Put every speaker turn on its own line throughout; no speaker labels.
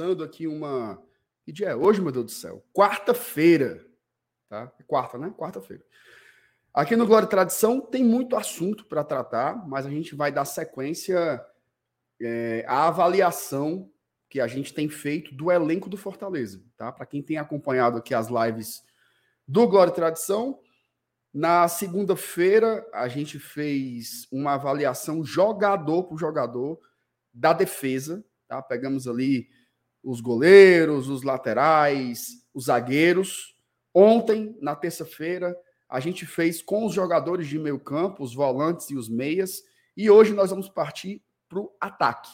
começando aqui uma. Que dia é hoje, meu Deus do céu? Quarta-feira. Tá? É quarta, né? Quarta-feira. Aqui no Glória e Tradição tem muito assunto para tratar, mas a gente vai dar sequência é, à avaliação que a gente tem feito do elenco do Fortaleza. Tá? Para quem tem acompanhado aqui as lives do Glória e Tradição, na segunda-feira a gente fez uma avaliação jogador por jogador da defesa, tá? Pegamos ali os goleiros, os laterais, os zagueiros. Ontem, na terça-feira, a gente fez com os jogadores de meio campo, os volantes e os meias, e hoje nós vamos partir para o ataque.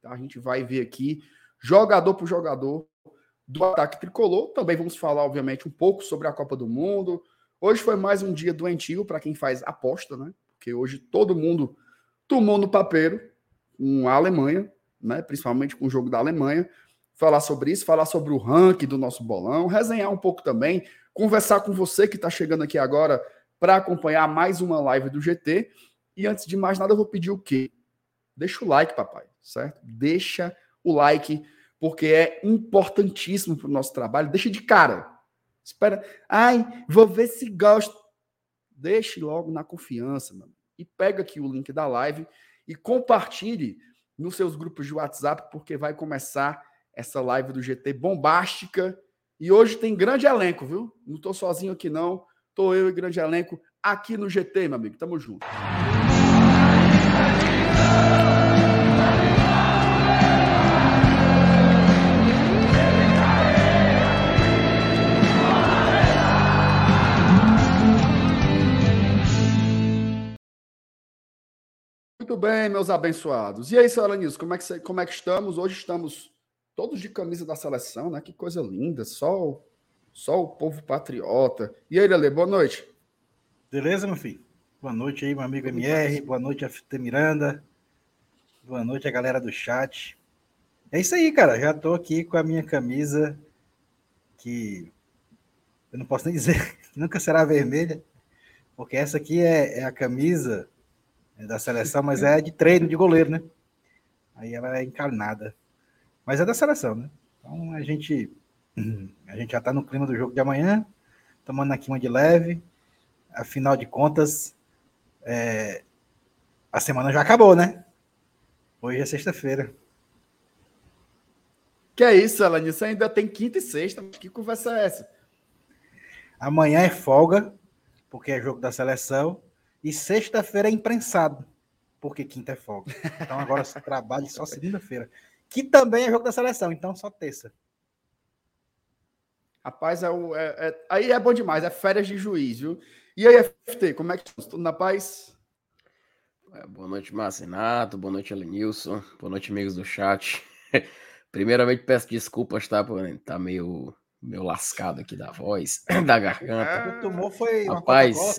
Tá? A gente vai ver aqui, jogador por jogador, do ataque tricolor. Também vamos falar, obviamente, um pouco sobre a Copa do Mundo. Hoje foi mais um dia doentio para quem faz aposta, né? Porque hoje todo mundo tomou no papeiro com a Alemanha, né? principalmente com o jogo da Alemanha, falar sobre isso, falar sobre o ranking do nosso bolão, resenhar um pouco também, conversar com você que está chegando aqui agora para acompanhar mais uma live do GT. E antes de mais nada, eu vou pedir o quê? Deixa o like, papai, certo? Deixa o like, porque é importantíssimo para o nosso trabalho. Deixa de cara. Espera. Ai, vou ver se gosta. Deixe logo na confiança, mano. E pega aqui o link da live e compartilhe nos seus grupos de WhatsApp, porque vai começar essa live do GT bombástica. E hoje tem grande elenco, viu? Não estou sozinho aqui, não. Estou eu e grande elenco aqui no GT, meu amigo. Tamo junto. Muito bem, meus abençoados. E aí, senhora Nilson, como é, que, como é que estamos? Hoje estamos todos de camisa da seleção, né? Que coisa linda. Só, só o povo patriota. E aí, Lele, boa noite.
Beleza, meu filho? Boa noite aí, meu amigo MR. Boa noite, FT Miranda. Boa noite, a galera do chat. É isso aí, cara. Já tô aqui com a minha camisa que eu não posso nem dizer nunca será vermelha, porque essa aqui é, é a camisa é da seleção, mas é de treino de goleiro, né? Aí ela é encarnada. Mas é da seleção, né? Então a gente, a gente já tá no clima do jogo de amanhã, tomando aqui uma de leve. Afinal de contas, é, a semana já acabou, né? Hoje é sexta-feira.
Que é isso, Alanis? Ainda tem quinta e sexta. Que conversa é essa?
Amanhã é folga, porque é jogo da seleção. E sexta-feira é imprensado, porque quinta é folga. Então agora se trabalha só segunda-feira. Que também é jogo da seleção, então só terça.
Rapaz, é, o, é, é, aí é bom demais, é férias de juiz, viu? E aí, FT, como é que estamos? Tudo na paz?
É, boa noite, Marcinato. Boa noite, Elenilson. Boa noite, amigos do chat. Primeiramente, peço desculpas, tá? Por tá meio, meio lascado aqui da voz, da garganta.
O tomou foi
Rapaz,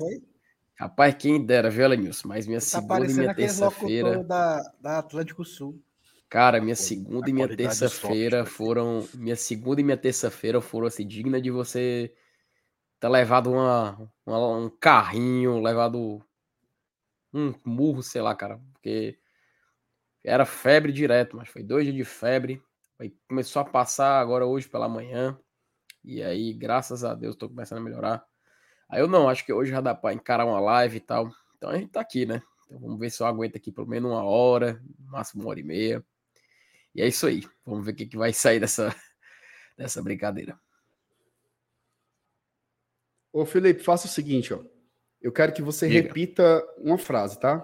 Rapaz, quem dera, viu, Elenilson? Mas minha tá segunda e minha terça-feira.
Da, da Atlântico Sul.
Cara, minha segunda e minha terça-feira foram. Minha segunda e minha terça-feira foram assim, digna de você ter levado uma, uma, um carrinho, levado um murro, sei lá, cara. Porque era febre direto, mas foi dois dias de febre. Aí começou a passar agora hoje pela manhã. E aí, graças a Deus, tô começando a melhorar. Aí eu não, acho que hoje já dá para encarar uma live e tal. Então a gente tá aqui, né? Então vamos ver se eu aguento aqui pelo menos uma hora, máximo uma hora e meia. E é isso aí. Vamos ver o que, que vai sair dessa, dessa brincadeira.
Ô Felipe, faça o seguinte, ó. Eu quero que você Diga. repita uma frase, tá?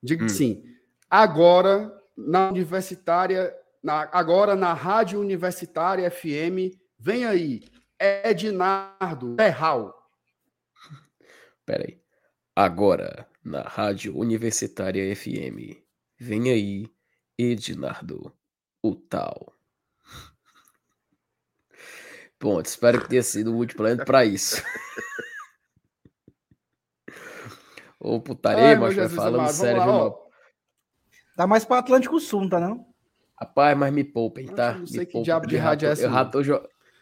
Diga hum. assim: agora na universitária, na, agora na Rádio Universitária FM, vem aí, Ednardo Terral.
Peraí. Agora, na Rádio Universitária FM, vem aí, Ednardo, o tal. Bom, espero que tenha sido útil para isso. Ô, putaria, mas vai falando amado. sério, viu,
Tá mais para Atlântico Sul, tá não?
Rapaz, mas me poupem, tá?
Não sei
me
que poupem, diabo de rádio é essa.
Eu já, tô,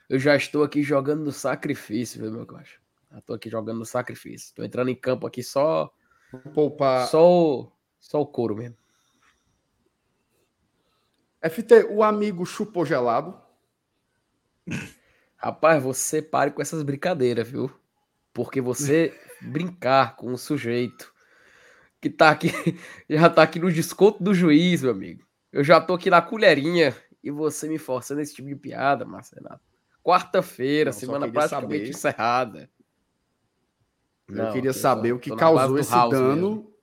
eu já estou aqui jogando no sacrifício, viu, meu coxa? Já tô aqui jogando no sacrifício. Tô entrando em campo aqui só.
Poupar.
Só o, só o couro mesmo.
FT, o amigo chupou gelado?
Rapaz, você pare com essas brincadeiras, viu? Porque você brincar com o sujeito que tá aqui, já tá aqui no desconto do juiz, meu amigo. Eu já tô aqui na colherinha e você me forçando esse tipo de piada, Marcelo. Quarta-feira, semana praticamente saber. encerrada.
Eu Não, queria saber o que causou esse dano. Mesmo.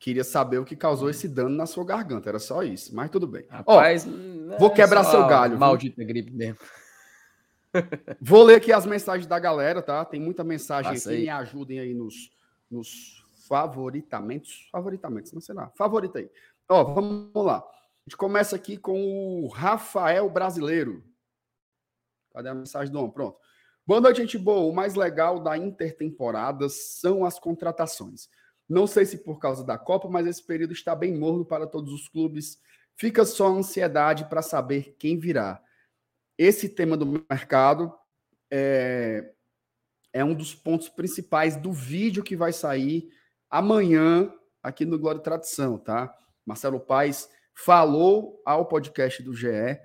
Queria saber o que causou esse dano na sua garganta. Era só isso, mas tudo bem.
Rapaz,
Ó, vou quebrar seu galho.
Maldita gripe mesmo.
Vou ler aqui as mensagens da galera, tá? Tem muita mensagem Passa aqui. Me ajudem aí nos, nos favoritamentos. Favoritamentos, não sei lá. Favorita aí. Ó, vamos lá. A gente começa aqui com o Rafael Brasileiro. Cadê a mensagem do homem? Pronto. Boa noite, gente boa. O mais legal da intertemporada são as contratações. Não sei se por causa da Copa, mas esse período está bem morno para todos os clubes. Fica só a ansiedade para saber quem virá. Esse tema do mercado é, é um dos pontos principais do vídeo que vai sair amanhã aqui no Glória e Tradição, tá? Marcelo Paes falou ao podcast do GE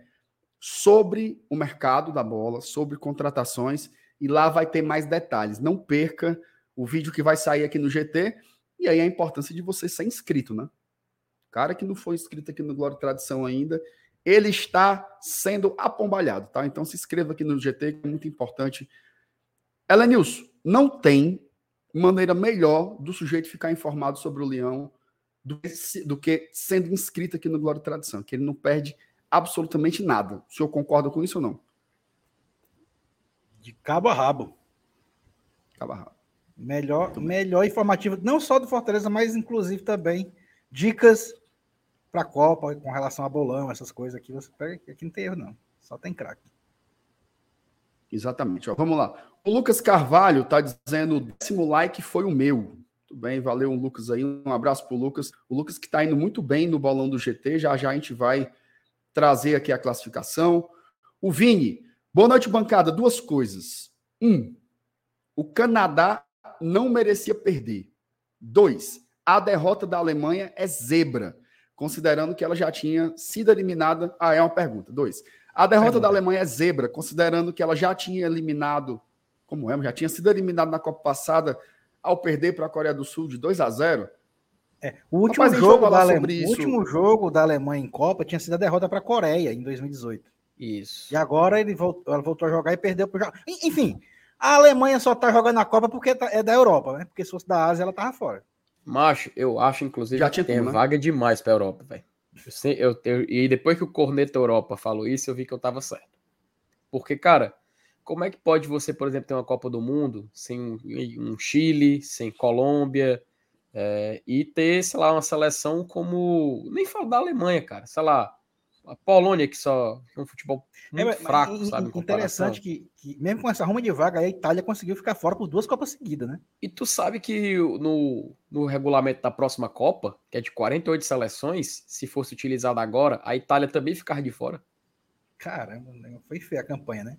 sobre o mercado da bola, sobre contratações, e lá vai ter mais detalhes. Não perca o vídeo que vai sair aqui no GT, e aí a importância de você ser inscrito, né? Cara que não foi inscrito aqui no Glória e Tradição ainda, ele está sendo apombalhado, tá? Então se inscreva aqui no GT, que é muito importante. Elenilson, não tem maneira melhor do sujeito ficar informado sobre o Leão do que, do que sendo inscrito aqui no Glória e Tradição, que ele não perde absolutamente nada. O senhor concorda com isso ou não?
De cabo a rabo.
Cabo a rabo.
Melhor, melhor informativo, não só do Fortaleza, mas inclusive também dicas para a Copa com relação a bolão, essas coisas aqui. Você pega aqui não tem erro, não. Só tem craque.
Exatamente. Ó, vamos lá. O Lucas Carvalho está dizendo: o décimo like foi o meu. Tudo bem, valeu, Lucas aí. Um abraço para o Lucas. O Lucas que está indo muito bem no bolão do GT. Já já a gente vai trazer aqui a classificação. O Vini, boa noite, bancada. Duas coisas. Um, o Canadá não merecia perder. Dois, a derrota da Alemanha é zebra, considerando que ela já tinha sido eliminada. Ah, é uma pergunta. Dois, a derrota da Alemanha é zebra, considerando que ela já tinha eliminado, como é, já tinha sido eliminada na Copa passada ao perder para a Coreia do Sul de 2 a 0.
É, o último, Rapaz, jogo da Ale... o último jogo da Alemanha em Copa tinha sido a derrota para a Coreia em 2018.
Isso.
E agora ele voltou, ela voltou a jogar e perdeu para Enfim, a Alemanha só tá jogando a Copa porque tá, é da Europa, né? Porque se fosse da Ásia, ela tava fora.
Macho, eu acho, inclusive, Já que tem né? vaga demais para a Europa, velho. Eu, eu, e depois que o Corneta Europa falou isso, eu vi que eu tava certo. Porque, cara, como é que pode você, por exemplo, ter uma Copa do Mundo sem um, um Chile, sem Colômbia, é, e ter, sei lá, uma seleção como. Nem falo da Alemanha, cara. Sei lá, a Polônia, que só é um futebol muito é, fraco, sabe?
Interessante que, que, mesmo com essa ruma de vaga, a Itália conseguiu ficar fora por duas Copas seguidas, né?
E tu sabe que no, no regulamento da próxima Copa, que é de 48 seleções, se fosse utilizado agora, a Itália também ficar de fora.
Caramba, foi feia a campanha, né?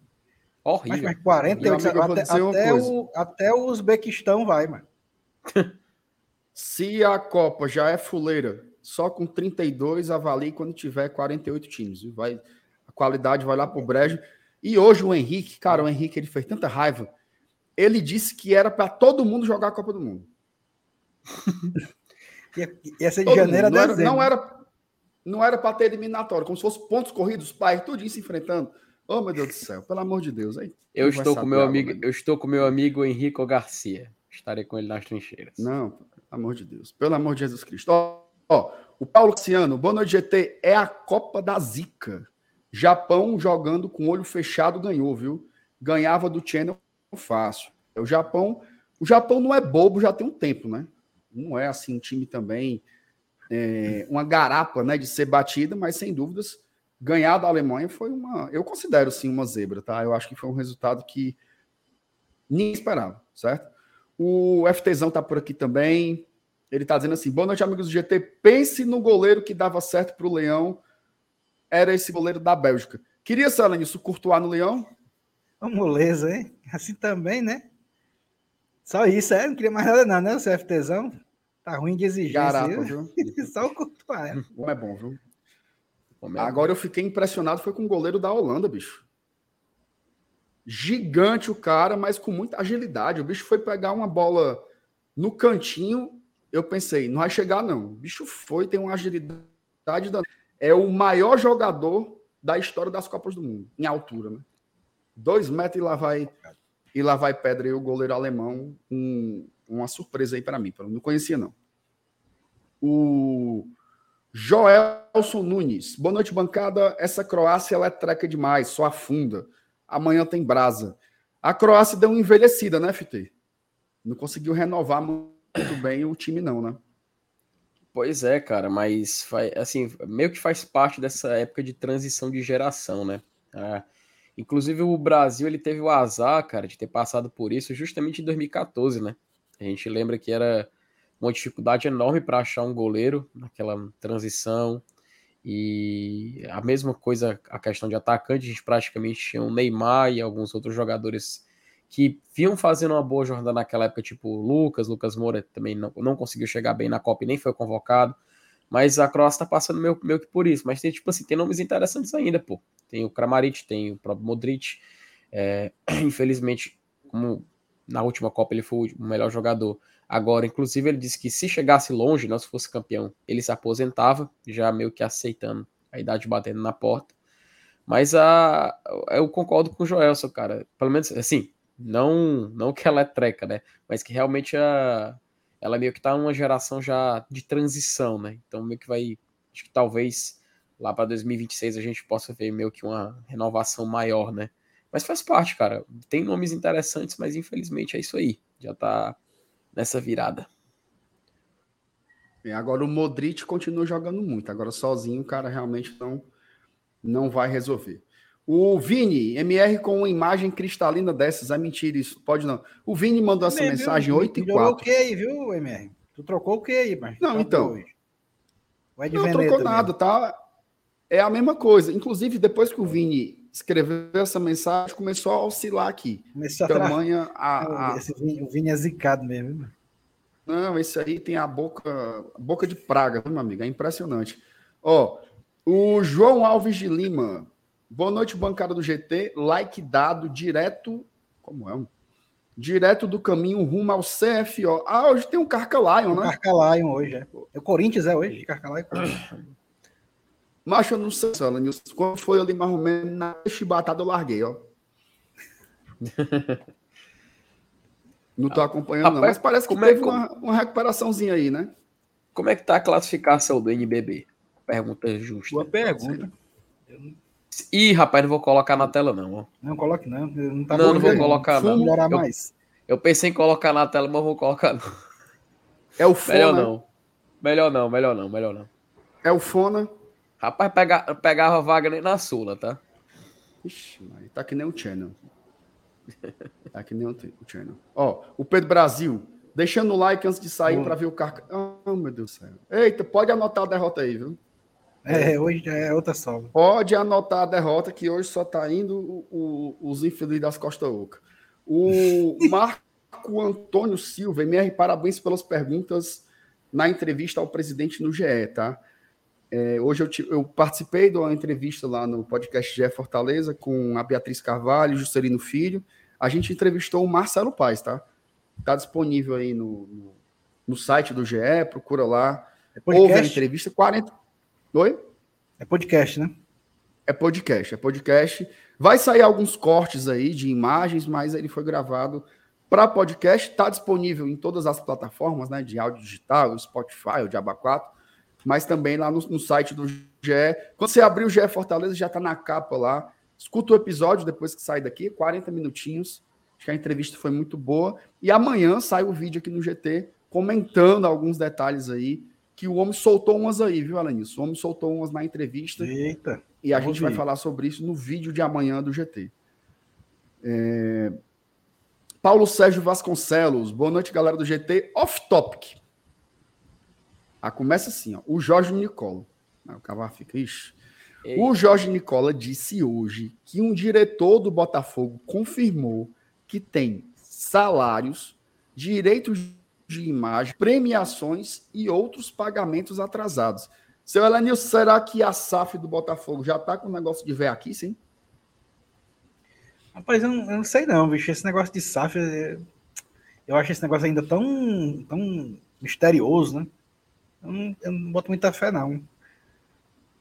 Horrível.
Mas, mas 48 até, até, o, até o Uzbequistão vai, mano.
Se a Copa já é fuleira, só com 32 avalie quando tiver 48 times. Vai, a qualidade vai lá pro brejo. E hoje o Henrique, cara, o Henrique ele fez tanta raiva. Ele disse que era para todo mundo jogar a Copa do Mundo.
Ia ser de todo janeiro
mundo. a dezembro. Não era, não era para ter eliminatório, como se fosse pontos corridos, pai, tudo isso enfrentando. Oh, meu Deus do céu, pelo amor de Deus. Aí,
eu estou com meu amigo, né? eu estou com meu amigo Henrico Garcia. Estarei com ele nas trincheiras.
Não, amor de Deus. Pelo amor de Jesus Cristo. Ó, o Paulo Luciano, boa noite, GT. É a Copa da Zica. Japão jogando com olho fechado ganhou, viu? Ganhava do Channel fácil. O Japão, o Japão não é bobo já tem um tempo, né? Não é assim um time também é, uma garapa, né, de ser batida, mas sem dúvidas ganhar da Alemanha foi uma, eu considero sim uma zebra, tá? Eu acho que foi um resultado que ninguém esperava, certo? O FTzão tá por aqui também. Ele tá dizendo assim: boa noite, amigos do GT. Pense no goleiro que dava certo pro Leão. Era esse goleiro da Bélgica. Queria, Sala, isso Courtois no Leão?
Uma moleza, hein? Assim também, né? Só isso, é? Não queria mais nada, não, né? O CFTzão. Tá ruim de exigência.
Garapa, viu?
Só o Courtois.
Como é bom, viu? Agora eu fiquei impressionado foi com o goleiro da Holanda, bicho. Gigante o cara, mas com muita agilidade. O bicho foi pegar uma bola no cantinho. Eu pensei, não vai chegar, não. O bicho foi, tem uma agilidade. Da... É o maior jogador da história das Copas do Mundo, em altura, né? Dois metros e lá vai, e lá vai pedra e o goleiro alemão. Um, uma surpresa aí para mim. Não conhecia, não. O Joelson Nunes. Boa noite, bancada. Essa Croácia ela é treca demais, só afunda. Amanhã tem brasa. A Croácia deu uma envelhecida, né, FT? Não conseguiu renovar muito bem o time, não, né?
Pois é, cara, mas assim, meio que faz parte dessa época de transição de geração, né? Ah, inclusive o Brasil ele teve o azar, cara, de ter passado por isso justamente em 2014, né? A gente lembra que era uma dificuldade enorme para achar um goleiro naquela transição. E a mesma coisa, a questão de atacante, a gente praticamente tinha o Neymar e alguns outros jogadores que vinham fazendo uma boa jornada naquela época, tipo Lucas, Lucas Moura também não, não conseguiu chegar bem na Copa e nem foi convocado. Mas a Croácia tá passando meio, meio que por isso. Mas tem, tipo assim, tem nomes interessantes ainda, pô. Tem o Kramaric, tem o próprio Modric. É, infelizmente, como na última Copa ele foi o melhor jogador, Agora, inclusive, ele disse que se chegasse longe, não se fosse campeão, ele se aposentava, já meio que aceitando a idade batendo na porta. Mas a, eu concordo com o Joelson, cara. Pelo menos, assim, não, não que ela é treca, né? Mas que realmente a, ela meio que tá numa geração já de transição, né? Então, meio que vai. Acho que talvez lá para 2026 a gente possa ver meio que uma renovação maior, né? Mas faz parte, cara. Tem nomes interessantes, mas infelizmente é isso aí. Já tá nessa virada.
É, agora o Modric continua jogando muito. Agora sozinho o cara realmente não, não vai resolver. O Vini, MR com uma imagem cristalina dessas. É mentira isso. Pode não. O Vini mandou essa mensagem viu? 8 e 4.
o que aí, viu, MR? Tu trocou o que aí, mas?
Não, então. Não trocou nada, tá? É a mesma coisa. Inclusive, depois que o Vini escreveu essa mensagem, começou a oscilar aqui.
Começou Tamanha a, a... Esse Vini, o Vini é zicado mesmo.
Não, esse aí tem a boca, a boca de praga, meu amigo? É impressionante. Ó, o João Alves de Lima. Boa noite, bancada do GT. Like dado direto. Como é? Direto do caminho rumo ao CFO. Ah, hoje tem um Carcalion, né?
Carcalion hoje, é. O Corinthians é hoje, Carcalion.
Macho, eu não sei, Nilson. Quando foi ali mais ou menos na chibatada, eu larguei, ó. não tô acompanhando, Rapaz, não. Mas parece que é teve é, uma, uma recuperaçãozinha aí, né?
Como é que tá a classificação do NBB? Pergunta justa.
Boa pergunta.
Ih, rapaz, não vou colocar na tela, não. Ó.
Não coloque, não.
Não, tá não, não vou colocar, não. Melhorar eu, mais. Eu pensei em colocar na tela, mas vou colocar, não.
É o Fona.
Melhor não. Melhor não, melhor não, melhor não.
É o Fona.
Rapaz, pega, pegava vaga nem na Sula, tá?
Ixi, mas tá que nem o Channel. Tá que nem o, o Channel. Ó, o Pedro Brasil, deixando o like antes de sair para ver o carro. Oh, meu Deus do céu. Eita, pode anotar a derrota aí, viu?
É, hoje já é outra salva.
Pode anotar a derrota, que hoje só tá indo o, o, os infelizes das Costa Oca. O Marco Antônio Silva, MR, parabéns pelas perguntas na entrevista ao presidente no GE, tá? É, hoje eu, eu, participei de uma entrevista lá no podcast GE Fortaleza com a Beatriz Carvalho, Juscelino Filho. A gente entrevistou o Marcelo Paes, tá? Tá disponível aí no, no, no site do GE, procura lá. É Houve a entrevista 40. Oi?
É podcast, né?
É podcast, é podcast. Vai sair alguns cortes aí de imagens, mas ele foi gravado para podcast. Está disponível em todas as plataformas, né? De áudio digital, Spotify, o Diaba 4 mas também lá no, no site do GE. Quando você abrir o GE Fortaleza, já está na capa lá. Escuta o episódio depois que sai daqui, 40 minutinhos. Acho que a entrevista foi muito boa. E amanhã sai o vídeo aqui no GT comentando alguns detalhes aí. Que o homem soltou umas aí, viu, Alanis? O homem soltou umas na entrevista.
Eita.
E a gente ver. vai falar sobre isso no vídeo de amanhã do GT. É... Paulo Sérgio Vasconcelos. Boa noite, galera do GT. Off topic. Ah, começa assim, ó. O Jorge Nicola. O cavalo fica, ixi. O Jorge Nicola disse hoje que um diretor do Botafogo confirmou que tem salários, direitos de imagem, premiações e outros pagamentos atrasados. Seu Elenilson, será que a SAF do Botafogo já tá com o negócio de ver aqui, sim?
Rapaz, eu não, eu não, sei não, bicho. Esse negócio de SAF, é, eu acho esse negócio ainda tão, tão misterioso, né? Eu não, eu não boto muita fé, não.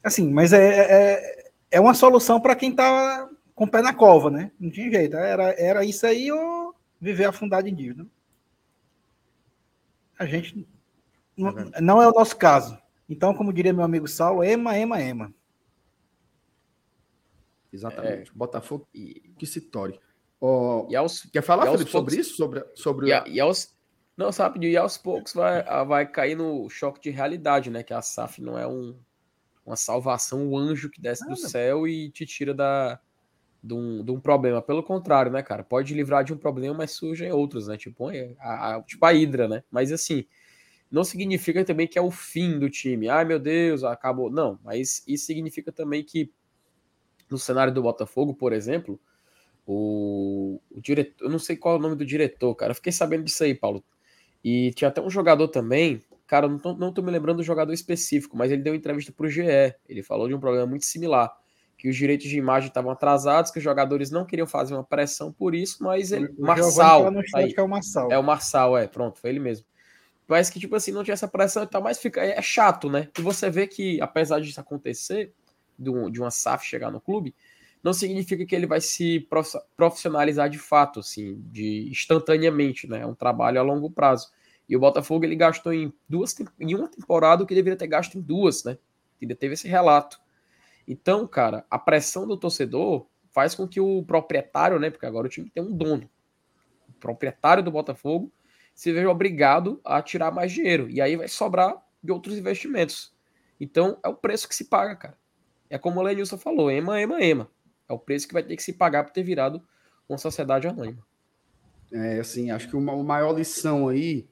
Assim, mas é, é, é uma solução para quem tá com o pé na cova, né? Não tinha jeito. Era, era isso aí ou viver afundado em dívida. A gente. Não, é não é o nosso caso. Então, como diria meu amigo Saulo, ema, ema, ema.
Exatamente. É, Botafogo que se tore. Oh, e aos, quer falar, Felipe, poucos, sobre isso? Sobre, sobre
e, a, e aos, não, sabe, e aos poucos vai, vai cair no choque de realidade, né? Que a SAF não é um, uma salvação, um anjo que desce do céu e te tira da, de, um, de um problema. Pelo contrário, né, cara? Pode livrar de um problema, mas surgem outros, né? Tipo a, a, tipo a né? Mas assim, não significa também que é o fim do time. Ai, meu Deus, acabou. Não, mas isso significa também que no cenário do Botafogo, por exemplo, o, o diretor, eu não sei qual é o nome do diretor, cara. Eu fiquei sabendo disso aí, Paulo. E tinha até um jogador também, cara, não tô, não tô me lembrando do jogador específico, mas ele deu entrevista pro GE. Ele falou de um problema muito similar, que os direitos de imagem estavam atrasados, que os jogadores não queriam fazer uma pressão por isso, mas ele, o Marçal, aí,
é o Marçal.
É o Marçal, é, pronto, foi ele mesmo. Mas que, tipo assim, não tinha essa pressão e tal, mas fica, é chato, né? E você vê que, apesar disso acontecer, de, de uma SAF chegar no clube, não significa que ele vai se profissionalizar de fato, assim, de instantaneamente, né? É um trabalho a longo prazo. E o Botafogo ele gastou em duas em uma temporada o que deveria ter gasto em duas, né? Ainda teve esse relato. Então, cara, a pressão do torcedor faz com que o proprietário, né? Porque agora o time tem um dono. O proprietário do Botafogo se veja obrigado a tirar mais dinheiro. E aí vai sobrar de outros investimentos. Então, é o preço que se paga, cara. É como o Lenilson falou: ema, ema, ema. É o preço que vai ter que se pagar por ter virado uma sociedade anônima.
É, assim, acho que uma, maior lição aí,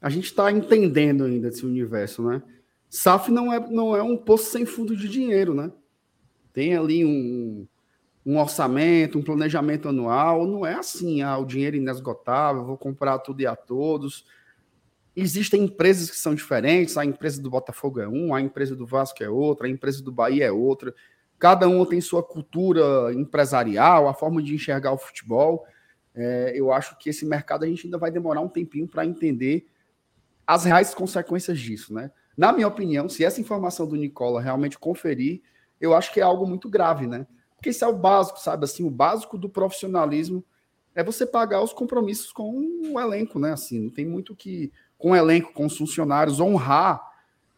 a gente está entendendo ainda desse universo, né? SAF não é, não é um poço sem fundo de dinheiro, né? Tem ali um, um orçamento, um planejamento anual, não é assim, ah, o dinheiro inesgotável, vou comprar tudo e a todos. Existem empresas que são diferentes, a empresa do Botafogo é um, a empresa do Vasco é outra, a empresa do Bahia é outra. Cada uma tem sua cultura empresarial, a forma de enxergar o futebol. É, eu acho que esse mercado a gente ainda vai demorar um tempinho para entender as reais consequências disso, né? Na minha opinião, se essa informação do Nicola realmente conferir, eu acho que é algo muito grave, né? Porque isso é o básico, sabe? Assim, o básico do profissionalismo é você pagar os compromissos com o elenco, né? Assim, não tem muito que. Com o elenco, com os funcionários, honrar.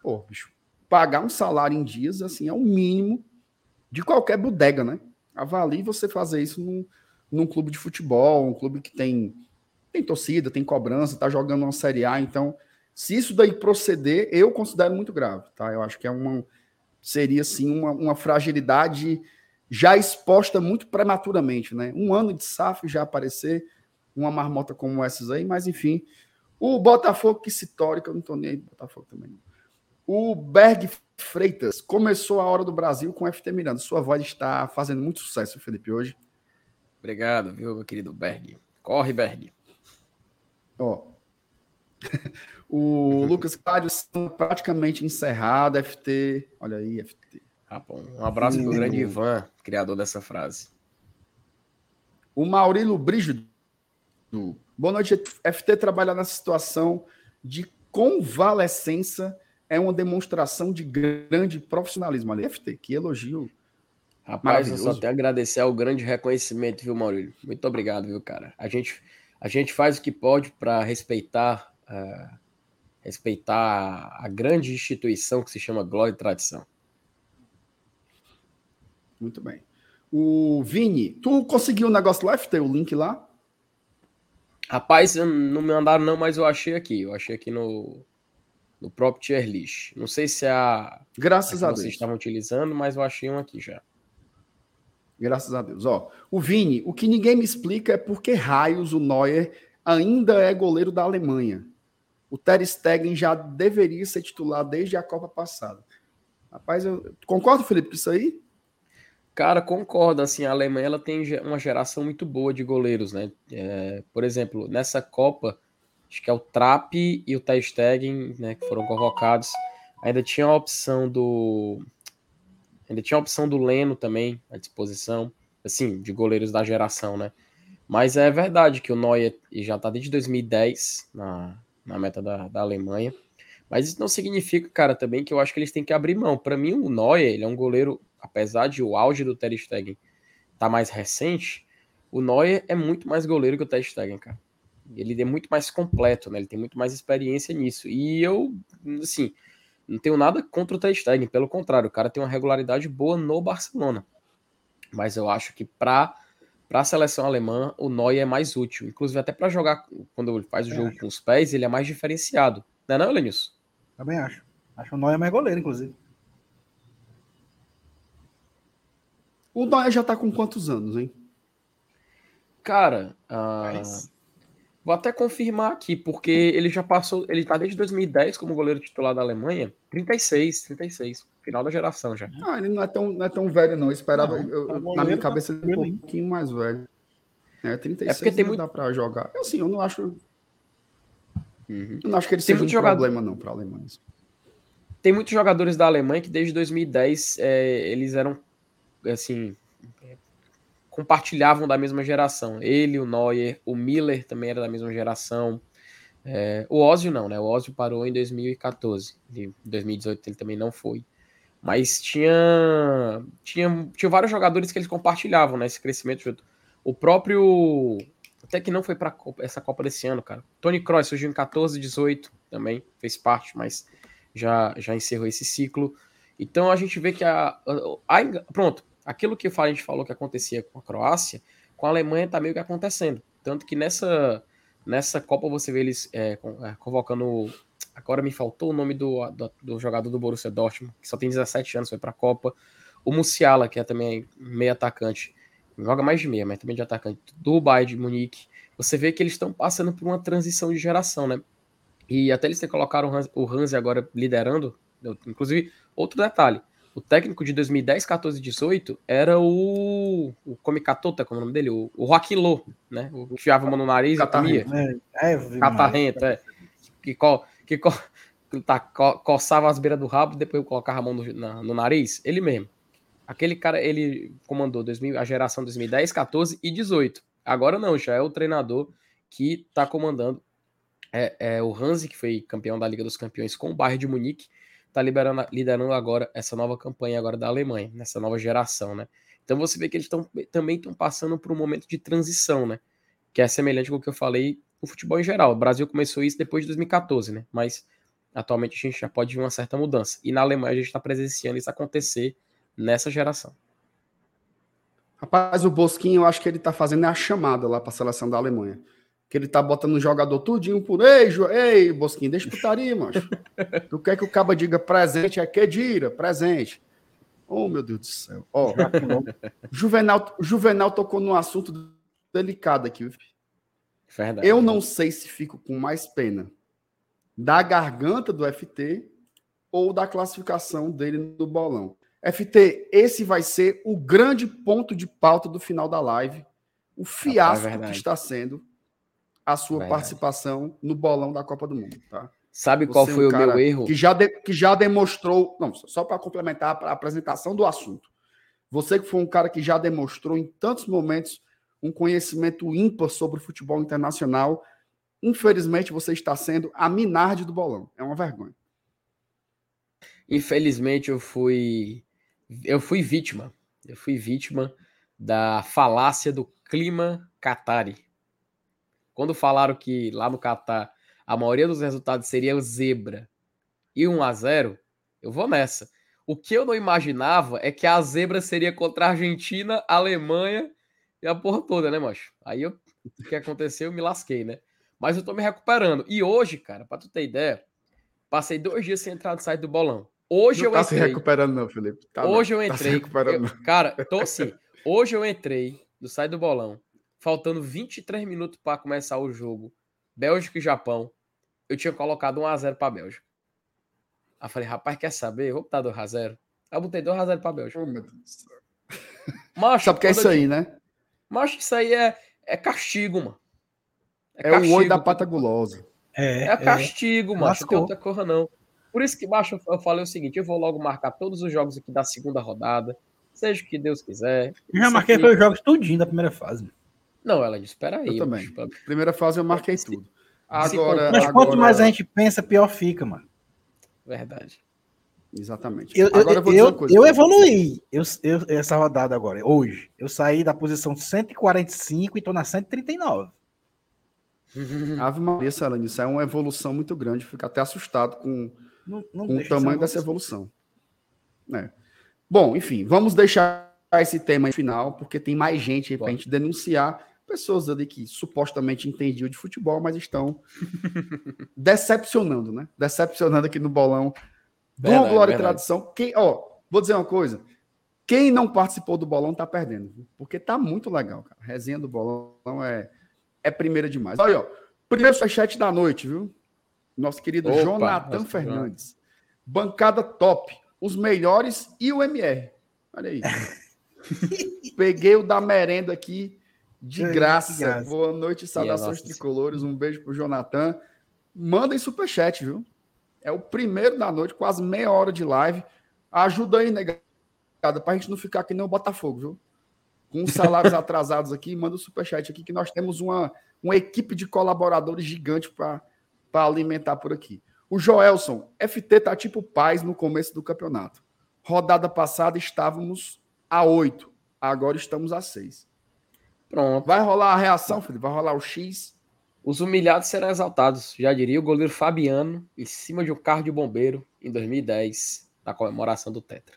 Pô, bicho, pagar um salário em dias, assim, é o mínimo de qualquer bodega, né? Avalie você fazer isso num, num clube de futebol, um clube que tem, tem torcida, tem cobrança, tá jogando uma Série A. Então, se isso daí proceder, eu considero muito grave, tá? Eu acho que é uma. Seria, assim, uma, uma fragilidade já exposta muito prematuramente, né? Um ano de SAF já aparecer uma marmota como essas aí, mas enfim. O Botafogo que se torre, que eu não tô nem aí do Botafogo também. O Berg Freitas começou a hora do Brasil com o FT Miranda. Sua voz está fazendo muito sucesso, Felipe, hoje.
Obrigado, viu, meu querido Berg. Corre, Berg.
Ó. o Lucas Cádio praticamente encerrado, FT. Olha aí, FT.
Ah, um abraço para o grande Ivan, criador dessa frase.
O Maurílio Brígido. Boa noite, FT. Trabalhar nessa situação de convalescença é uma demonstração de grande profissionalismo. Ali, FT, que elogio.
Rapaz, eu só tenho a agradecer ao grande reconhecimento, viu, Maurílio? Muito obrigado, viu, cara? A gente, a gente faz o que pode para respeitar, uh, respeitar a grande instituição que se chama Glória e Tradição.
Muito bem. O Vini, tu conseguiu o negócio lá, FT, o link lá?
Rapaz, não me mandaram não, mas eu achei aqui. Eu achei aqui no, no próprio tier list. Não sei se é a.
Graças a, a Deus.
Vocês estavam utilizando, mas eu achei um aqui já.
Graças a Deus. Ó, o Vini, o que ninguém me explica é por que raios o Neuer ainda é goleiro da Alemanha. O Ter Stegen já deveria ser titular desde a Copa passada. Rapaz, eu concordo, Felipe, com isso aí?
Cara, concordo. Assim, a Alemanha ela tem uma geração muito boa de goleiros, né? É, por exemplo, nessa Copa, acho que é o Trapp e o Ter Stegen, né, que foram convocados. Ainda tinha a opção do. Ainda tinha a opção do Leno também à disposição. Assim, de goleiros da geração, né? Mas é verdade que o Neuer já está desde 2010 na, na meta da, da Alemanha. Mas isso não significa, cara, também que eu acho que eles têm que abrir mão. Para mim, o Neuer, ele é um goleiro, apesar de o auge do Ter Stegen tá mais recente, o Neuer é muito mais goleiro que o Ter Stegen, cara. Ele é muito mais completo, né? Ele tem muito mais experiência nisso. E eu, assim, não tenho nada contra o Ter Stegen, pelo contrário, o cara tem uma regularidade boa no Barcelona. Mas eu acho que para para a seleção alemã, o Neuer é mais útil. Inclusive, até para jogar, quando ele faz o jogo com os pés, ele é mais diferenciado. Não é não, Lenilson?
Também acho. Acho o Neuer mais goleiro, inclusive.
O Neuer já tá com quantos anos, hein?
Cara, uh, vou até confirmar aqui, porque ele já passou, ele tá desde 2010 como goleiro titular da Alemanha, 36, 36. Final da geração já.
Ah, ele não é tão, não é tão velho, não. Eu esperava, não, eu, eu, na minha tá cabeça, ele é um pouquinho mais velho. É, 36 é porque tem muito... dá pra jogar. Eu, assim, eu não acho. Uhum. Eu não acho que ele tem seja um jogador... problema, não, pra Alemanha.
Tem muitos jogadores da Alemanha que desde 2010 é, eles eram, assim, compartilhavam da mesma geração. Ele, o Neuer, o Miller também era da mesma geração. É, o Ozio não, né? O Ozio parou em 2014. Em 2018 ele também não foi. Mas tinha, tinha, tinha vários jogadores que eles compartilhavam, né? Esse crescimento junto. O próprio. Até que não foi para essa Copa desse ano, cara. Tony Kroos surgiu em 14, 18 também, fez parte, mas já, já encerrou esse ciclo. Então a gente vê que a, a, a, Pronto, aquilo que a gente falou que acontecia com a Croácia, com a Alemanha tá meio que acontecendo. Tanto que nessa, nessa Copa você vê eles é, é convocando Agora me faltou o nome do, do, do, jogador do Borussia Dortmund, que só tem 17 anos, foi para a Copa. O Musiala, que é também meio atacante, joga mais de meia, mas também de atacante, do Bayern de Munique. Você vê que eles estão passando por uma transição de geração, né? E até eles ter colocaram o Hansi agora liderando. Inclusive, outro detalhe: o técnico de 2010, 14 18 era o. O Comicatota, como é o nome dele? O, o Joaquim Lô, né? O que enfiava a mão no nariz e comia. É, é, Catarrento, é. Que, qual, que, co tá, co coçava as beiras do rabo, depois colocava a mão no, na, no nariz, ele mesmo. Aquele cara, ele comandou 2000, a geração 2010, 14 e 18. Agora não, já é o treinador que está comandando. É, é, o Hansi, que foi campeão da Liga dos Campeões com o Bayern de Munique, está liderando agora essa nova campanha agora da Alemanha, nessa nova geração, né? Então você vê que eles tão, também estão passando por um momento de transição, né? Que é semelhante com o que eu falei no futebol em geral. O Brasil começou isso depois de 2014, né? Mas atualmente a gente já pode ver uma certa mudança. E na Alemanha a gente está presenciando isso acontecer nessa geração.
Rapaz, o Bosquinho, eu acho que ele tá fazendo a chamada lá para a seleção da Alemanha. Que ele tá botando o jogador tudinho por ei, jo... ei, Bosquinho, deixa putaria, macho. tu quer que o caba diga presente, é que dira, presente. Oh, meu Deus do céu. Ó, Juvenal, Juvenal tocou num assunto delicado aqui. Verdade. Eu não sei se fico com mais pena da garganta do FT ou da classificação dele no bolão. FT, esse vai ser o grande ponto de pauta do final da live. O fiasco é que está sendo a sua verdade. participação no bolão da Copa do Mundo, tá?
Sabe Você qual foi é um o meu erro?
Que já, de, que já demonstrou. Não, só para complementar a apresentação do assunto. Você que foi um cara que já demonstrou em tantos momentos um conhecimento ímpar sobre futebol internacional. Infelizmente, você está sendo a Minardi do bolão. É uma vergonha.
Infelizmente, eu fui eu fui vítima. Eu fui vítima da falácia do clima Qatari. Quando falaram que lá no Catar a maioria dos resultados seria o zebra e 1 a 0, eu vou nessa. O que eu não imaginava é que a zebra seria contra a Argentina, Alemanha e a porra toda, né, macho? Aí eu, o que aconteceu, eu me lasquei, né? Mas eu tô me recuperando. E hoje, cara, pra tu ter ideia, passei dois dias sem entrar no site do bolão. Hoje não eu
tá
entrei.
se recuperando, não, Felipe.
Tá hoje não. eu entrei. Tá eu, cara, tô assim. Hoje eu entrei no site do bolão, faltando 23 minutos para começar o jogo. Bélgica e Japão. Eu tinha colocado 1x0 pra Bélgica. Aí falei, rapaz, quer saber? vou botar 2x0. Aí eu botei 2x0 pra Bélgica. Oh, meu Deus.
Macho, Sabe que é isso aí, né?
Mas isso aí é, é castigo, mano.
É, é castigo, o oi da pata gulosa.
É, é castigo, é. mano. Não tem outra coisa, não. Por isso que, macho, eu falei o seguinte: eu vou logo marcar todos os jogos aqui da segunda rodada, seja o que Deus quiser.
Eu já marquei aqui... os jogos tudinho da primeira fase.
Não, ela disse: espera aí.
Eu também. Macho, primeira fase eu marquei tudo.
Agora, Mas quanto agora... mais a gente pensa, pior fica, mano.
Verdade.
Exatamente.
Eu, agora eu, eu, coisa, eu evoluí eu, eu, essa rodada agora, hoje. Eu saí da posição 145 e tô na 139.
Ave Maria, Celane, isso é uma evolução muito grande. Fico até assustado com, não, não com o tamanho dessa evolução. É. Bom, enfim, vamos deixar esse tema final, porque tem mais gente aí para a gente denunciar pessoas ali que supostamente entendiam de futebol, mas estão decepcionando, né? Decepcionando aqui no bolão do verdade, Glória e Tradição. Quem, ó, vou dizer uma coisa. Quem não participou do bolão tá perdendo, porque tá muito legal, cara. A resenha do bolão é, é primeira demais. Olha, ó, primeiro superchat da noite, viu? Nosso querido Opa, Jonathan Fernandes. Bancada top. Os melhores e o MR. Olha aí. Peguei o da merenda aqui de graça. graça. Boa noite, saudações tricolores. Um beijo pro Jonathan. Mandem superchat, viu? É o primeiro da noite, quase meia hora de live. Ajuda aí, negada, pra gente não ficar aqui nem o Botafogo, viu? Com os salários atrasados aqui, manda o superchat aqui que nós temos uma, uma equipe de colaboradores gigante para alimentar por aqui. O Joelson, FT tá tipo paz no começo do campeonato. Rodada passada estávamos a 8, agora estamos a 6. Pronto. Vai rolar a reação, Felipe? Vai rolar o X?
Os humilhados serão exaltados, já diria o goleiro Fabiano, em cima de um carro de bombeiro, em 2010, na comemoração do Tetra.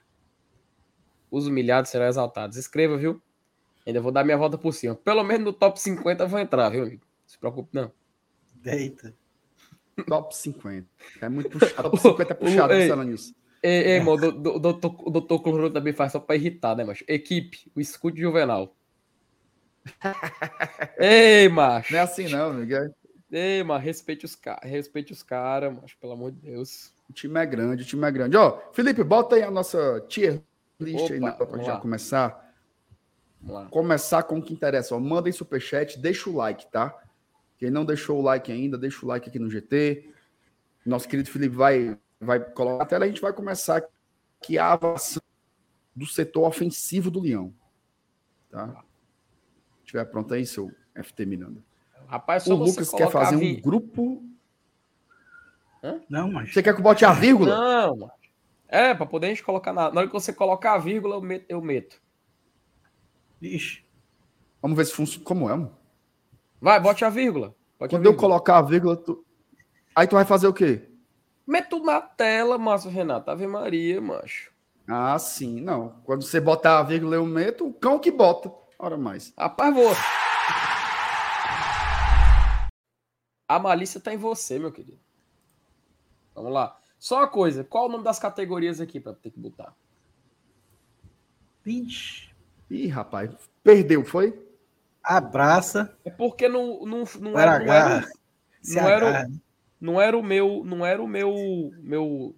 Os humilhados serão exaltados. Escreva, viu? Ainda vou dar minha volta por cima. Pelo menos no top 50 vou entrar, viu, amigo? Não se preocupe, não.
Eita.
Top 50. É muito puxado. Top 50 é puxado,
pensando nisso. Ei, ei, mano, o doutor, o doutor Cloro também faz só pra irritar, né, macho? Equipe, o escudo juvenal. Ei, macho.
Não é assim não, Miguel.
Ei, mas respeite os caras, respeite os caras, macho, pelo amor de Deus.
O time é grande, o time é grande. Ó, Felipe, bota aí a nossa tier list Opa, aí, né, pra já lá. começar. Começar com o que interessa. Ó, mandem superchat, deixa o like, tá? Quem não deixou o like ainda, deixa o like aqui no GT. Nosso querido Felipe vai, vai colocar a tela. A gente vai começar aqui a avaliação do setor ofensivo do Leão. Tá? Estiver pronto aí, seu FT Miranda.
Rapaz, o
Lucas quer fazer um grupo.
Hã? Não, mas.
Você quer que eu bote a vírgula?
Não, mas... É, para poder a gente colocar na. Na hora que você colocar a vírgula, eu meto. Eu meto.
Ixi. Vamos ver se funciona. Como é, mano?
Vai, bote a vírgula.
Bote Quando a vírgula. eu colocar a vírgula, tu... aí tu vai fazer o quê?
Meto na tela, Márcio Renato. Ave Maria, macho.
Ah, sim. Não. Quando você botar a vírgula, eu meto, o cão que bota. Ora mais.
Rapaz, vou. A malícia tá em você, meu querido. Vamos lá. Só uma coisa, qual o nome das categorias aqui para ter que botar?
Vixe. Ih, rapaz, perdeu, foi?
Abraça.
É porque não, não, não, era, não, era, não, era, não era o meu, não era o meu, meu,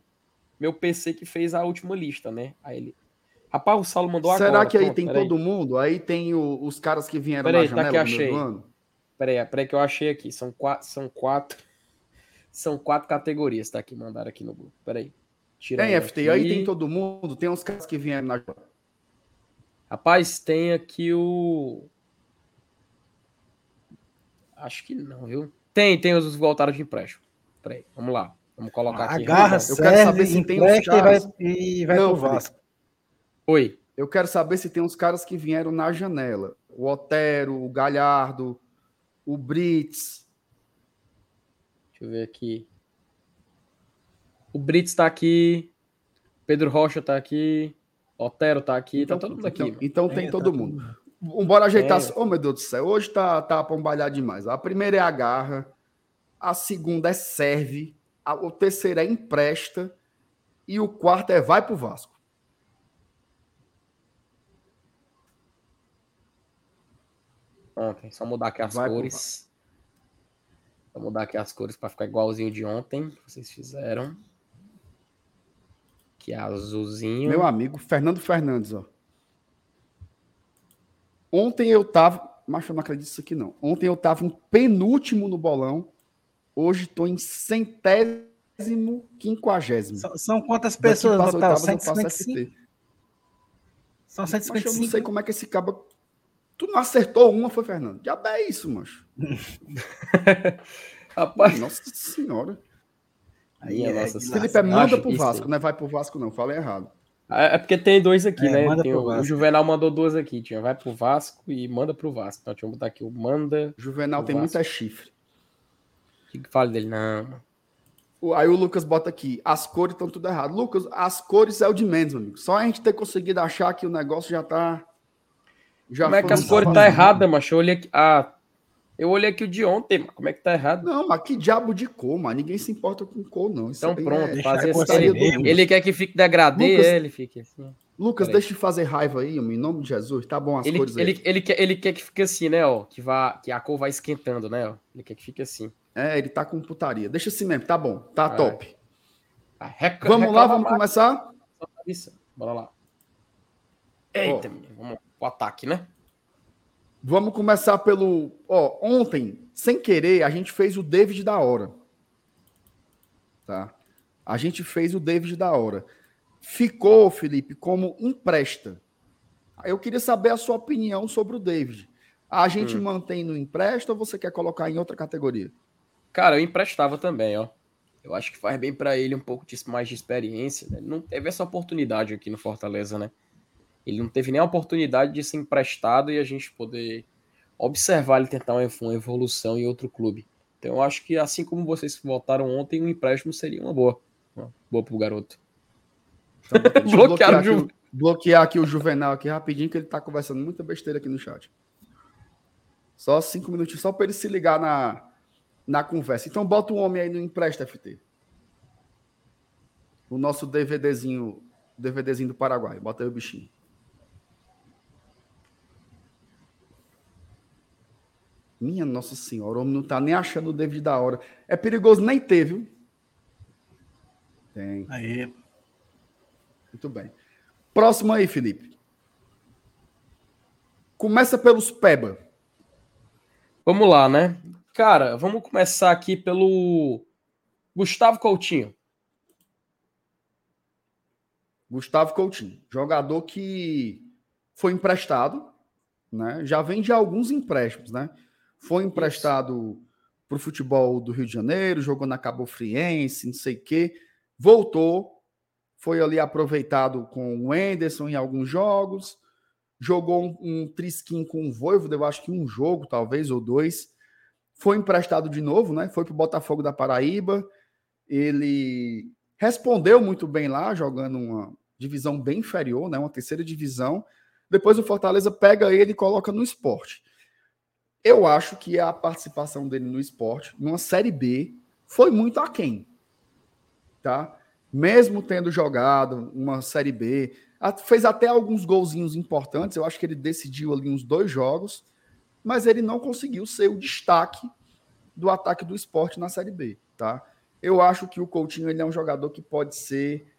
meu PC que fez a última lista, né? Aí ele Rapaz, o Saulo mandou
Será agora. Será que aí Pronto, tem todo aí. mundo? Aí tem o, os caras que vieram peraí, na janela tá que
achei. do ano? Peraí, peraí que eu achei aqui. São quatro, são quatro, são quatro categorias, tá aqui, mandaram aqui no grupo. Peraí.
Tem FT, aqui. aí tem todo mundo, tem uns caras que vieram na
Rapaz, tem aqui o Acho que não, viu? Tem, tem os que voltaram de empréstimo. Peraí, vamos lá. Vamos colocar aqui.
Agarra, eu quero saber se tem os caras... e vai, e vai não, pro Vasco.
Oi.
Eu quero saber se tem uns caras que vieram na janela. O Otero, o Galhardo, o Brits.
Deixa eu ver aqui. O Brits está aqui. Pedro Rocha está aqui. Otero está aqui. Então, tá todo mundo aqui.
Então, então tem é, todo tá mundo. Tudo. Bora ajeitar. É. Oh, meu Deus do céu. Hoje tá, tá pombalhar demais. A primeira é a garra. A segunda é serve. A, o terceiro é empresta. E o quarto é vai pro Vasco.
Ontem. Só mudar aqui as Vai, cores. Vou mudar aqui as cores para ficar igualzinho de ontem vocês fizeram. Que é azulzinho.
Meu amigo Fernando Fernandes, ó. Ontem eu tava. Mas eu não acredito nisso aqui, não. Ontem eu tava em penúltimo no bolão. Hoje tô em centésimo quinquagésimo.
São, são quantas pessoas total? 155?
São 155. Mas eu não sei como é que esse cabo. Tu não acertou uma, foi, Fernando? Já é isso, mancho. Rapaz. Nossa senhora. Aí é, nossa Felipe, é manda pro Vasco, não é vai pro Vasco, não. Falei errado.
É, é porque tem dois aqui, é, né? Tem o, o, Juvenal mandou duas aqui, tinha. Vai pro Vasco e manda pro Vasco. Então, deixa eu botar aqui o manda.
Juvenal tem Vasco. muita chifre.
O que, que fala dele? Não.
Aí o Lucas bota aqui, as cores estão tudo errado. Lucas, as cores é o de menos, amigo. Só a gente ter conseguido achar que o negócio já tá.
Já Como é que as cores tá errada, macho? Eu olhei aqui. Ah, eu olhei aqui o de ontem, mas como é que tá errado?
Não, mas que diabo de cor, mano? Ninguém se importa com cor, não.
Isso então pronto, é... fazer ele, ele quer que fique degradê, Lucas, ele fique assim.
Lucas, deixa de fazer raiva aí, em nome de Jesus. Tá bom as
ele,
cores
ele, aí. Ele quer, ele quer que fique assim, né, ó? Que, vá, que a cor vai esquentando, né, ó? Ele quer que fique assim.
É, ele tá com putaria. Deixa assim mesmo, tá bom. Tá top. Reca, vamos lá, vamos mais. começar?
Isso, bora lá. Eita, oh. menino, vamos pro ataque, né?
Vamos começar pelo. Ó, ontem, sem querer, a gente fez o David da hora. Tá? A gente fez o David da hora. Ficou, Felipe, como empresta. Eu queria saber a sua opinião sobre o David. A gente hum. mantém no empréstimo ou você quer colocar em outra categoria?
Cara, eu emprestava também, ó. Eu acho que faz bem para ele um pouco de, mais de experiência. Né? Ele não teve essa oportunidade aqui no Fortaleza, né? Ele não teve nem a oportunidade de ser emprestado e a gente poder observar ele tentar uma evolução em outro clube. Então eu acho que assim como vocês votaram ontem, um empréstimo seria uma boa. Uma boa pro garoto.
Então, bloquear, aqui, Ju... bloquear aqui o Juvenal aqui rapidinho, que ele tá conversando muita besteira aqui no chat. Só cinco minutinhos, só para ele se ligar na, na conversa. Então bota o homem aí no empresta FT. O nosso DVDzinho, DVDzinho do Paraguai. Bota aí o bichinho. Minha Nossa Senhora, o homem não tá nem achando o David da hora. É perigoso nem ter, viu? Tem.
Aí.
Muito bem. Próximo aí, Felipe. Começa pelos Peba.
Vamos lá, né? Cara, vamos começar aqui pelo Gustavo Coutinho.
Gustavo Coutinho, jogador que foi emprestado, né? Já vem de alguns empréstimos, né? Foi emprestado para o futebol do Rio de Janeiro, jogou na Cabo Friense, não sei o quê, voltou, foi ali aproveitado com o Enderson em alguns jogos, jogou um, um trisquinho com o Voivoda, eu acho que um jogo, talvez, ou dois, foi emprestado de novo, né? Foi para o Botafogo da Paraíba. Ele respondeu muito bem lá, jogando uma divisão bem inferior, né? Uma terceira divisão. Depois o Fortaleza pega ele e coloca no esporte. Eu acho que a participação dele no esporte, numa Série B, foi muito aquém. Tá? Mesmo tendo jogado uma Série B, fez até alguns golzinhos importantes. Eu acho que ele decidiu ali uns dois jogos mas ele não conseguiu ser o destaque do ataque do esporte na Série B, tá? Eu acho que o Coutinho ele é um jogador que pode ser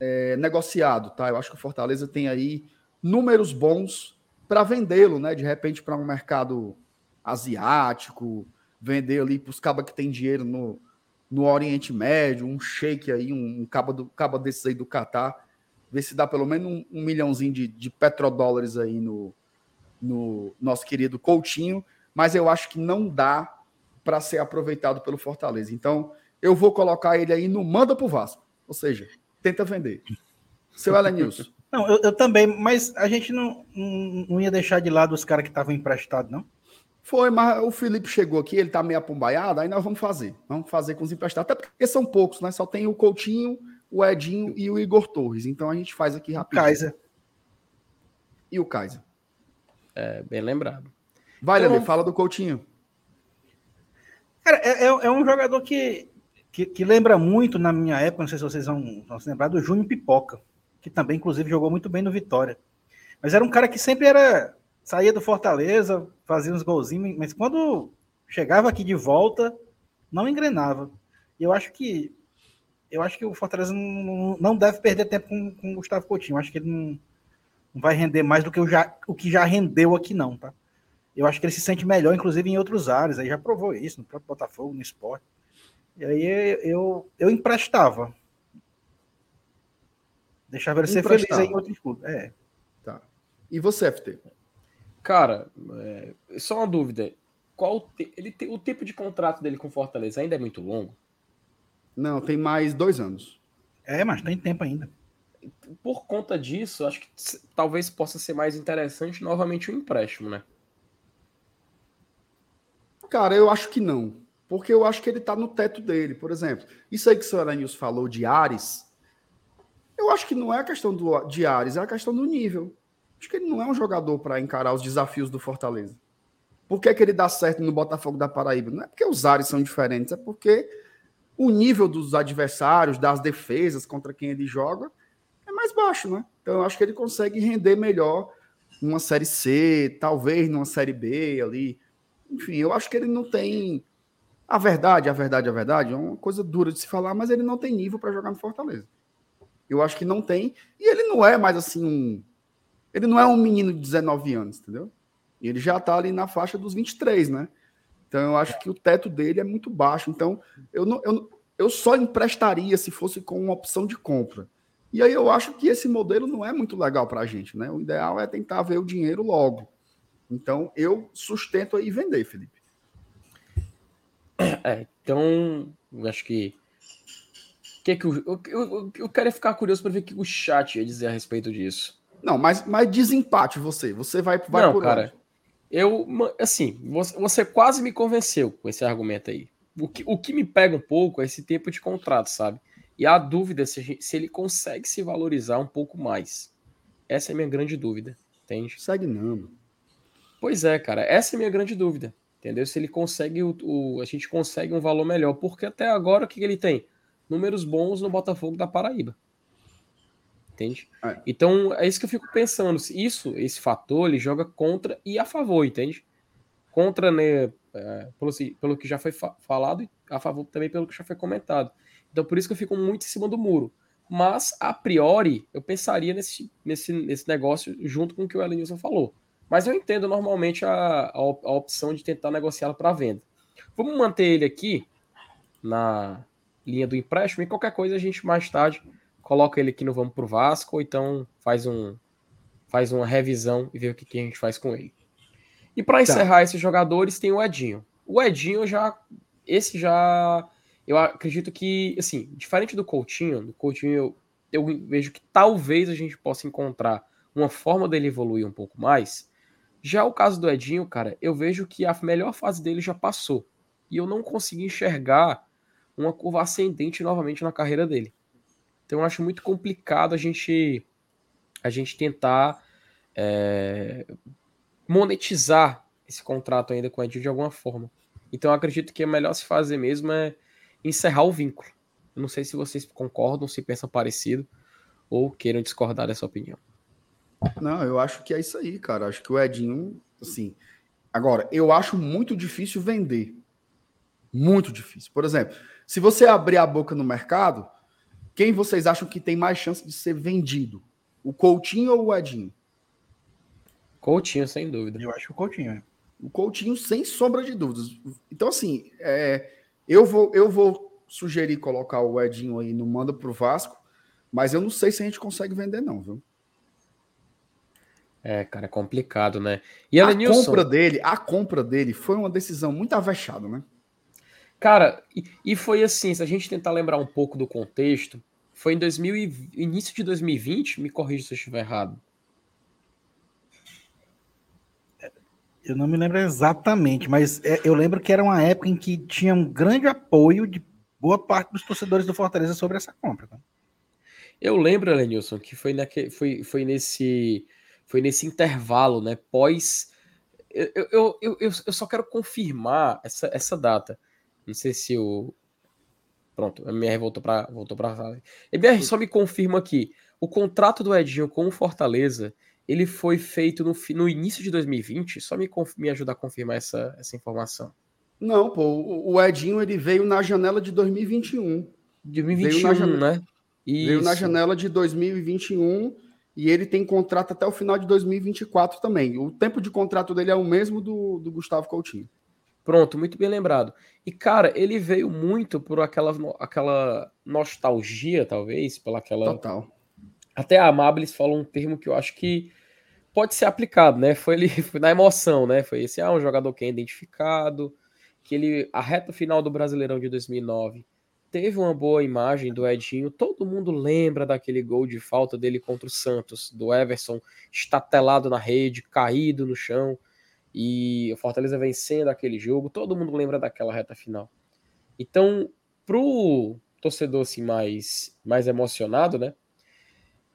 é, negociado, tá? Eu acho que o Fortaleza tem aí números bons para vendê-lo, né? De repente para um mercado asiático, vender ali para os cabas que tem dinheiro no, no Oriente Médio, um shake aí, um, um caba, do, caba desses aí do Catar, ver se dá pelo menos um, um milhãozinho de, de petrodólares aí no, no nosso querido Coutinho, mas eu acho que não dá para ser aproveitado pelo Fortaleza. Então, eu vou colocar ele aí no manda pro Vasco, ou seja, tenta vender. Seu Elenilson.
Não, eu, eu, também, mas a gente não, não, não ia deixar de lado os caras que estavam emprestados, não?
Foi, mas o Felipe chegou aqui, ele tá meio apombaiado, aí nós vamos fazer. Vamos fazer com os emprestados, até porque são poucos, né? Só tem o Coutinho, o Edinho e o Igor Torres. Então a gente faz aqui rápido.
Kaiser.
E o Kaiser.
É, bem lembrado.
Vai, então, fala do Coutinho.
Cara, é, é, é um jogador que, que, que, lembra muito, na minha época, não sei se vocês vão, vão se lembrar, do Júnior Pipoca, que também, inclusive, jogou muito bem no Vitória. Mas era um cara que sempre era. saía do Fortaleza, fazia uns golzinhos, mas quando chegava aqui de volta, não engrenava. E eu acho que. Eu acho que o Fortaleza não, não deve perder tempo com, com o Gustavo Coutinho. Eu acho que ele não não vai render mais do que o, já, o que já rendeu aqui, não, tá? Eu acho que ele se sente melhor, inclusive, em outros áreas. Aí já provou isso, no próprio Botafogo, no esporte. E aí eu, eu emprestava. Deixava ele ser feliz em outro clube. É.
Tá. E você, FT?
Cara, é, só uma dúvida. Qual te... ele tem o tempo de contrato dele com Fortaleza ainda é muito longo?
Não, tem mais dois anos.
É, mas tem tempo ainda.
Por conta disso, acho que talvez possa ser mais interessante novamente o empréstimo, né?
Cara, eu acho que não. Porque eu acho que ele tá no teto dele. Por exemplo, isso aí que o senhor Aranils falou de Ares, eu acho que não é a questão do, de Ares, é a questão do nível. Acho que ele não é um jogador para encarar os desafios do Fortaleza. Por que, que ele dá certo no Botafogo da Paraíba? Não é porque os Ares são diferentes, é porque o nível dos adversários, das defesas contra quem ele joga, é mais baixo, né? Então eu acho que ele consegue render melhor numa série C, talvez numa série B ali. Enfim, eu acho que ele não tem. A verdade, a verdade, a verdade, é uma coisa dura de se falar, mas ele não tem nível para jogar no Fortaleza. Eu acho que não tem. E ele não é mais assim um. Ele não é um menino de 19 anos, entendeu? Ele já está ali na faixa dos 23, né? Então eu acho que o teto dele é muito baixo. Então eu, não, eu, eu só emprestaria se fosse com uma opção de compra. E aí eu acho que esse modelo não é muito legal para a gente, né? O ideal é tentar ver o dinheiro logo. Então eu sustento aí vender, Felipe.
É, então acho que que que eu, eu, eu, eu quero ficar curioso para ver o que o chat ia dizer a respeito disso.
Não, mas, mas desempate você. Você vai, vai
não, por cara, onde? Eu, assim, você, você quase me convenceu com esse argumento aí. O que, o que me pega um pouco é esse tempo de contrato, sabe? E a dúvida se, se ele consegue se valorizar um pouco mais. Essa é a minha grande dúvida, entende?
Segue não.
Pois é, cara. Essa é a minha grande dúvida. Entendeu? Se ele consegue o, o, a gente consegue um valor melhor, porque até agora o que ele tem? Números bons no Botafogo da Paraíba. Entende? É. Então, é isso que eu fico pensando. Isso, esse fator, ele joga contra e a favor, entende? Contra, né, é, pelo, pelo que já foi fa falado e a favor também pelo que já foi comentado. Então, por isso que eu fico muito em cima do muro. Mas, a priori, eu pensaria nesse, nesse, nesse negócio junto com o que o Elenilson falou. Mas eu entendo normalmente a, a, a opção de tentar negociá-lo para venda. Vamos manter ele aqui na, linha do empréstimo e qualquer coisa a gente mais tarde coloca ele aqui no Vamos pro Vasco ou então faz um faz uma revisão e vê o que, que a gente faz com ele. E para tá. encerrar tá. esses jogadores tem o Edinho. O Edinho já esse já eu acredito que assim, diferente do Coutinho, do Coutinho eu, eu vejo que talvez a gente possa encontrar uma forma dele evoluir um pouco mais. Já o caso do Edinho, cara, eu vejo que a melhor fase dele já passou. E eu não consegui enxergar uma curva ascendente novamente na carreira dele. Então eu acho muito complicado a gente a gente tentar é, monetizar esse contrato ainda com o Edil de alguma forma. Então eu acredito que é melhor se fazer mesmo é encerrar o vínculo. Eu não sei se vocês concordam, se pensam parecido ou queiram discordar dessa opinião.
Não, eu acho que é isso aí, cara. Acho que o Edinho, assim. Agora, eu acho muito difícil vender. Muito difícil. Por exemplo, se você abrir a boca no mercado, quem vocês acham que tem mais chance de ser vendido? O Coutinho ou o Edinho?
Coutinho, sem dúvida.
Eu acho que o Coutinho. É.
O Coutinho, sem sombra de dúvidas. Então, assim, é, eu, vou, eu vou sugerir colocar o Edinho aí no manda pro Vasco, mas eu não sei se a gente consegue vender, não, viu?
É, cara, é complicado, né?
E a compra dele, a compra dele foi uma decisão muito avexada, né?
Cara, e, e, foi assim, se a gente tentar lembrar um pouco do contexto, foi em 2000 e, início de 2020, me corrija se eu estiver errado.
Eu não me lembro exatamente, mas é, eu lembro que era uma época em que tinha um grande apoio de boa parte dos torcedores do Fortaleza sobre essa compra. Tá?
Eu lembro, Lenilson, que foi, naque, foi, foi, nesse, foi nesse intervalo, né? Pós. Eu, eu, eu, eu, eu só quero confirmar essa, essa data. Não sei se o. Pronto, a MR voltou para voltou para MR só me confirma aqui. O contrato do Edinho com o Fortaleza, ele foi feito no, no início de 2020. Só me, me ajuda a confirmar essa, essa informação.
Não, pô, o Edinho ele veio na janela de 2021.
2021, janela, né?
Isso. Veio na janela de 2021 e ele tem contrato até o final de 2024 também. O tempo de contrato dele é o mesmo do, do Gustavo Coutinho.
Pronto, muito bem lembrado. E, cara, ele veio muito por aquela, aquela nostalgia, talvez, pela aquela.
Total.
Até a Amabilis falou um termo que eu acho que pode ser aplicado, né? Foi ele foi na emoção, né? Foi esse, ah, um jogador que é identificado, que ele, a reta final do Brasileirão de 2009 teve uma boa imagem do Edinho. Todo mundo lembra daquele gol de falta dele contra o Santos, do Everson estatelado na rede, caído no chão e o Fortaleza vencendo aquele jogo. Todo mundo lembra daquela reta final. Então, pro torcedor assim mais mais emocionado, né?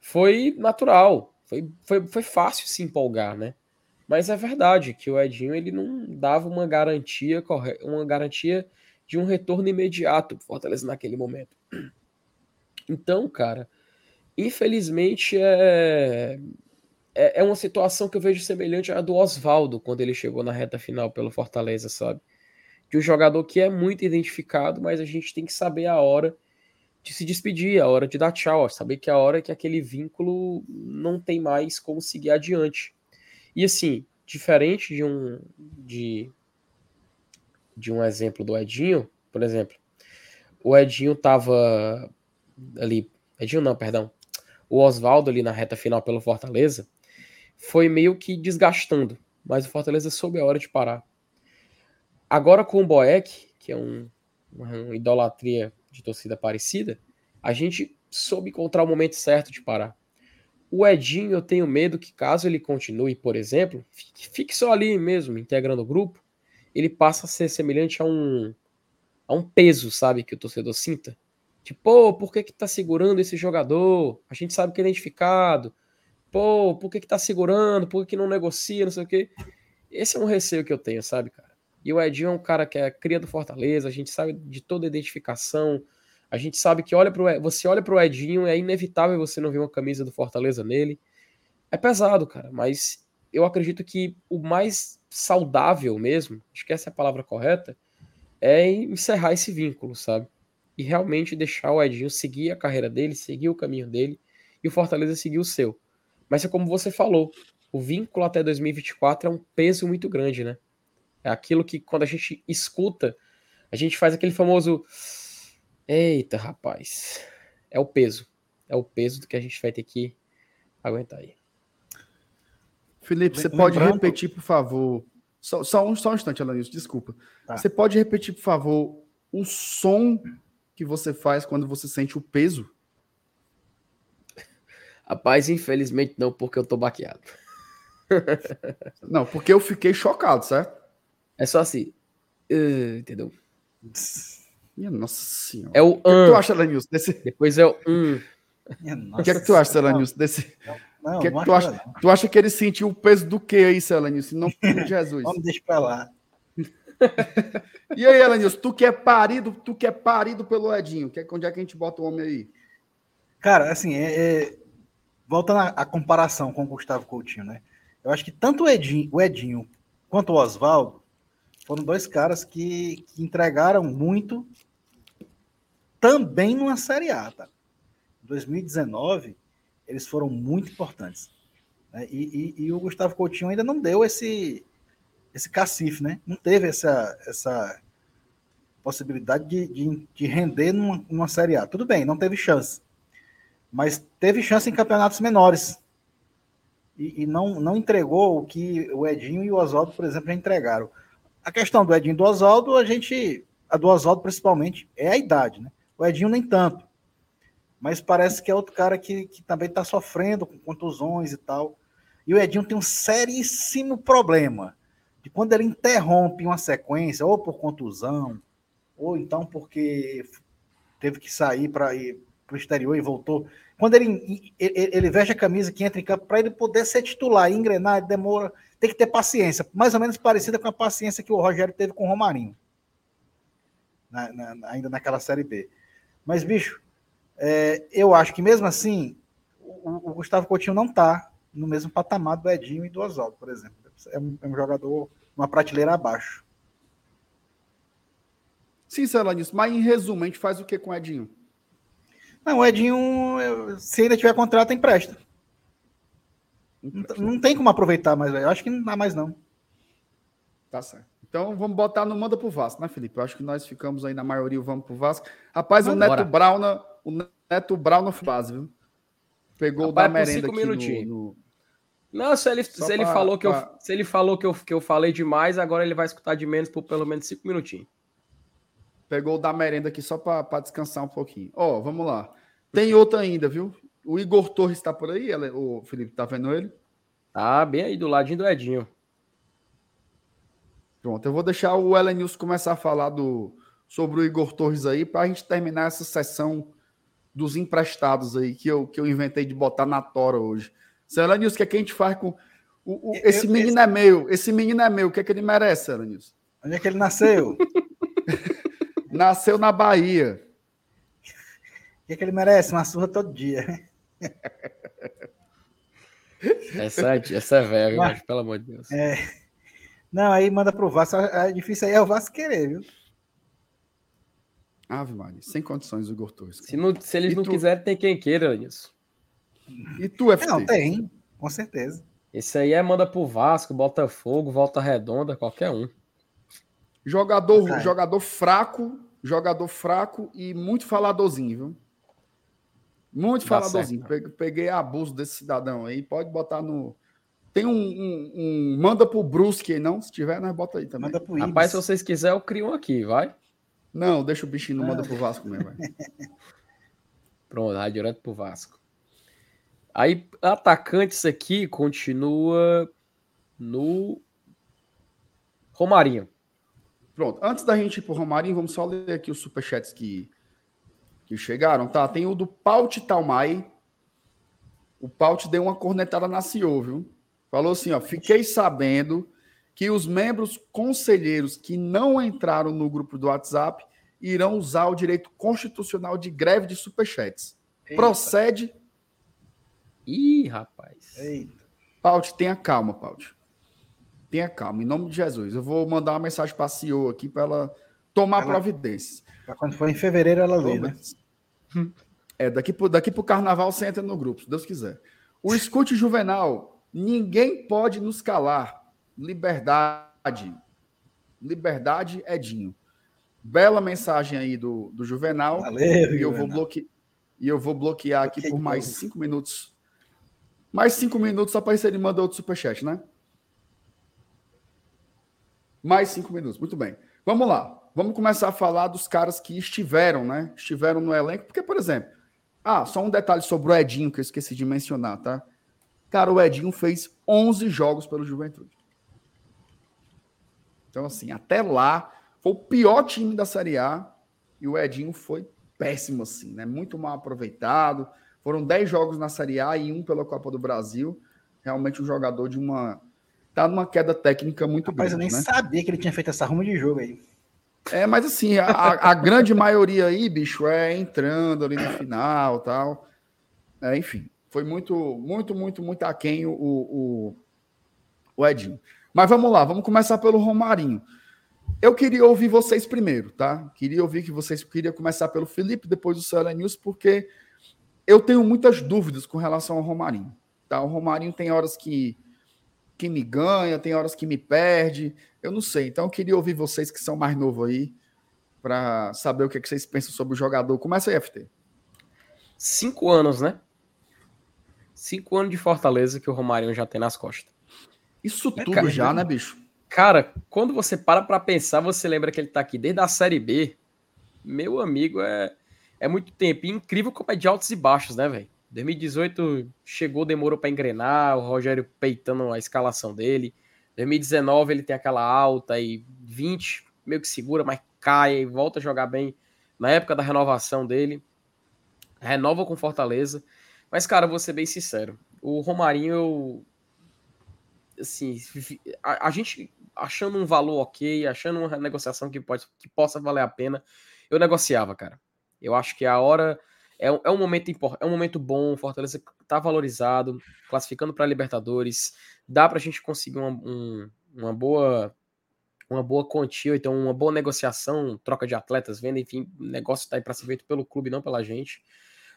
Foi natural, foi, foi, foi fácil se empolgar, né? Mas é verdade que o Edinho ele não dava uma garantia uma garantia de um retorno imediato pro Fortaleza naquele momento. Então, cara, infelizmente é, é, é uma situação que eu vejo semelhante à do Oswaldo quando ele chegou na reta final pelo Fortaleza, sabe? De um jogador que é muito identificado, mas a gente tem que saber a hora de se despedir, a hora de dar tchau, saber que a hora que aquele vínculo não tem mais como seguir adiante. E assim, diferente de um de de um exemplo do Edinho, por exemplo, o Edinho tava ali, Edinho não, perdão, o Oswaldo ali na reta final pelo Fortaleza foi meio que desgastando, mas o Fortaleza soube a hora de parar. Agora com o Boeck, que é um, uma idolatria de torcida parecida, a gente soube encontrar o momento certo de parar. O Edinho, eu tenho medo que caso ele continue, por exemplo, fique, fique só ali mesmo, integrando o grupo, ele passa a ser semelhante a um a um peso, sabe, que o torcedor sinta. Tipo, pô, por que que tá segurando esse jogador? A gente sabe que é identificado. Pô, por que que tá segurando? Por que que não negocia, não sei o quê? Esse é um receio que eu tenho, sabe, cara? E o Edinho é um cara que é cria do Fortaleza, a gente sabe de toda a identificação. A gente sabe que olha pro, você olha pro Edinho, é inevitável você não ver uma camisa do Fortaleza nele. É pesado, cara, mas eu acredito que o mais saudável mesmo, acho que essa é a palavra correta, é encerrar esse vínculo, sabe? E realmente deixar o Edinho seguir a carreira dele, seguir o caminho dele, e o Fortaleza seguir o seu. Mas é como você falou, o vínculo até 2024 é um peso muito grande, né? É aquilo que quando a gente escuta, a gente faz aquele famoso eita, rapaz. É o peso. É o peso do que a gente vai ter que aguentar aí.
Felipe, você pode repetir, por favor? Só, só, um, só um instante, Alanis, desculpa. Tá. Você pode repetir, por favor, o som que você faz quando você sente o peso?
Rapaz, infelizmente não, porque eu tô baqueado.
não, porque eu fiquei chocado, certo?
É só assim. Uh, entendeu?
Minha nossa senhora.
É o, o
que, um. que tu acha, Alanis? Desse...
Depois é o um.
O que é que tu acha, Alanis, desse... Não, que, que tu, acha, não. tu acha que ele sentiu o peso do que aí, Selanilson? Não de Jesus.
Vamos deixar pra lá.
e aí, Elenilson, tu que é parido, tu que é parido pelo Edinho, que é, onde é que a gente bota o homem aí?
Cara, assim, é, é, voltando à, à, comparação com o Gustavo Coutinho, né? Eu acho que tanto o Edinho, o Edinho quanto o Oswaldo foram dois caras que, que entregaram muito também numa Série A, tá? 2019, eles foram muito importantes. Né? E, e, e, o Gustavo Coutinho ainda não deu esse, esse cacife, né? Não teve essa, essa possibilidade de, de, de render numa, numa Série A. Tudo bem, não teve chance. Mas teve chance em campeonatos menores. E, e não, não entregou o que o Edinho e o Oswaldo, por exemplo, já entregaram. A questão do Edinho e do Oswaldo, a gente. A do Oswaldo, principalmente, é a idade, né? O Edinho nem tanto mas parece que é outro cara que, que também está sofrendo com contusões e tal. E o Edinho tem um seríssimo problema de quando ele interrompe uma sequência, ou por contusão, ou então porque teve que sair para ir para o exterior e voltou. Quando ele, ele, ele, veste a camisa que entra em campo, para ele poder ser titular e engrenar, demora, tem que ter paciência, mais ou menos parecida com a paciência que o Rogério teve com o Romarinho, na, na, ainda naquela Série B. Mas, bicho, é, eu acho que mesmo assim, o, o Gustavo Coutinho não está no mesmo patamar do Edinho e do Oswaldo, por exemplo. É um, é um jogador uma prateleira abaixo.
Sim, Celanilson, mas em resumo, a gente faz o que com o Edinho?
Não, o Edinho, se ainda tiver contrato, empresta. Não, não tem como aproveitar mais, eu acho que não dá mais, não.
Tá certo. Então vamos botar no manda pro Vasco, né, Felipe? Eu acho que nós ficamos aí na maioria, vamos pro Vasco. Rapaz, o Neto Brown, o Neto Brown não faz, viu? Pegou Rapaz, o da merenda aqui no, no,
Não, se ele, se ele pra, falou que pra... eu se ele falou que eu, que eu falei demais, agora ele vai escutar de menos por pelo menos cinco minutinhos.
Pegou o da merenda aqui só para descansar um pouquinho. Ó, oh, vamos lá. Tem outra ainda, viu? O Igor Torres está por aí, o Felipe tá vendo ele?
Ah, bem aí do ladinho do Edinho.
Pronto, eu vou deixar o Ellen News começar a falar do, sobre o Igor Torres aí, para a gente terminar essa sessão dos emprestados aí, que eu, que eu inventei de botar na tora hoje. Ellen News, o que, é que a gente faz com. O, o, esse eu, menino esse... é meu, esse menino é meu, o que é que ele merece, Ellen News?
Onde é que ele nasceu?
Nasceu na Bahia.
O que é que ele merece? Uma surra todo dia.
essa, é, essa é velha, mas, pelo amor de Deus.
É. Não, aí manda pro Vasco. É difícil aí é o Vasco querer, viu?
Ave Maria, sem condições o Igor Torres.
Se, não, se eles e não tu... quiserem, tem quem queira isso.
E tu, FT?
Não, tem, com certeza.
Esse aí é manda pro Vasco, Botafogo, Volta Redonda, qualquer um.
Jogador, jogador fraco, jogador fraco e muito faladorzinho, viu? Muito faladorzinho. Certo. Peguei abuso desse cidadão aí, pode botar no, tem um, um, um, Manda pro Brusque, não? Se tiver, nós bota aí também. Manda
pro Rapaz, se vocês quiserem, eu crio um aqui, vai?
Não, deixa o bichinho, não, manda pro Vasco mesmo. Vai.
Pronto, vai direto pro Vasco. Aí, atacantes aqui continua no Romarinho.
Pronto, antes da gente ir pro Romarinho, vamos só ler aqui os superchats que, que chegaram, tá? Tem o do Paut Talmai. O Paut deu uma cornetada na CEO, viu? Falou assim, ó, fiquei sabendo que os membros conselheiros que não entraram no grupo do WhatsApp irão usar o direito constitucional de greve de superchats. Eita. Procede.
Ih, rapaz.
Eita. Paute, tenha calma, Paute. Tenha calma, em nome de Jesus. Eu vou mandar uma mensagem para a CEO aqui para ela tomar ela, providência.
Quando for em fevereiro, ela lê, né?
É, daqui para daqui o carnaval você entra no grupo, se Deus quiser. O escute juvenal Ninguém pode nos calar. Liberdade. Liberdade, Edinho. Bela mensagem aí do, do Juvenal.
Valeu,
e eu vou bloquear e eu vou bloquear aqui por mais cinco minutos. Mais cinco minutos só para ele manda outro superchat, né? Mais cinco minutos, muito bem. Vamos lá. Vamos começar a falar dos caras que estiveram, né? Estiveram no elenco. Porque, por exemplo, ah, só um detalhe sobre o Edinho que eu esqueci de mencionar, tá? Cara, o Edinho fez 11 jogos pelo Juventude. Então, assim, até lá, foi o pior time da Série A e o Edinho foi péssimo, assim, né? Muito mal aproveitado. Foram 10 jogos na Série A e um pela Copa do Brasil. Realmente um jogador de uma. Tá numa queda técnica muito
Rapaz,
grande.
Mas eu nem
né?
sabia que ele tinha feito essa ruma de jogo aí.
É, mas assim, a, a grande maioria aí, bicho, é entrando ali no final tal. É, enfim. Foi muito, muito, muito, muito aquém o, o, o Edinho. Mas vamos lá, vamos começar pelo Romarinho. Eu queria ouvir vocês primeiro, tá? Queria ouvir que vocês queria começar pelo Felipe, depois do Ceará News, porque eu tenho muitas dúvidas com relação ao Romarinho. Tá? O Romarinho tem horas que, que me ganha, tem horas que me perde. Eu não sei. Então eu queria ouvir vocês que são mais novos aí, para saber o que, é que vocês pensam sobre o jogador. Começa aí, FT.
Cinco anos, né? Cinco anos de Fortaleza que o Romarinho já tem nas costas.
Isso é, tudo cara, já, né, bicho?
Cara, quando você para pra pensar, você lembra que ele tá aqui desde a Série B. Meu amigo, é, é muito tempo. E incrível como é de altos e baixos, né, velho? 2018 chegou, demorou para engrenar, o Rogério peitando a escalação dele. 2019 ele tem aquela alta e 20 meio que segura, mas cai e volta a jogar bem na época da renovação dele. Renova com Fortaleza. Mas, cara, vou ser bem sincero. O Romarinho, eu, assim, a, a, gente achando um valor ok, achando uma negociação que, pode, que possa valer a pena, eu negociava, cara. Eu acho que a hora é, é um momento é um momento bom, Fortaleza tá valorizado, classificando para Libertadores, dá pra gente conseguir uma, um, uma boa uma boa quantia, então uma boa negociação, troca de atletas, venda, enfim, negócio tá aí para ser feito pelo clube, não pela gente.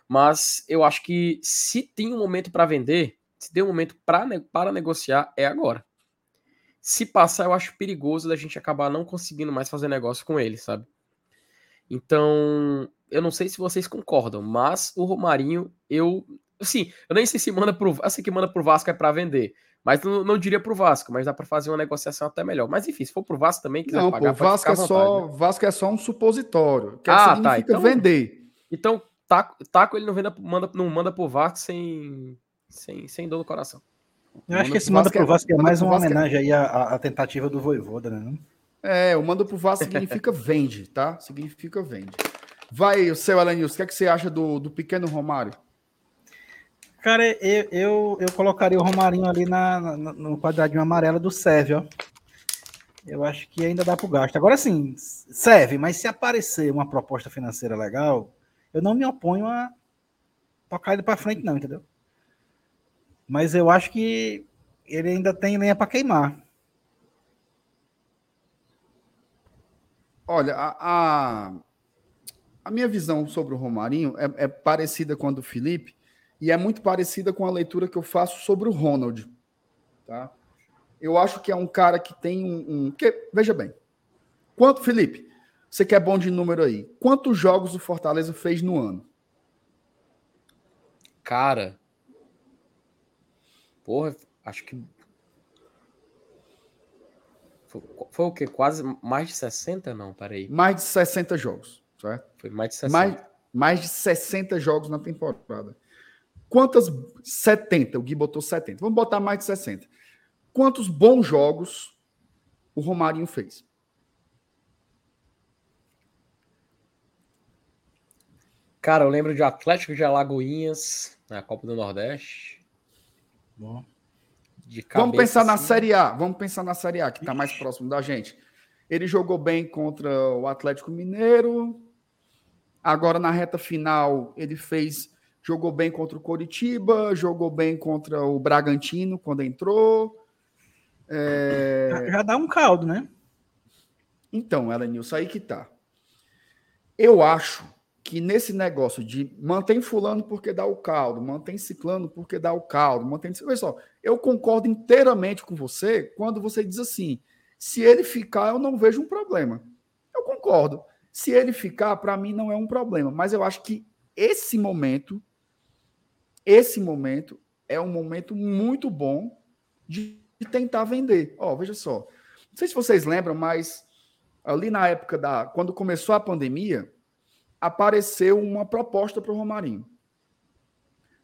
Mas eu acho que se tem um momento para vender, se tem um momento pra, para negociar, é agora. se passar, eu acho perigoso da gente acabar não conseguindo mais fazer negócio com ele, sabe? Então, eu não sei se vocês concordam, mas o Romarinho, eu. Assim, eu nem sei se manda pro. Assim que manda pro Vasco é para vender. Mas não, não diria pro Vasco, mas dá para fazer uma negociação até melhor. Mas enfim, se for pro Vasco também,
quiser não, pagar, pô, Vasco é vontade, só, né? Vasco é só um supositório. Que ah, tá. Então, vender.
Então, taco, taco ele não, venda, manda, não manda pro Vasco sem, sem, sem dor no coração.
Eu acho que esse manda pro Vasco é, é mais uma é homenagem aí à, à, tentativa do Voivoda, né?
É, o manda pro Vasco significa vende, tá? Significa vende. Vai, o seu Alanils, o que, é que você acha do, do pequeno Romário?
Cara, eu, eu, eu colocaria o Romarinho ali na, na, no quadradinho amarelo do Sérvio, ó. Eu acho que ainda dá pro gasto. Agora sim, serve, mas se aparecer uma proposta financeira legal, eu não me oponho a tocar ele para frente, não, entendeu? Mas eu acho que ele ainda tem lenha para queimar.
Olha, a, a, a, minha visão sobre o Romarinho é, é, parecida com a do Felipe e é muito parecida com a leitura que eu faço sobre o Ronald. Tá? Eu acho que é um cara que tem um. um que, veja bem, quanto, Felipe, você que é bom de número aí, quantos jogos o Fortaleza fez no ano?
Cara, porra, acho que foi, foi, o quê? Quase mais de 60? Não, peraí.
Mais de 60 jogos, certo?
Foi mais de 60.
Mais, mais de 60 jogos na temporada. Quantas. 70, o Gui botou 70. Vamos botar mais de 60. Quantos bons jogos o Romarinho fez?
Cara, eu lembro de Atlético de Alagoinhas na Copa do Nordeste.
Bom. Vamos pensar assim. na Série A. Vamos pensar na Série A, que está mais próximo da gente. Ele jogou bem contra o Atlético Mineiro. Agora, na reta final, ele fez. Jogou bem contra o Coritiba, jogou bem contra o Bragantino quando entrou.
É... Já dá um caldo, né?
Então, Elenilson, aí que tá. Eu acho que nesse negócio de mantém fulano porque dá o caldo, mantém ciclano porque dá o caldo, mantém... Pessoal, eu concordo inteiramente com você quando você diz assim, se ele ficar, eu não vejo um problema. Eu concordo. Se ele ficar, para mim não é um problema, mas eu acho que esse momento, esse momento é um momento muito bom de tentar vender. Ó, veja só. Não sei se vocês lembram, mas ali na época da quando começou a pandemia, apareceu uma proposta para o Romarinho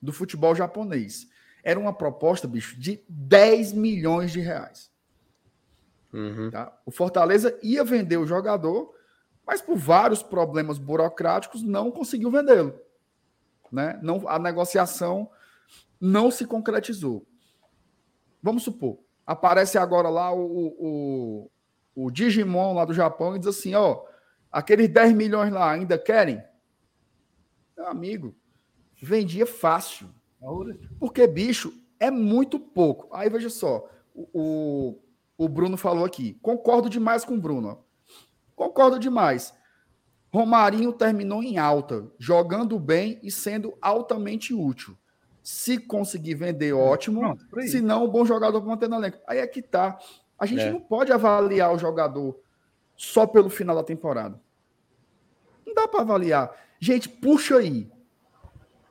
do futebol japonês. Era uma proposta, bicho, de 10 milhões de reais. Uhum. Tá? O Fortaleza ia vender o jogador, mas por vários problemas burocráticos não conseguiu vendê-lo. Né? Não, a negociação não se concretizou. Vamos supor, aparece agora lá o, o, o Digimon lá do Japão e diz assim: ó, Aqueles 10 milhões lá ainda querem? Meu amigo, vendia fácil. Porque, bicho, é muito pouco. Aí veja só, o, o, Bruno falou aqui. Concordo demais com o Bruno. Concordo demais. Romarinho terminou em alta, jogando bem e sendo altamente útil. Se conseguir vender, ótimo. Pronto, se não, um bom jogador para manter no elenco. Aí é que tá. A gente é. não pode avaliar o jogador só pelo final da temporada. Não dá para avaliar. Gente, puxa aí.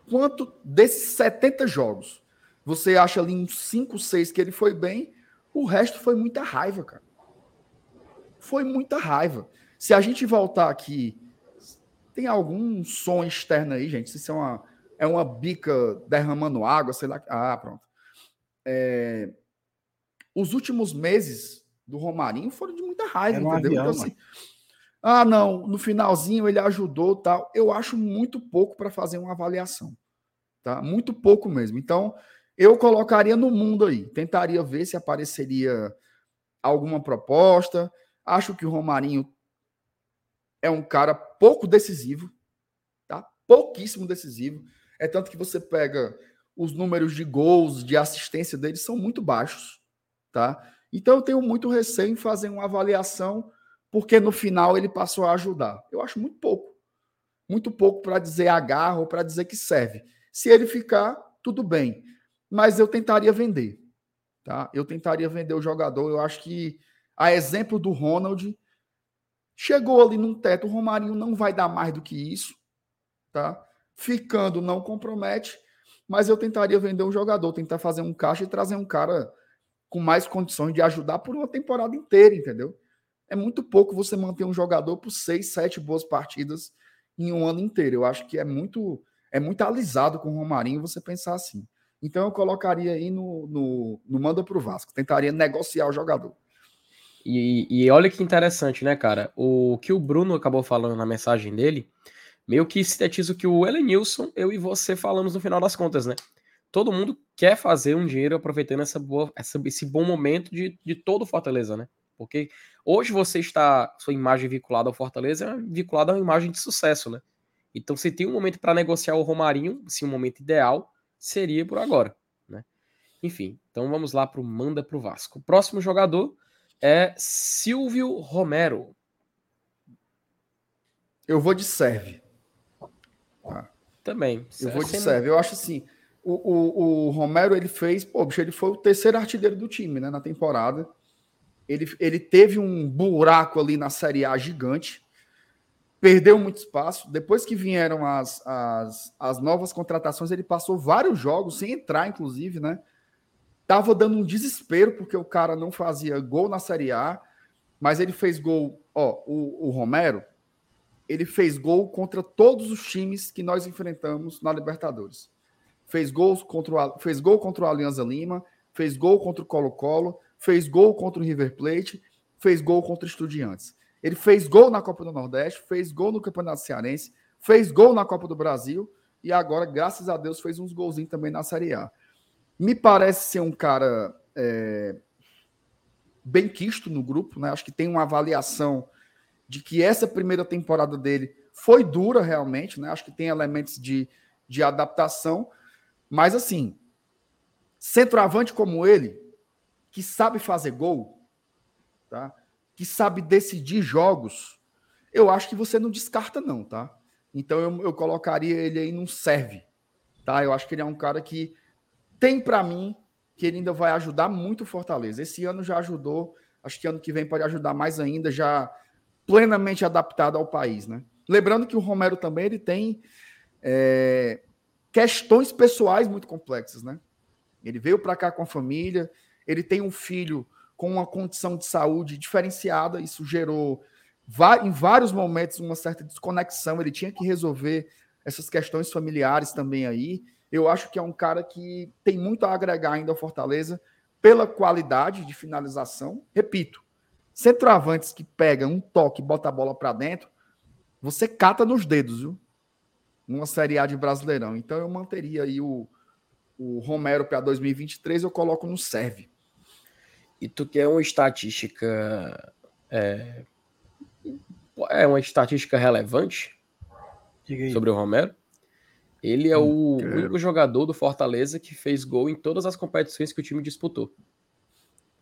Quanto desses 70 jogos você acha ali uns 5, 6 que ele foi bem, o resto foi muita raiva, cara. Foi muita raiva. Se a gente voltar aqui, tem algum som externo aí, gente? Se isso é uma, é uma bica derramando água, sei lá. Ah, pronto. É... Os últimos meses do Romarinho foram de muita raiva, entendeu? Avião, então, assim, ah, não, no finalzinho ele ajudou, tal. Eu acho muito pouco para fazer uma avaliação, tá? Muito pouco mesmo. Então, eu colocaria no mundo aí, tentaria ver se apareceria alguma proposta. Acho que o Romarinho é um cara pouco decisivo, tá? Pouquíssimo decisivo. É tanto que você pega os números de gols, de assistência dele são muito baixos, tá? Então eu tenho muito receio em fazer uma avaliação, porque no final ele passou a ajudar. Eu acho muito pouco. Muito pouco para dizer agarra ou para dizer que serve. Se ele ficar, tudo bem. Mas eu tentaria vender. Tá? Eu tentaria vender o jogador. Eu acho que, a exemplo do Ronald, chegou ali num teto. O Romarinho não vai dar mais do que isso. Tá? Ficando não compromete, mas eu tentaria vender um jogador, tentar fazer um caixa e trazer um cara com mais condições de ajudar por uma temporada inteira, entendeu? É muito pouco você manter um jogador por seis, sete boas partidas em um ano inteiro. Eu acho que é muito é muito alisado com o Romarinho você pensar assim. Então eu colocaria aí no, no, no manda para o Vasco, tentaria negociar o jogador.
E, e, olha que interessante, né, cara? O que o Bruno acabou falando na mensagem dele, meio que sintetiza o que o Elenilson, eu e você falamos no final das contas, né? Todo mundo quer fazer um dinheiro aproveitando essa boa, essa, esse bom momento de, de todo Fortaleza, né? Porque hoje você está, sua imagem vinculada ao Fortaleza é vinculada a uma imagem de sucesso, né? Então, se tem um momento para negociar o Romarinho, se um momento ideal, seria por agora. Né? Enfim, então vamos lá para o Manda para o Vasco. O próximo jogador é Silvio Romero.
Eu vou de serve.
Tá. Também.
Eu vou de serve. Eu acho assim, o, o, o, Romero ele fez, pô, bicho, ele foi o terceiro artilheiro do time, né, na temporada. Ele, ele teve um buraco ali na Série A gigante perdeu muito espaço. Depois que vieram as, as, as novas contratações, ele passou vários jogos, sem entrar, inclusive, né? Tava dando um desespero, porque o cara não fazia gol na Série A, mas ele fez gol. Ó, o, o Romero, ele fez gol contra todos os times que nós enfrentamos na Libertadores. Fez, gols contra o, fez gol contra o Alianza Lima, fez gol contra o Colo-Colo, fez gol contra o River Plate, fez gol contra o Estudiantes. Ele fez gol na Copa do Nordeste, fez gol no Campeonato Cearense, fez gol na Copa do Brasil e agora, graças a Deus, fez uns golzinhos também na Série A. Me parece ser um cara é, bem quisto no grupo, né? Acho que tem uma avaliação de que essa primeira temporada dele foi dura realmente, né? Acho que tem elementos de, de adaptação, mas assim, centroavante como ele, que sabe fazer gol, tá? que sabe decidir jogos, eu acho que você não descarta, não, tá? Então eu, eu colocaria ele aí num serve, tá? Eu acho que ele é um cara que tem para mim que ele ainda vai ajudar muito o Fortaleza. Esse ano já ajudou, acho que ano que vem pode ajudar mais ainda, já plenamente adaptado ao país, né? Lembrando que o Romero também ele tem é, questões pessoais muito complexas, né? Ele veio para cá com a família, ele tem um filho com uma condição de saúde diferenciada. Isso gerou em vários momentos uma certa desconexão. Ele tinha que resolver essas questões familiares também aí. Eu acho que é um cara que tem muito a agregar ainda ao Fortaleza pela qualidade de finalização. Repito, centroavantes que pegam um toque e bota a bola para dentro, você cata nos dedos, viu? Numa Série A de Brasileirão. Então eu manteria aí o, o Romero para 2023, eu coloco no serve
e tu quer uma estatística. É, é uma estatística relevante sobre o Romero. Ele é o Quero. único jogador do Fortaleza que fez gol em todas as competições que o time disputou.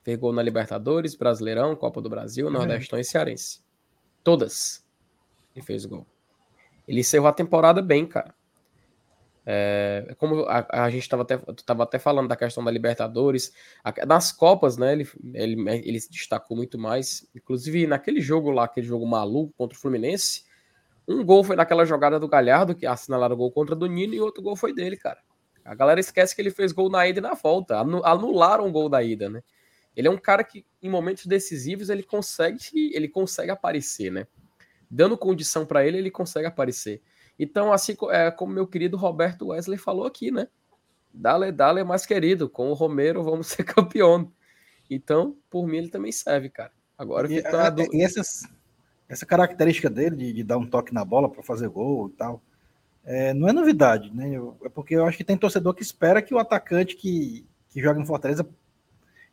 Fez gol na Libertadores, Brasileirão, Copa do Brasil, é. Nordestão e Cearense. Todas. Ele fez gol. Ele encerrou a temporada bem, cara. É, como a, a gente estava até, tava até falando da questão da Libertadores, a, nas Copas, né, ele, ele, ele se destacou muito mais. Inclusive, naquele jogo lá, aquele jogo maluco contra o Fluminense, um gol foi naquela jogada do Galhardo, que assinalaram o gol contra do Nino, e outro gol foi dele, cara. A galera esquece que ele fez gol na ida e na volta. Anularam o gol da ida, né? Ele é um cara que, em momentos decisivos, ele consegue, ele consegue aparecer, né? Dando condição para ele, ele consegue aparecer. Então, assim é, como meu querido Roberto Wesley falou aqui, né? Dale, dale mais querido, com o Romero vamos ser campeão. Então, por mim, ele também serve, cara. Agora
e, fica. Do... E essas, essa característica dele de, de dar um toque na bola para fazer gol e tal, é, não é novidade, né? Eu, é porque eu acho que tem torcedor que espera que o atacante que, que joga no Fortaleza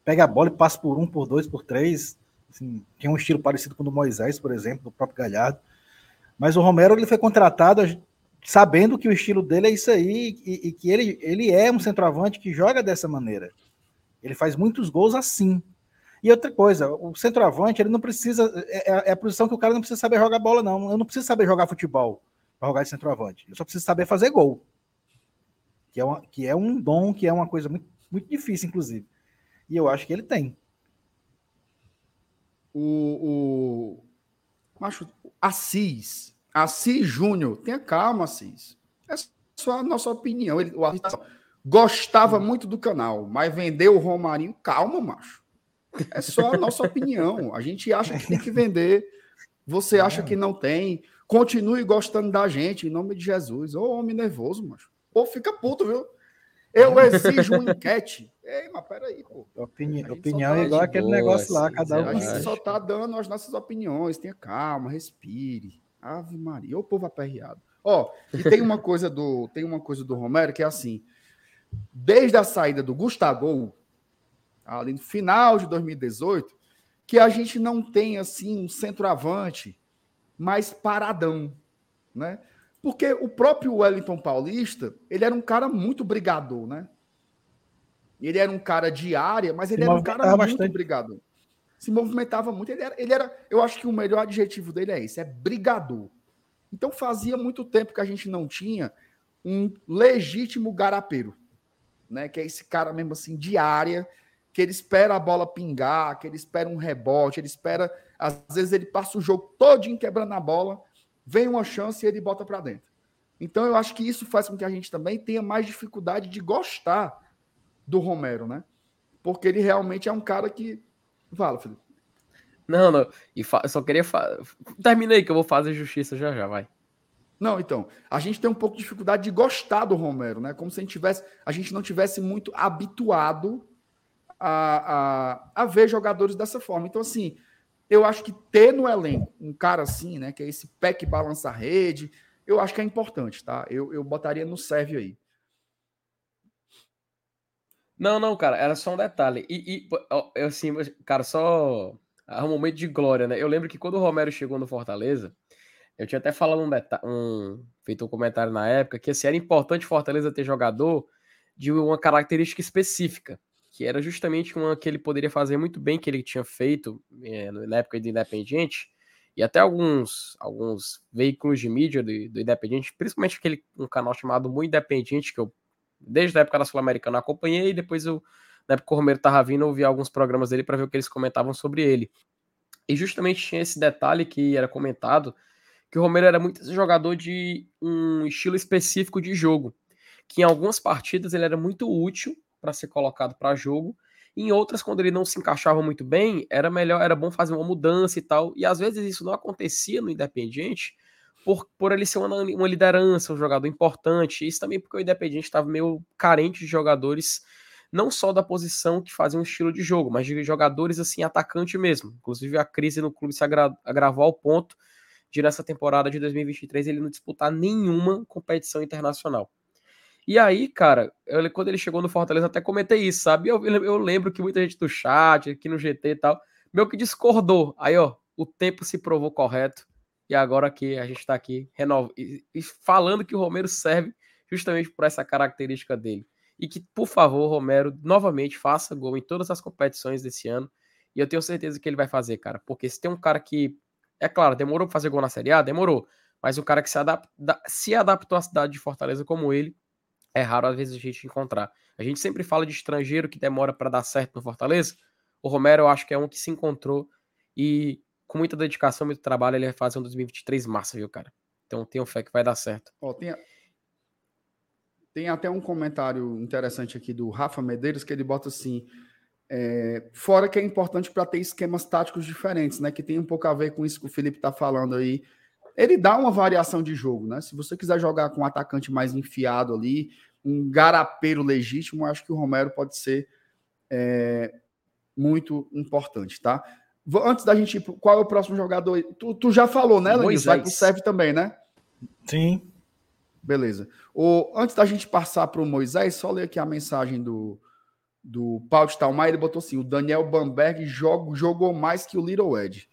pegue a bola e passe por um, por dois, por três. Assim, tem um estilo parecido com o do Moisés, por exemplo, do próprio Galhardo. Mas o Romero ele foi contratado sabendo que o estilo dele é isso aí e, e, que ele, ele é um centroavante que joga dessa maneira. Ele faz muitos gols assim. E outra coisa, o centroavante ele não precisa é, é, é a posição que o cara não precisa saber jogar bola não. Eu não preciso saber jogar futebol para jogar de centroavante. Eu só preciso saber fazer gol. Que é, uma, que é um dom, que é uma coisa muito, muito difícil, inclusive. E eu acho que ele tem.
O, o macho, Assis, Assis Júnior, tenha calma, Assis. É só a nossa opinião. Ele, o Assis gostava muito do canal, mas vendeu o Romarinho, calma, macho. É só a nossa opinião. A gente acha que tem que vender. Você acha que não tem. Continue gostando da gente, em nome de Jesus. Ô, homem nervoso, macho. Pô, fica puto, viu? Eu exijo uma enquete. Ei, mas peraí, pô.
Opini opinião tá é igual aquele boa, negócio lá, cada um.
A gente só tá dando as nossas opiniões. Tenha calma, respire. Ave Maria, o povo aperreado. Ó, e tem uma coisa do, tem uma coisa do Romero que é assim, desde a saída do Gustavo, ali no final de 2018, que a gente não tem assim um centroavante mais paradão, né? Porque o próprio Wellington Paulista, ele era um cara muito brigador, né? Ele era um cara de área, mas ele Se era um cara muito bastante. brigador. Se movimentava muito. Ele era, ele era, eu acho que o melhor adjetivo dele é esse, é brigador. Então fazia muito tempo que a gente não tinha um legítimo garapeiro, né? Que é esse cara mesmo assim de área, que ele espera a bola pingar, que ele espera um rebote, ele espera, às vezes ele passa o jogo todinho quebrando a bola, vem uma chance e ele bota para dentro. Então eu acho que isso faz com que a gente também tenha mais dificuldade de gostar do Romero, né? Porque ele realmente é um cara que fala, Felipe.
Não, não. E só queria. Fa... Termina aí que eu vou fazer justiça já já, vai.
Não, então, a gente tem um pouco de dificuldade de gostar do Romero, né? Como se a gente, tivesse, a gente não tivesse muito habituado a, a, a ver jogadores dessa forma. Então, assim, eu acho que ter no elenco um cara assim, né? Que é esse pé que balança a rede, eu acho que é importante, tá? Eu, eu botaria no serve aí.
Não, não, cara, era só um detalhe. E, e assim, cara, só é um momento de glória, né? Eu lembro que quando o Romero chegou no Fortaleza, eu tinha até falado um, um feito um comentário na época que assim, era importante Fortaleza ter jogador de uma característica específica, que era justamente uma que ele poderia fazer muito bem, que ele tinha feito é, na época do Independiente, e até alguns, alguns veículos de mídia do, do Independiente, principalmente aquele um canal chamado Muito Independiente, que eu desde a época da Sul-Americana acompanhei, e depois eu na época o Romero tava vindo, eu vi alguns programas dele para ver o que eles comentavam sobre ele. E justamente tinha esse detalhe que era comentado, que o Romero era muito jogador de um estilo específico de jogo, que em algumas partidas ele era muito útil para ser colocado para jogo, em outras, quando ele não se encaixava muito bem, era melhor, era bom fazer uma mudança e tal. E às vezes isso não acontecia no Independiente por, por ele ser uma, uma liderança, um jogador importante. Isso também porque o Independiente estava meio carente de jogadores não só da posição que fazia um estilo de jogo, mas de jogadores assim, atacante mesmo. Inclusive a crise no clube se agra agravou ao ponto de nessa temporada de 2023 ele não disputar nenhuma competição internacional. E aí, cara, eu, quando ele chegou no Fortaleza, até comentei isso, sabe? Eu, eu lembro que muita gente do chat, aqui no GT e tal, meio que discordou. Aí, ó, o tempo se provou correto. E agora que a gente está aqui renov... e falando que o Romero serve justamente por essa característica dele e que, por favor, Romero novamente faça gol em todas as competições desse ano. E eu tenho certeza que ele vai fazer, cara. Porque se tem um cara que, é claro, demorou para fazer gol na Série A, demorou. Mas um cara que se, adapta, se adaptou à cidade de Fortaleza como ele, é raro às vezes a gente encontrar. A gente sempre fala de estrangeiro que demora para dar certo no Fortaleza. O Romero eu acho que é um que se encontrou e com muita dedicação, muito trabalho, ele vai fazer um 2023 massa, viu, cara? Então tenho fé que vai dar certo.
Ó, tem, tem até um comentário interessante aqui do Rafa Medeiros que ele bota assim: é, fora que é importante para ter esquemas táticos diferentes, né? Que tem um pouco a ver com isso que o Felipe está falando aí. Ele dá uma variação de jogo, né? Se você quiser jogar com um atacante mais enfiado ali, um garapeiro legítimo, acho que o Romero pode ser é, muito importante, tá? Antes da gente ir, qual é o próximo jogador? Tu, tu já falou, né, Lenilson? Vai pro Serve também, né?
Sim.
Beleza. O, antes da gente passar para o Moisés, só ler aqui a mensagem do, do Paulo de Talmar. Ele botou assim: o Daniel Bamberg jogou, jogou mais que o Little Ed.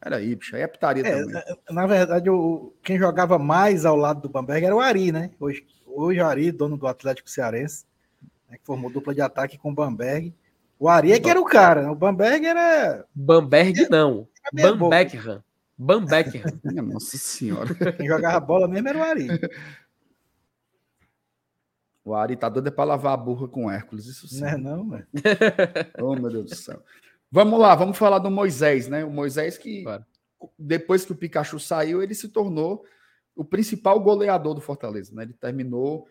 Era aí, bicho. Aí é putaria é, também.
Na verdade, o, quem jogava mais ao lado do Bamberg era o Ari, né? Hoje o Ari, dono do Atlético Cearense, né, que formou dupla de ataque com o Bamberg. O Ari é que era o cara, né? O Bamberg era.
Bamberg não. Bamberg. Bamberg.
Nossa senhora.
Quem jogava bola mesmo era o Ari.
O Ari tá doido é para lavar a burra com Hércules, isso sim.
Não é não, velho.
oh, meu Deus do céu. Vamos lá, vamos falar do Moisés, né? O Moisés que, claro. depois que o Pikachu saiu, ele se tornou o principal goleador do Fortaleza, né? Ele terminou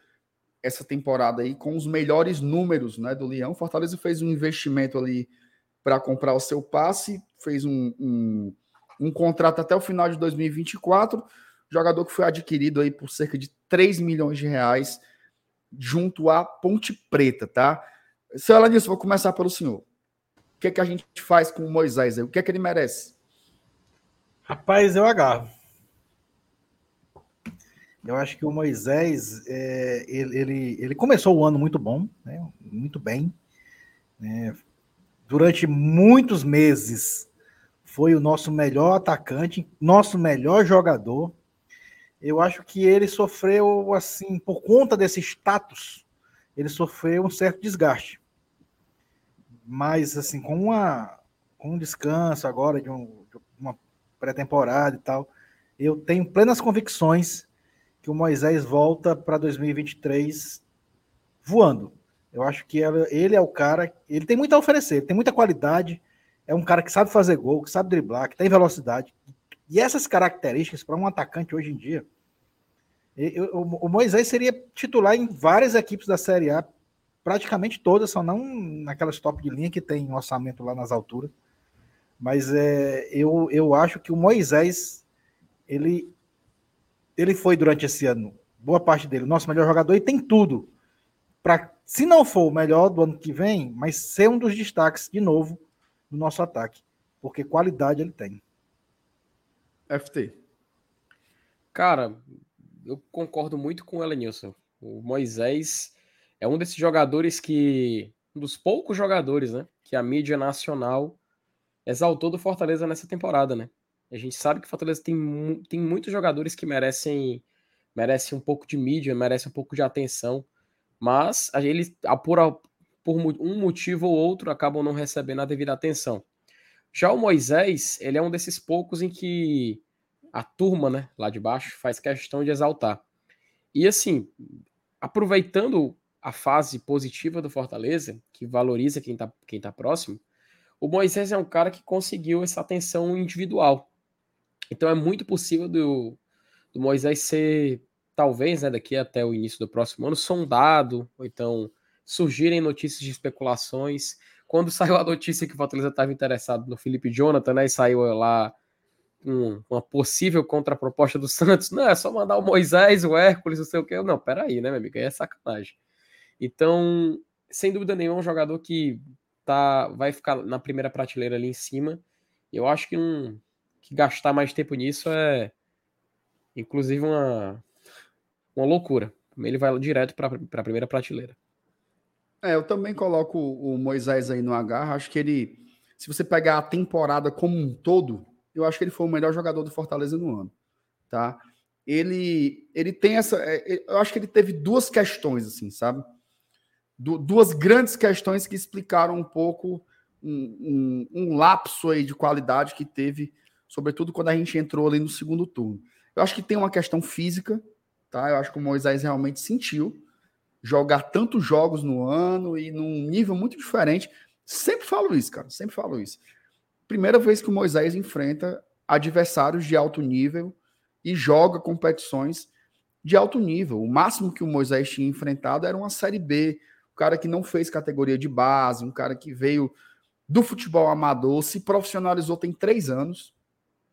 essa temporada aí com os melhores números, né, do Leão. Fortaleza fez um investimento ali para comprar o seu passe, fez um, um, um, contrato até o final de 2024, jogador que foi adquirido aí por cerca de 3 milhões de reais junto à Ponte Preta, tá? Seu vou começar pelo senhor. O que é que a gente faz com o Moisés aí? O que é que ele merece?
Rapaz, eu agarro. Eu acho que o Moisés, é, ele, ele, ele, começou o ano muito bom, né? muito bem. Né? Durante muitos meses foi o nosso melhor atacante, nosso melhor jogador. Eu acho que ele sofreu, assim, por conta desse status, ele sofreu um certo desgaste. Mas, assim, com, uma, com um descanso agora de, um, de uma pré-temporada e tal, eu tenho plenas convicções que o Moisés volta para 2023 voando. Eu acho que ele é o cara, ele tem muito a oferecer, tem muita qualidade, é um cara que sabe fazer gol, que sabe driblar, que tem velocidade. E essas características para um atacante hoje em dia, eu, o Moisés seria titular em várias equipes da Série A, praticamente todas, só não naquelas top de linha que tem um orçamento lá nas alturas. Mas é, eu, eu acho que o Moisés ele ele foi durante esse ano, boa parte dele, o nosso melhor jogador e tem tudo para, se não for o melhor do ano que vem, mas ser um dos destaques de novo no nosso ataque, porque qualidade ele tem.
FT. Cara, eu concordo muito com o Elenilson. O Moisés é um desses jogadores que. Um dos poucos jogadores, né? Que a mídia nacional exaltou do Fortaleza nessa temporada, né? A gente sabe que o Fortaleza tem, tem muitos jogadores que merecem, merecem um pouco de mídia, merecem um pouco de atenção, mas eles, por, por um motivo ou outro, acabam não recebendo a devida atenção. Já o Moisés, ele é um desses poucos em que a turma, né, lá de baixo, faz questão de exaltar. E assim, aproveitando a fase positiva do Fortaleza, que valoriza quem está quem tá próximo, o Moisés é um cara que conseguiu essa atenção individual. Então é muito possível do, do Moisés ser, talvez, né, daqui até o início do próximo ano, sondado, ou então surgirem notícias de especulações. Quando saiu a notícia que o Fortaleza estava interessado no Felipe Jonathan, né, e saiu lá um, uma possível contraproposta do Santos, não, é só mandar o Moisés, o Hércules, não sei o que. Não, peraí, né, meu amigo? Aí é sacanagem. Então, sem dúvida nenhuma, é um jogador que tá, vai ficar na primeira prateleira ali em cima. Eu acho que um, que gastar mais tempo nisso é, inclusive, uma, uma loucura. Ele vai direto para a primeira prateleira.
É, eu também coloco o Moisés aí no H. Acho que ele, se você pegar a temporada como um todo, eu acho que ele foi o melhor jogador do Fortaleza no ano, tá? Ele, ele tem essa, é, eu acho que ele teve duas questões, assim, sabe? Du, duas grandes questões que explicaram um pouco um, um, um lapso aí de qualidade que teve sobretudo quando a gente entrou ali no segundo turno. Eu acho que tem uma questão física, tá? Eu acho que o Moisés realmente sentiu jogar tantos jogos no ano e num nível muito diferente. Sempre falo isso, cara, sempre falo isso. Primeira vez que o Moisés enfrenta adversários de alto nível e joga competições de alto nível. O máximo que o Moisés tinha enfrentado era uma Série B, um cara que não fez categoria de base, um cara que veio do futebol amador, se profissionalizou tem três anos,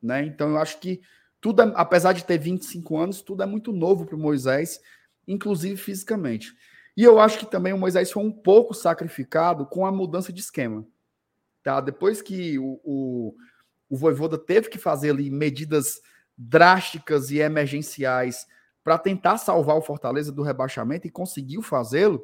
né? Então eu acho que tudo, é, apesar de ter 25 anos, tudo é muito novo para o Moisés, inclusive fisicamente. E eu acho que também o Moisés foi um pouco sacrificado com a mudança de esquema. Tá? Depois que o, o, o Voivoda teve que fazer ali medidas drásticas e emergenciais para tentar salvar o Fortaleza do rebaixamento e conseguiu fazê-lo,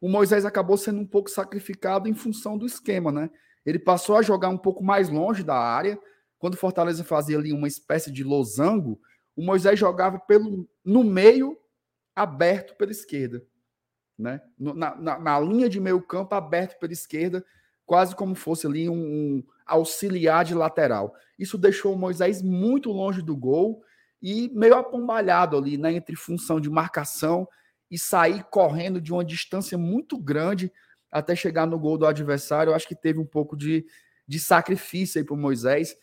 o Moisés acabou sendo um pouco sacrificado em função do esquema, né? Ele passou a jogar um pouco mais longe da área, quando o Fortaleza fazia ali uma espécie de losango, o Moisés jogava pelo, no meio, aberto pela esquerda. Né? Na, na, na linha de meio campo, aberto pela esquerda, quase como fosse ali um, um auxiliar de lateral. Isso deixou o Moisés muito longe do gol e meio apombalhado ali, né, entre função de marcação e sair correndo de uma distância muito grande até chegar no gol do adversário. Eu acho que teve um pouco de, de sacrifício aí para o Moisés.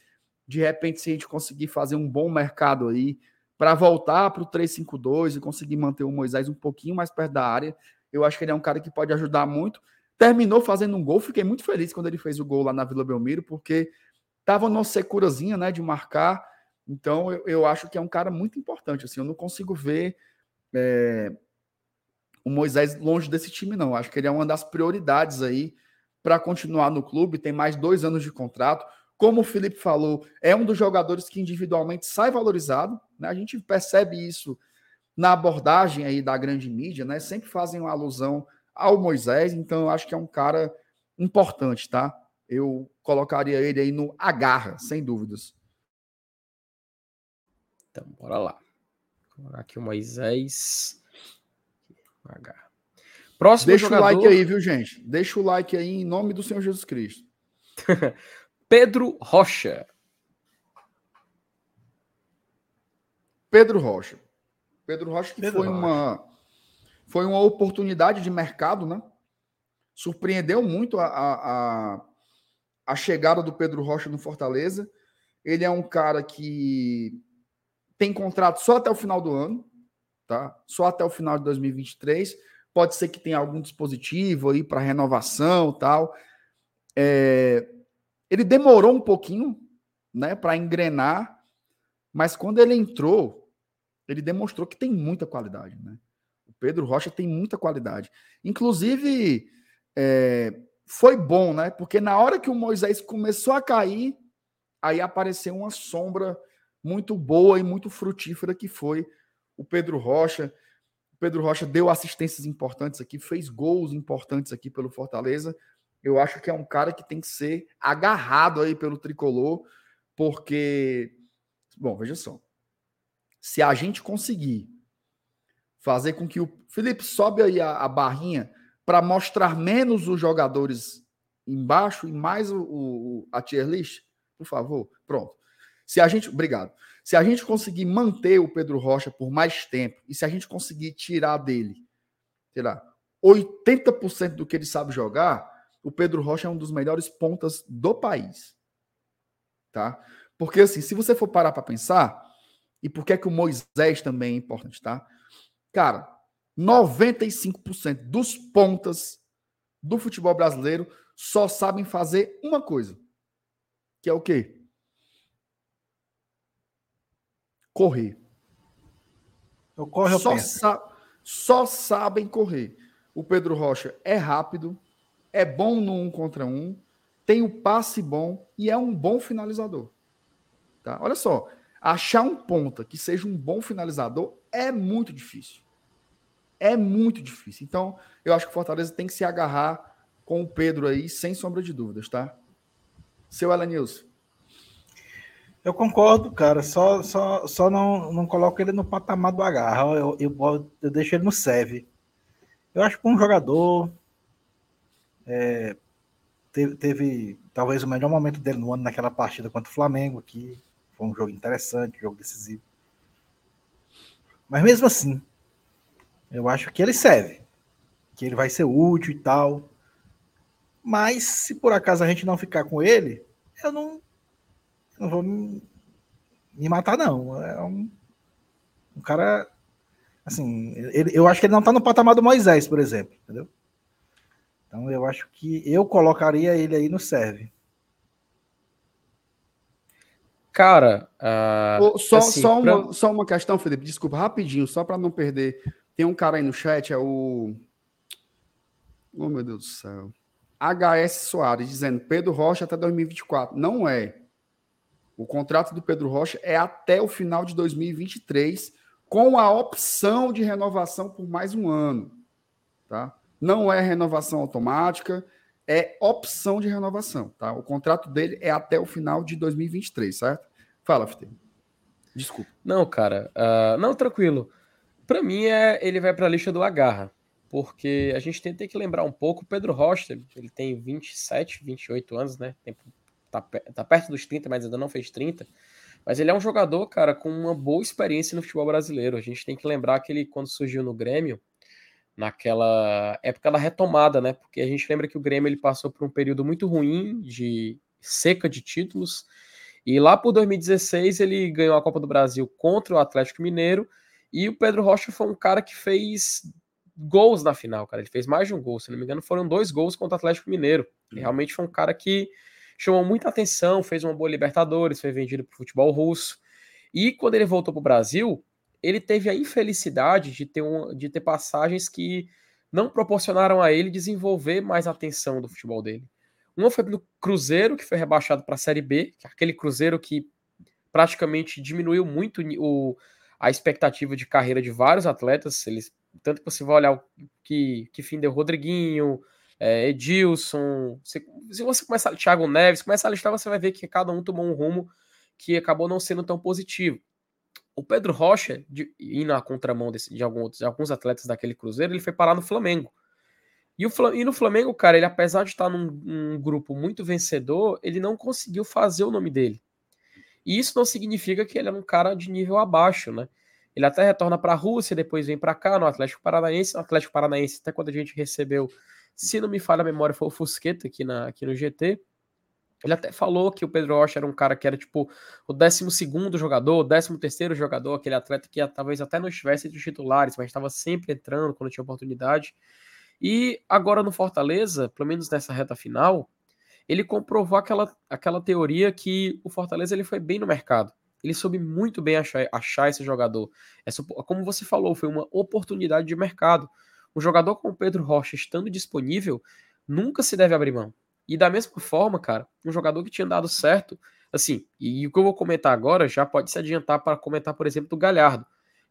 De repente, se a gente conseguir fazer um bom mercado aí para voltar para o 3-5-2 e conseguir manter o Moisés um pouquinho mais perto da área, eu acho que ele é um cara que pode ajudar muito. Terminou fazendo um gol, fiquei muito feliz quando ele fez o gol lá na Vila Belmiro, porque estava numa securazinha né, de marcar. Então, eu, eu, acho que é um cara muito importante. Assim, eu não consigo ver é, o Moisés longe desse time, não. Acho que ele é uma das prioridades aí para continuar no clube. Tem mais dois anos de contrato. Como o Felipe falou, é um dos jogadores que individualmente sai valorizado. Né? A gente percebe isso na abordagem aí da grande mídia, né? Sempre fazem uma alusão ao Moisés, então eu acho que é um cara importante, tá? Eu colocaria ele aí no agarra, sem dúvidas.
Então, bora lá. Aqui o Moisés. Agarra.
Próximo Deixa jogador... o like aí, viu, gente? Deixa o like aí em nome do Senhor Jesus Cristo.
Pedro Rocha.
Pedro Rocha. Pedro Rocha que Pedro foi Rocha. uma foi uma oportunidade de mercado, né? Surpreendeu muito a, a, a chegada do Pedro Rocha no Fortaleza. Ele é um cara que tem contrato só até o final do ano, tá? Só até o final de 2023. Pode ser que tenha algum dispositivo aí para renovação, tal. É... Ele demorou um pouquinho, né, para engrenar, mas quando ele entrou, ele demonstrou que tem muita qualidade, né? O Pedro Rocha tem muita qualidade. Inclusive, é, foi bom, né? Porque na hora que o Moisés começou a cair, aí apareceu uma sombra muito boa e muito frutífera que foi o Pedro Rocha. O Pedro Rocha deu assistências importantes aqui, fez gols importantes aqui pelo Fortaleza. Eu acho que é um cara que tem que ser agarrado aí pelo tricolor, porque, bom, veja só, se a gente conseguir fazer com que o Felipe sobe aí a, a barrinha para mostrar menos os jogadores embaixo e mais o, o, a tier list, por favor, pronto. Se a gente, obrigado. Se a gente conseguir manter o Pedro Rocha por mais tempo e se a gente conseguir tirar dele, sei lá, 80% do que ele sabe jogar, o Pedro Rocha é um dos melhores pontas do país. Tá? Porque assim, se você for parar para pensar, e por que é que o Moisés também é importante, tá? Cara, 95% dos pontas do futebol brasileiro só sabem fazer uma coisa. Que é o quê? Correr.
Eu corro, eu
só, sa só sabem correr. O Pedro Rocha é rápido, é bom no um contra um, tem o passe bom e é um bom finalizador. Tá? Olha só, Achar um ponta que seja um bom finalizador é muito difícil. É muito difícil. Então, eu acho que o Fortaleza tem que se agarrar com o Pedro aí, sem sombra de dúvidas, tá? Seu Elenilson.
Eu concordo, cara. Só, só, só não, não coloco ele no patamar do agarra. Eu, eu, eu deixo ele no serve. Eu acho que um jogador é, teve, teve, talvez o melhor momento dele no ano naquela partida contra o Flamengo aqui. Foi um jogo interessante, um jogo decisivo. Mas mesmo assim, eu acho que ele serve. Que ele vai ser útil e tal. Mas se por acaso a gente não ficar com ele, eu não, eu não vou me, me, matar, não. É um, um cara. Assim, ele, eu acho que ele não tá no patamar do Moisés, por exemplo. Entendeu? Então eu acho que eu colocaria ele aí no serve.
Cara,
uh, só, assim, só, pra... uma, só uma questão, Felipe, desculpa, rapidinho, só para não perder. Tem um cara aí no chat, é o. Oh, meu Deus do céu. HS Soares, dizendo Pedro Rocha até 2024. Não é. O contrato do Pedro Rocha é até o final de 2023, com a opção de renovação por mais um ano. Tá? Não é renovação automática é opção de renovação, tá? O contrato dele é até o final de 2023, certo? Fala, FT. Desculpa.
Não, cara. Uh, não, tranquilo. Para mim, é, ele vai para a lista do agarra, porque a gente tem, tem, que lembrar um pouco. O Pedro Rocha, ele tem 27, 28 anos, né? Tem, tá, tá perto dos 30, mas ainda não fez 30. Mas ele é um jogador, cara, com uma boa experiência no futebol brasileiro. A gente tem que lembrar que ele, quando surgiu no Grêmio, naquela época da retomada, né? Porque a gente lembra que o Grêmio ele passou por um período muito ruim de seca de títulos. E lá por 2016 ele ganhou a Copa do Brasil contra o Atlético Mineiro. E o Pedro Rocha foi um cara que fez gols na final, cara. Ele fez mais de um gol, se não me engano, foram dois gols contra o Atlético Mineiro. Ele realmente foi um cara que chamou muita atenção, fez uma boa Libertadores, foi vendido para o futebol russo. E quando ele voltou para o Brasil, ele teve a infelicidade de ter, um, de ter passagens que não proporcionaram a ele desenvolver mais a atenção do futebol dele. Uma foi no Cruzeiro, que foi rebaixado para a Série B, é aquele Cruzeiro que praticamente diminuiu muito o, a expectativa de carreira de vários atletas. Eles, tanto que você vai olhar o que, que fim deu Rodriguinho, é, Edilson. Se, se você começar, Thiago Neves, começar a listar, você vai ver que cada um tomou um rumo que acabou não sendo tão positivo. O Pedro Rocha, de, indo na contramão desse, de, alguns, de alguns atletas daquele Cruzeiro, ele foi parar no Flamengo. E, o, e no Flamengo, cara, ele apesar de estar num, num, grupo muito vencedor, ele não conseguiu fazer o nome dele. E isso não significa que ele é um cara de nível abaixo, né? Ele até retorna para a Rússia, depois vem para cá, no Atlético Paranaense. No Atlético Paranaense, até quando a gente recebeu, se não me falha a memória, foi o Fusqueta aqui, na, aqui no GT. Ele até falou que o Pedro Rocha era um cara que era tipo o 12 jogador, o 13 jogador, aquele atleta que talvez até não estivesse entre os titulares, mas estava sempre entrando quando tinha oportunidade. E agora no Fortaleza, pelo menos nessa reta final, ele comprovou aquela, aquela teoria que o Fortaleza ele foi bem no mercado. Ele soube muito bem achar, achar esse jogador. Essa, como você falou, foi uma oportunidade de mercado. Um jogador como o Pedro Rocha estando disponível nunca se deve abrir mão. E da mesma forma, cara, um jogador que tinha dado certo, assim, e o que eu vou comentar agora já pode se adiantar para comentar, por exemplo, do Galhardo,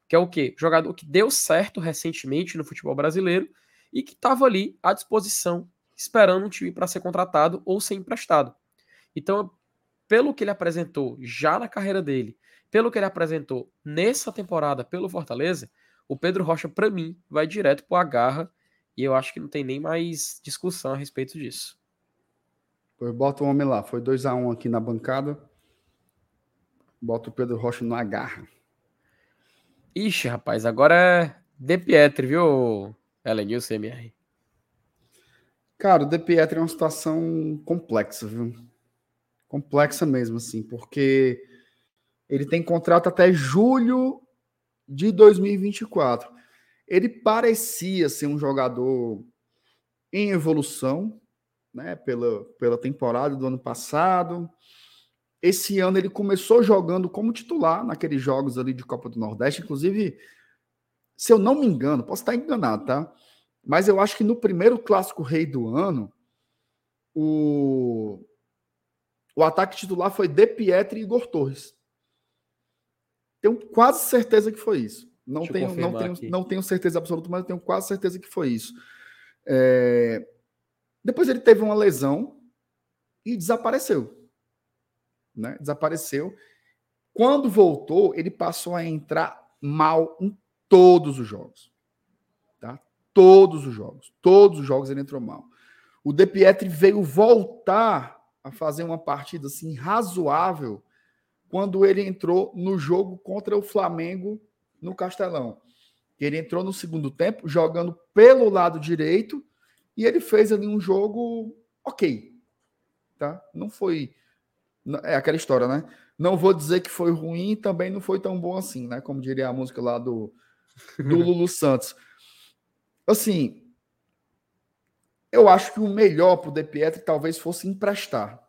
que é o quê? Jogador que deu certo recentemente no futebol brasileiro e que estava ali à disposição, esperando um time para ser contratado ou ser emprestado. Então, pelo que ele apresentou já na carreira dele, pelo que ele apresentou nessa temporada pelo Fortaleza, o Pedro Rocha, para mim, vai direto para a garra e eu acho que não tem nem mais discussão a respeito disso.
Bota o homem lá. Foi 2x1 um aqui na bancada. Bota o Pedro Rocha na garra.
Ixi, rapaz, agora é De Pietri, viu, Elenilson CMR?
Cara, o De Pietri é uma situação complexa, viu? Complexa mesmo, assim, porque ele tem contrato até julho de 2024. Ele parecia ser um jogador em evolução, né, pela, pela temporada do ano passado. Esse ano ele começou jogando como titular naqueles jogos ali de Copa do Nordeste, inclusive, se eu não me engano, posso estar enganado, tá? Mas eu acho que no primeiro clássico rei do ano, o, o ataque titular foi De Pietri e Igor Torres. Tenho quase certeza que foi isso. Não tenho, não, tenho, não tenho certeza absoluta, mas eu tenho quase certeza que foi isso. É, depois ele teve uma lesão e desapareceu. Né? Desapareceu. Quando voltou, ele passou a entrar mal em todos os jogos. Tá? Todos os jogos. Todos os jogos ele entrou mal. O De Pietri veio voltar a fazer uma partida assim razoável quando ele entrou no jogo contra o Flamengo no Castelão. Ele entrou no segundo tempo jogando pelo lado direito e ele fez ali um jogo ok. Tá? Não foi. É aquela história, né? Não vou dizer que foi ruim, também não foi tão bom assim, né? Como diria a música lá do, do Lulu Santos. Assim, eu acho que o melhor para o De Pietri talvez fosse emprestar.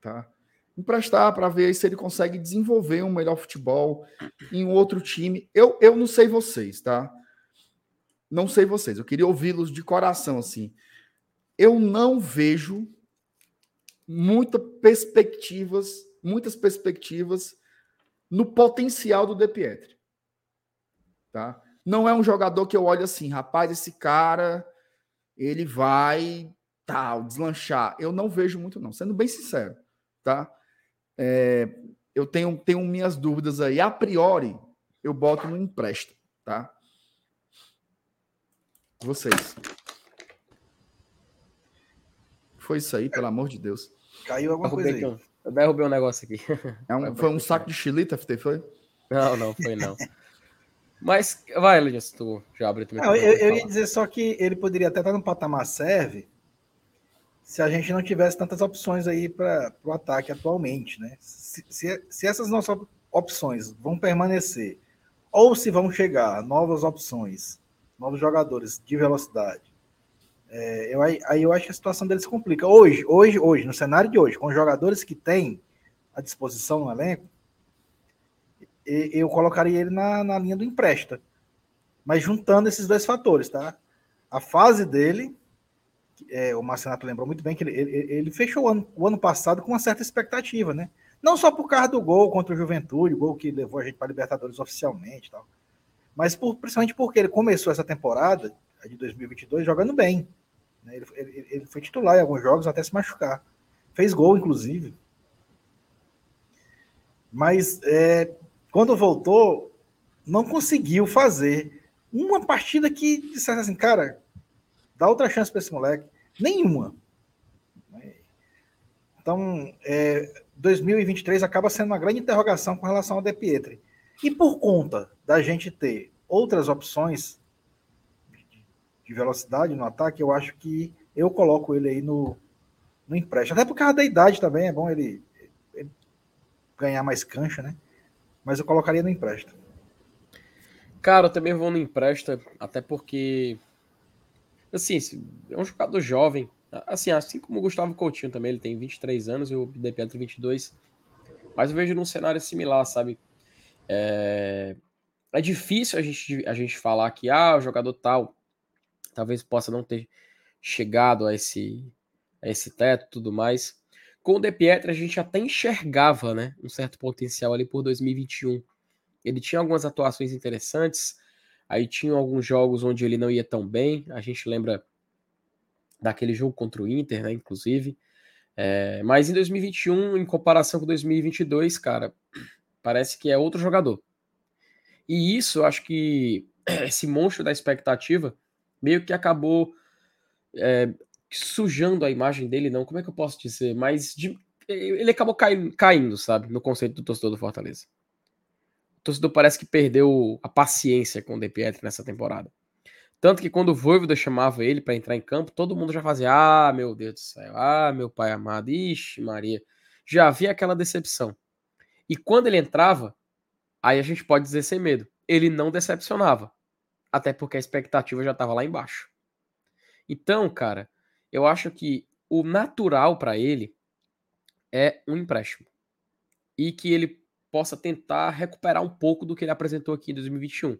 Tá? Emprestar para ver se ele consegue desenvolver um melhor futebol em um outro time. Eu, eu não sei vocês, tá? Não sei vocês, eu queria ouvi-los de coração assim. Eu não vejo muitas perspectivas, muitas perspectivas no potencial do De Pietri. Tá? Não é um jogador que eu olho assim, rapaz, esse cara ele vai tal deslanchar. Eu não vejo muito não, sendo bem sincero, tá? É, eu tenho, tenho minhas dúvidas aí. A priori, eu boto no empréstimo, tá? Vocês. Foi isso aí, pelo amor de Deus.
Caiu alguma coisa aí.
Eu derrubei um negócio aqui.
É um, foi um saco de chilita, foi?
Não, não, foi não. Mas vai, Elias, tu já abre
também. Não, eu, eu ia dizer só que ele poderia até estar no patamar serve se a gente não tivesse tantas opções aí para o ataque atualmente, né? Se, se, se, essas nossas opções vão permanecer, ou se vão chegar novas opções, novos jogadores de velocidade, é, eu, aí eu acho que a situação deles complica. Hoje, hoje, hoje, no cenário de hoje, com os jogadores que tem à disposição no elenco, eu colocaria ele na, na linha do empresta. Mas juntando esses dois fatores, tá? A fase dele é, o Marcenato lembrou muito bem que ele, ele, ele fechou o ano, o ano, passado com uma certa expectativa, né? Não só por causa do gol contra o Juventude, o gol que levou a gente para a Libertadores oficialmente, tal, mas por, principalmente porque ele começou essa temporada de 2022 jogando bem. Né? Ele, ele, ele foi titular em alguns jogos até se machucar. Fez gol, inclusive. Mas é, quando voltou, não conseguiu fazer uma partida que dissesse assim, cara, dá outra chance para esse moleque. Nenhuma. Então, é, 2023 acaba sendo uma grande interrogação com relação ao De Pietri. E por conta da gente ter outras opções de velocidade no ataque, eu acho que eu coloco ele aí no, no empréstimo. Até por causa da idade também, é bom ele, ele ganhar mais cancha, né? Mas eu colocaria no empréstimo.
Cara, eu também vou no empréstimo, até porque Assim, é um jogador jovem. Assim, assim como o Gustavo Coutinho também, ele tem 23 anos e o De Pietro 22. Mas eu vejo num cenário similar, sabe? É, é difícil a gente, a gente falar que ah, o jogador tal talvez possa não ter chegado a esse, a esse teto tudo mais. Com o De Pietro a gente até enxergava né, um certo potencial ali por 2021. Ele tinha algumas atuações interessantes, Aí tinham alguns jogos onde ele não ia tão bem. A gente lembra daquele jogo contra o Inter, né? Inclusive. É, mas em 2021, em comparação com 2022, cara, parece que é outro jogador. E isso, acho que esse monstro da expectativa meio que acabou é, sujando a imagem dele, não, como é que eu posso dizer? Mas de, ele acabou caindo, caindo, sabe, no conceito do torcedor do Fortaleza torcedor parece que perdeu a paciência com o De Pietri nessa temporada. Tanto que quando o Voivoda chamava ele para entrar em campo, todo mundo já fazia: Ah, meu Deus do céu, ah, meu pai amado, ixi, Maria. Já havia aquela decepção. E quando ele entrava, aí a gente pode dizer sem medo, ele não decepcionava. Até porque a expectativa já estava lá embaixo. Então, cara, eu acho que o natural para ele é um empréstimo. E que ele possa tentar recuperar um pouco do que ele apresentou aqui em 2021.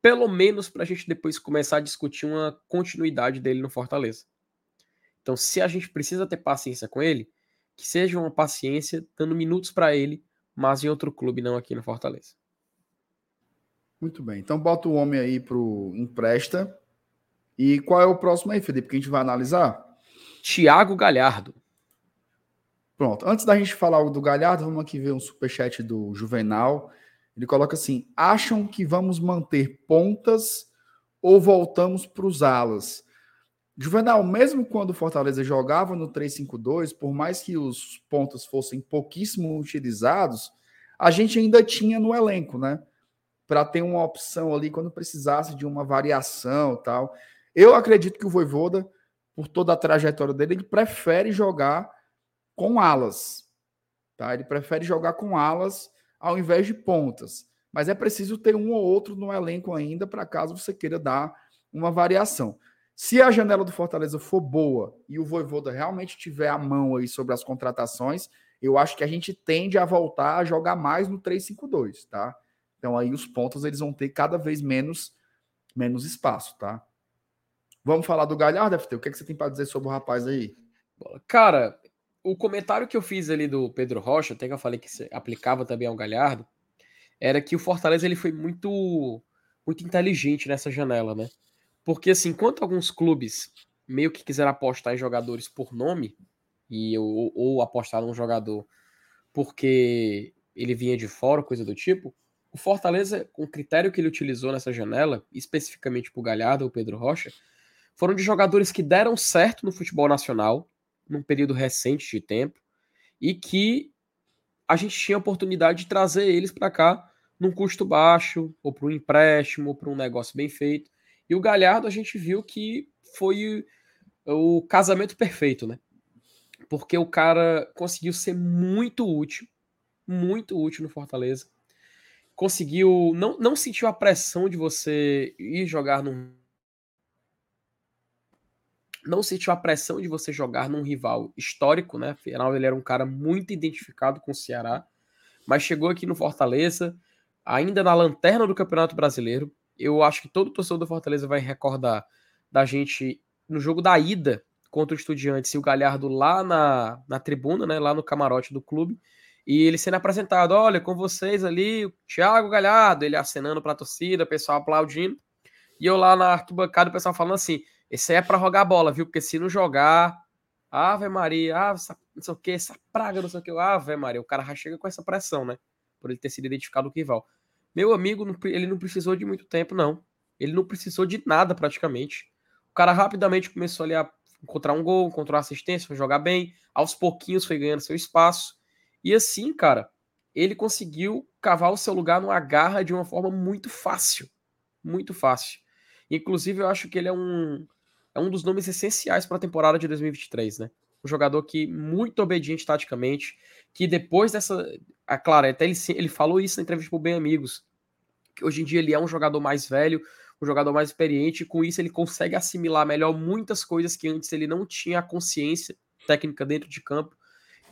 Pelo menos para a gente depois começar a discutir uma continuidade dele no Fortaleza. Então, se a gente precisa ter paciência com ele, que seja uma paciência dando minutos para ele, mas em outro clube, não aqui no Fortaleza.
Muito bem. Então, bota o homem aí pro empresta. E qual é o próximo aí, Felipe, que a gente vai analisar?
Tiago Galhardo.
Pronto. Antes da gente falar do Galhardo, vamos aqui ver um superchat do Juvenal. Ele coloca assim: acham que vamos manter pontas ou voltamos para os alas? Juvenal, mesmo quando o Fortaleza jogava no 3-5-2, por mais que os pontos fossem pouquíssimo utilizados, a gente ainda tinha no elenco, né? Para ter uma opção ali quando precisasse de uma variação tal. Eu acredito que o Voivoda, por toda a trajetória dele, ele prefere jogar com alas. Tá? Ele prefere jogar com alas ao invés de pontas. Mas é preciso ter um ou outro no elenco ainda para caso você queira dar uma variação. Se a janela do Fortaleza for boa e o Voivoda realmente tiver a mão aí sobre as contratações, eu acho que a gente tende a voltar a jogar mais no 3-5-2, tá? Então aí os pontos eles vão ter cada vez menos menos espaço, tá? Vamos falar do Galhardo, FT? O que, é que você tem para dizer sobre o rapaz aí?
Cara, o comentário que eu fiz ali do Pedro Rocha, até que eu falei que se aplicava também ao Galhardo, era que o Fortaleza ele foi muito muito inteligente nessa janela, né? Porque assim, enquanto alguns clubes meio que quiseram apostar em jogadores por nome e ou, ou apostar num jogador porque ele vinha de fora, coisa do tipo, o Fortaleza, com o critério que ele utilizou nessa janela, especificamente para o Galhardo ou Pedro Rocha, foram de jogadores que deram certo no futebol nacional, num período recente de tempo e que a gente tinha a oportunidade de trazer eles para cá num custo baixo, ou para um empréstimo, ou para um negócio bem feito. E o Galhardo a gente viu que foi o casamento perfeito, né? Porque o cara conseguiu ser muito útil, muito útil no Fortaleza. Conseguiu, não, não sentiu a pressão de você ir jogar num. Não sentiu a pressão de você jogar num rival histórico, né? Afinal, ele era um cara muito identificado com o Ceará. Mas chegou aqui no Fortaleza, ainda na lanterna do Campeonato Brasileiro. Eu acho que todo torcedor do Fortaleza vai recordar da gente no jogo da ida contra o Estudiantes e o Galhardo lá na, na tribuna, né, lá no camarote do clube, e ele sendo apresentado, olha, com vocês ali, o Thiago Galhardo, ele acenando para a torcida, o pessoal aplaudindo, e eu lá na arquibancada, o pessoal falando assim, esse aí é para jogar bola, viu, porque se não jogar, Ave Maria, ah, não sei o que, essa praga, não sei o que, Ave Maria, o cara já chega com essa pressão, né, por ele ter sido identificado o rival. Meu amigo, ele não precisou de muito tempo, não. Ele não precisou de nada praticamente. O cara rapidamente começou ali a encontrar um gol, encontrar assistência, foi jogar bem. Aos pouquinhos foi ganhando seu espaço. E assim, cara, ele conseguiu cavar o seu lugar no agarra de uma forma muito fácil. Muito fácil. Inclusive, eu acho que ele é um, é um dos nomes essenciais para a temporada de 2023, né? Um jogador que muito obediente taticamente, que depois dessa. Ah, claro, até ele, ele falou isso na entrevista pro Bem Amigos. Hoje em dia ele é um jogador mais velho, um jogador mais experiente, com isso ele consegue assimilar melhor muitas coisas que antes ele não tinha a consciência técnica dentro de campo.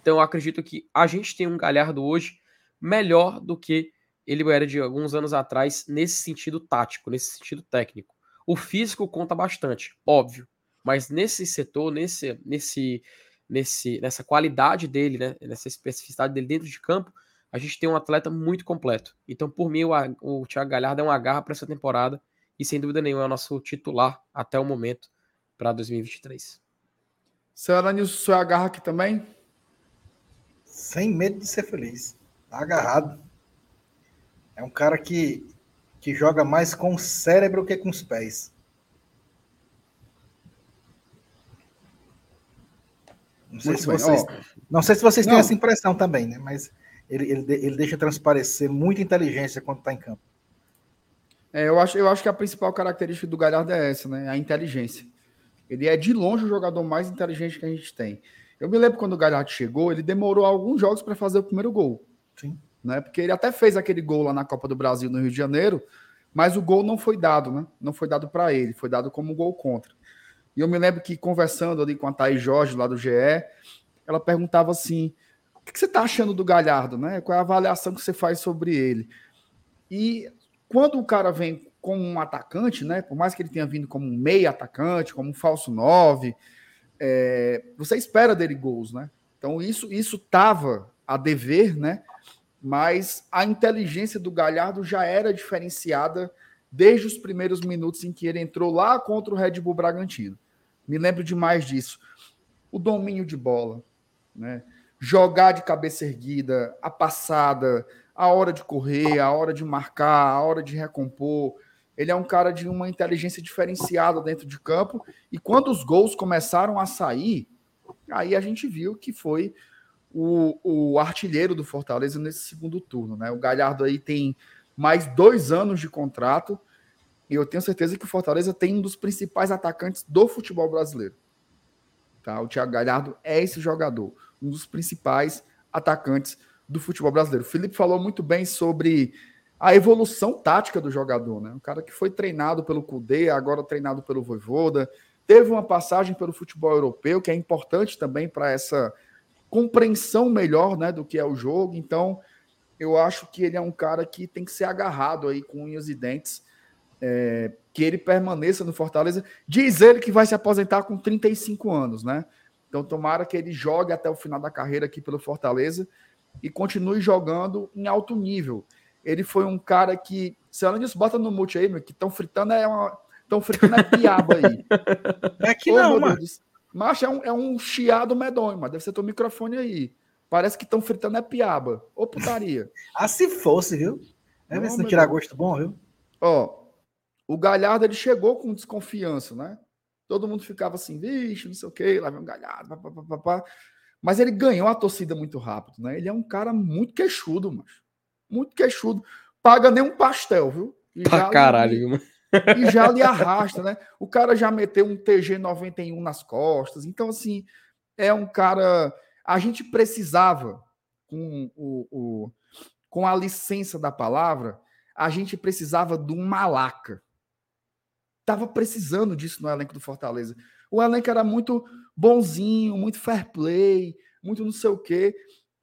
Então eu acredito que a gente tem um Galhardo hoje melhor do que ele era de alguns anos atrás nesse sentido tático, nesse sentido técnico. O físico conta bastante, óbvio, mas nesse setor, nesse, nesse, nesse, nessa qualidade dele, né, nessa especificidade dele dentro de campo, a gente tem um atleta muito completo. Então, por mim, o, o Thiago Galhardo é uma garra para essa temporada e sem dúvida nenhuma é o nosso titular até o momento para 2023.
Seu Aranilson, o senhor agarra aqui também?
Sem medo de ser feliz. Tá agarrado. É um cara que, que joga mais com o cérebro que com os pés. Não sei, se vocês, oh. não sei se vocês têm essa impressão também, né? Mas ele, ele, ele deixa transparecer muita inteligência quando está em campo.
É, eu, acho, eu acho que a principal característica do Galhardo é essa, né? A inteligência. Ele é de longe o jogador mais inteligente que a gente tem. Eu me lembro quando o Galhardo chegou, ele demorou alguns jogos para fazer o primeiro gol. Sim. Né? Porque ele até fez aquele gol lá na Copa do Brasil no Rio de Janeiro, mas o gol não foi dado, né? Não foi dado para ele, foi dado como gol contra. E eu me lembro que conversando ali com a Thaís Jorge, lá do GE, ela perguntava assim: o que você está achando do Galhardo, né? Qual é a avaliação que você faz sobre ele? E quando o cara vem como um atacante, né? Por mais que ele tenha vindo como um meio atacante, como um falso nove, é, você espera dele gols, né? Então isso isso tava a dever, né? Mas a inteligência do Galhardo já era diferenciada desde os primeiros minutos em que ele entrou lá contra o Red Bull Bragantino. Me lembro demais disso. O domínio de bola, né? Jogar de cabeça erguida, a passada, a hora de correr, a hora de marcar, a hora de recompor. Ele é um cara de uma inteligência diferenciada dentro de campo. E quando os gols começaram a sair, aí a gente viu que foi o, o artilheiro do Fortaleza nesse segundo turno. Né? O Galhardo aí tem mais dois anos de contrato. E eu tenho certeza que o Fortaleza tem um dos principais atacantes do futebol brasileiro. Tá? O Thiago Galhardo é esse jogador, um dos principais atacantes do futebol brasileiro. O Felipe falou muito bem sobre a evolução tática do jogador, né? Um cara que foi treinado pelo Cudê, agora treinado pelo Voivoda, teve uma passagem pelo futebol europeu, que é importante também para essa compreensão melhor, né, do que é o jogo. Então, eu acho que ele é um cara que tem que ser agarrado aí com unhas e dentes, é, que ele permaneça no Fortaleza. Diz ele que vai se aposentar com 35 anos, né? Então, tomara que ele jogue até o final da carreira aqui pelo Fortaleza e continue jogando em alto nível. Ele foi um cara que, se além disso, bota no mute aí, meu, que estão fritando é uma. Estão fritando é piaba aí.
É que Ô, não, mano.
Mas é um, é um chiado medonho, mas deve ser teu microfone aí. Parece que estão fritando é piaba. Ô putaria.
ah, se fosse, viu? É ver se não tirar gosto bom, viu?
Ó, o Galhardo ele chegou com desconfiança, né? Todo mundo ficava assim, vixe, não sei o quê, lá vem um Galhardo, papapá. Pá, pá, pá. Mas ele ganhou a torcida muito rápido, né? Ele é um cara muito queixudo, mas muito queixudo. paga nem um pastel, viu?
E pra caralho,
viu? E já lhe arrasta, né? O cara já meteu um TG91 nas costas. Então, assim, é um cara. A gente precisava, com, o, o, com a licença da palavra, a gente precisava de um malaca. Tava precisando disso no elenco do Fortaleza. O elenco era muito bonzinho, muito fair play, muito não sei o quê.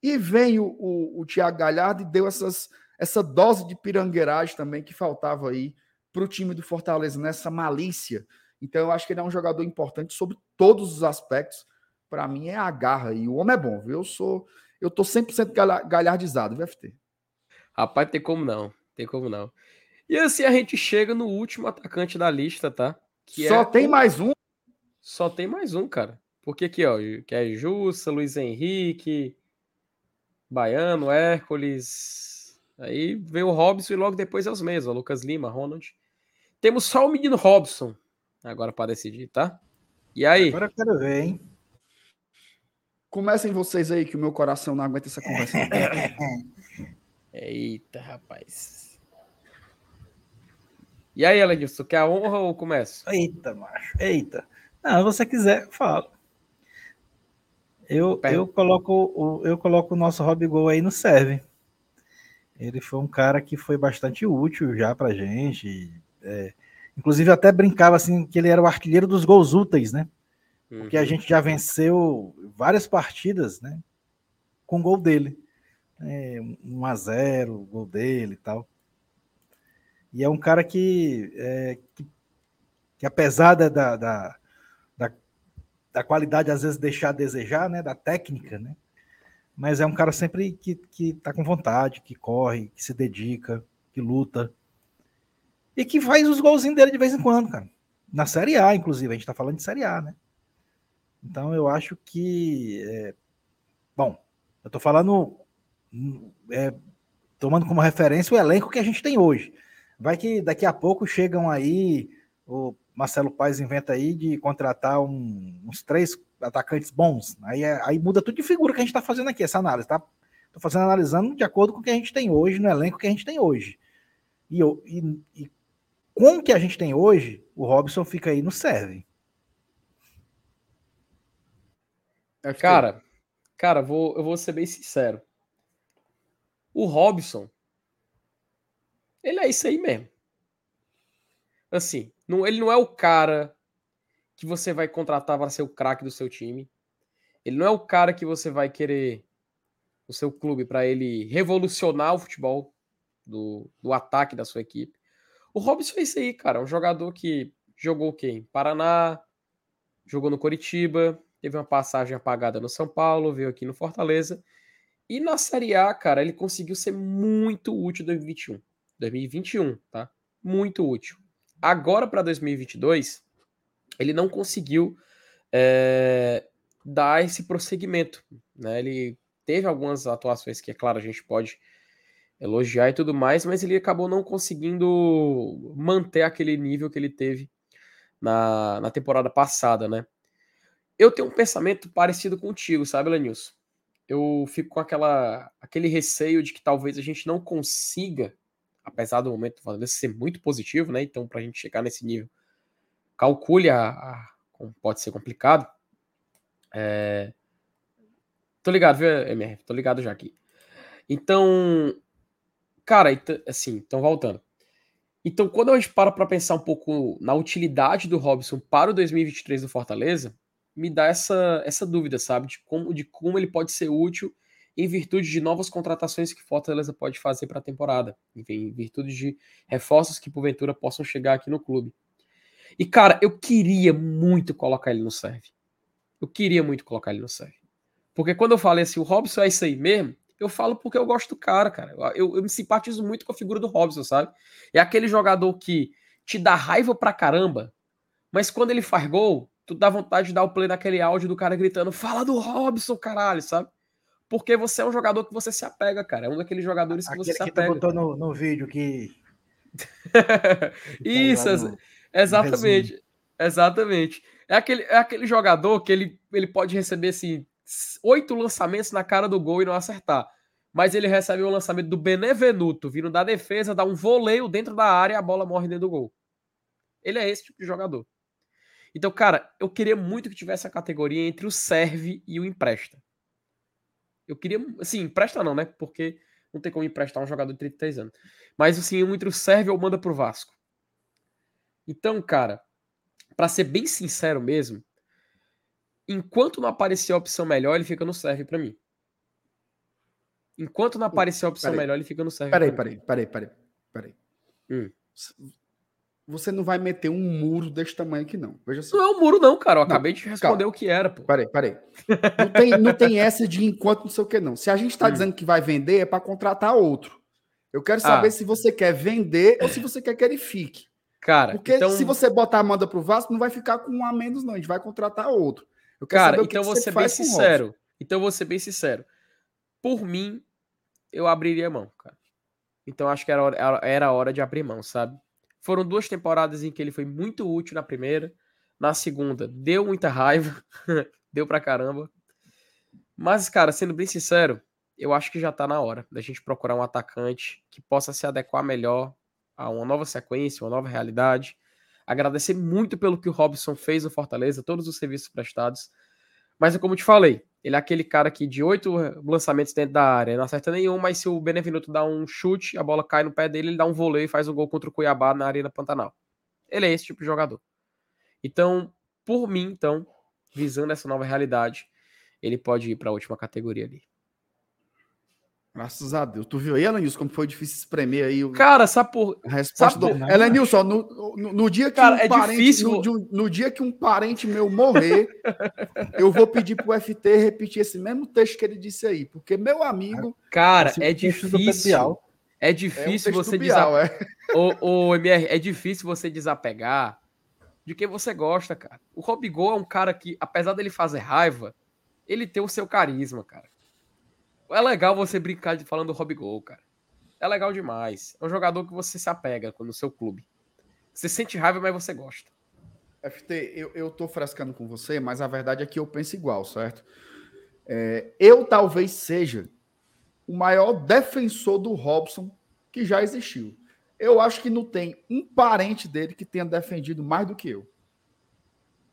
E vem o, o, o Thiago Galhardo e deu essas, essa dose de pirangueiragem também que faltava aí para o time do Fortaleza, nessa malícia. Então, eu acho que ele é um jogador importante sobre todos os aspectos. Para mim, é a garra. E o homem é bom, viu? Eu sou. Eu tô 100% galhardizado, viu, FT?
Rapaz, tem como não. Tem como não. E assim a gente chega no último atacante da lista, tá?
Que Só é... tem mais um?
Só tem mais um, cara. Porque aqui, ó, que é Jussa, Luiz Henrique, Baiano, Hércules. Aí vem o Robson e logo depois é os mesmos, ó, Lucas Lima, Ronald. Temos só o menino Robson agora para decidir, tá? E aí?
Agora eu quero ver, hein?
Comecem vocês aí, que o meu coração não aguenta essa conversa.
Eita, rapaz. E aí, Elenilson, quer a honra ou começa?
Eita, macho, eita. Não, se você quiser, fala. Eu, eu, coloco, eu coloco o nosso Rob Gol aí no serve. Ele foi um cara que foi bastante útil já pra gente. É, inclusive, até brincava assim que ele era o artilheiro dos gols úteis, né? Porque uhum. a gente já venceu várias partidas, né? Com gol dele. É, 1 a 0 gol dele e tal. E é um cara que, é, que, que apesar da, da, da da qualidade às vezes deixar a desejar, né, da técnica, né? Mas é um cara sempre que, que tá com vontade, que corre, que se dedica, que luta. E que faz os golzinhos dele de vez em quando, cara. Na Série A, inclusive, a gente tá falando de Série A, né? Então eu acho que. É... Bom, eu tô falando. É, tomando como referência o elenco que a gente tem hoje. Vai que daqui a pouco chegam aí o Marcelo Paes inventa aí de contratar um, uns três atacantes bons. Aí, é, aí muda tudo de figura que a gente está fazendo aqui, essa análise, tá? Estou fazendo analisando de acordo com o que a gente tem hoje, no elenco que a gente tem hoje. E, e, e com o que a gente tem hoje, o Robson fica aí no serve.
Cara, cara, vou, eu vou ser bem sincero. O Robson, ele é isso aí mesmo. Assim, não, ele não é o cara que você vai contratar para ser o craque do seu time. Ele não é o cara que você vai querer o seu clube para ele revolucionar o futebol do, do ataque da sua equipe. O Robson é isso aí, cara. Um jogador que jogou o quê? Em Paraná, jogou no Coritiba, teve uma passagem apagada no São Paulo, veio aqui no Fortaleza. E na Série A, cara, ele conseguiu ser muito útil em 2021. 2021, tá? Muito útil. Agora, para 2022, ele não conseguiu é, dar esse prosseguimento. Né? Ele teve algumas atuações que, é claro, a gente pode elogiar e tudo mais, mas ele acabou não conseguindo manter aquele nível que ele teve na, na temporada passada, né? Eu tenho um pensamento parecido contigo, sabe, Lenilson? Eu fico com aquela, aquele receio de que talvez a gente não consiga apesar do momento do Fortaleza ser muito positivo, né? Então, para a gente chegar nesse nível, calcule a, a pode ser complicado. É... Tô ligado, viu, MR? Tô ligado já aqui. Então, cara, assim, então voltando. Então, quando a gente para para pensar um pouco na utilidade do Robson para o 2023 do Fortaleza, me dá essa, essa dúvida, sabe? De como, de como ele pode ser útil em virtude de novas contratações que Fortaleza pode fazer para a temporada, enfim, em virtude de reforços que porventura possam chegar aqui no clube. E cara, eu queria muito colocar ele no serve. Eu queria muito colocar ele no serve. Porque quando eu falei assim, o Robson é isso aí mesmo, eu falo porque eu gosto do cara, cara. Eu, eu me simpatizo muito com a figura do Robson, sabe? É aquele jogador que te dá raiva pra caramba, mas quando ele faz gol, tu dá vontade de dar o play naquele áudio do cara gritando: Fala do Robson, caralho, sabe? Porque você é um jogador que você se apega, cara. É um daqueles jogadores que Aquele você se apega.
Que tu botou no, no vídeo que.
Isso, no, exatamente. No exatamente. É aquele, é aquele jogador que ele, ele pode receber assim, oito lançamentos na cara do gol e não acertar. mas ele recebe o lançamento do Benevenuto, vindo da defesa, dá um voleio dentro da área e a bola morre dentro do gol. Ele é esse tipo de jogador. Então, cara, eu queria muito que tivesse a categoria entre o serve e o empresta. Eu queria, assim, empresta não, né? Porque não tem como emprestar um jogador de 33 anos. Mas, assim, entre o serve ou manda pro Vasco. Então, cara, para ser bem sincero mesmo, enquanto não aparecer a opção melhor, ele fica no serve para mim. Enquanto não aparecer a opção peraí, melhor, ele fica no serve.
Peraí, peraí, peraí, peraí, peraí. Hum. Você não vai meter um muro desse tamanho aqui, não. Veja
só. Não é um muro, não, cara. Eu não, acabei de responder calma. o que era, pô.
Peraí, peraí. Não tem, não tem essa de enquanto não sei o que, não. Se a gente tá hum. dizendo que vai vender, é para contratar outro. Eu quero saber ah. se você quer vender ou se você quer que ele fique.
Cara,
porque então... se você botar a Amanda pro Vasco, não vai ficar com um a menos, não. A gente vai contratar outro.
Eu quero Cara, então vou ser bem sincero. Então vou ser bem sincero. Por mim, eu abriria mão, cara. Então acho que era hora, era hora de abrir mão, sabe? Foram duas temporadas em que ele foi muito útil na primeira. Na segunda, deu muita raiva. deu pra caramba. Mas, cara, sendo bem sincero, eu acho que já tá na hora da gente procurar um atacante que possa se adequar melhor a uma nova sequência, uma nova realidade. Agradecer muito pelo que o Robson fez no Fortaleza, todos os serviços prestados. Mas é como te falei, ele é aquele cara que de oito lançamentos dentro da área não acerta nenhum, mas se o Benevenuto dá um chute, a bola cai no pé dele, ele dá um voleio e faz um gol contra o Cuiabá na Arena Pantanal. Ele é esse tipo de jogador. Então, por mim, então, visando essa nova realidade, ele pode ir para a última categoria ali.
Graças a Deus. Tu viu aí, Elenilson, como foi difícil espremer aí o.
Cara, sabe por.
A resposta sabe do. Elenilson, no, no, no, dia que
Cara,
um
é
parente.
Difícil...
No, no, dia que um parente meu morrer, eu vou pedir pro FT repetir esse mesmo texto que ele disse aí. Porque, meu amigo.
Cara, é difícil. É difícil é um você desapegar. É. O, o MR, é difícil você desapegar de quem você gosta, cara. O Robigol é um cara que, apesar dele fazer raiva, ele tem o seu carisma, cara. É legal você brincar de falando do Rob Gol, cara. É legal demais. É um jogador que você se apega no seu clube. Você sente raiva, mas você gosta.
FT, eu, eu tô frescando com você, mas a verdade é que eu penso igual, certo? É, eu talvez seja o maior defensor do Robson que já existiu. Eu acho que não tem um parente dele que tenha defendido mais do que eu.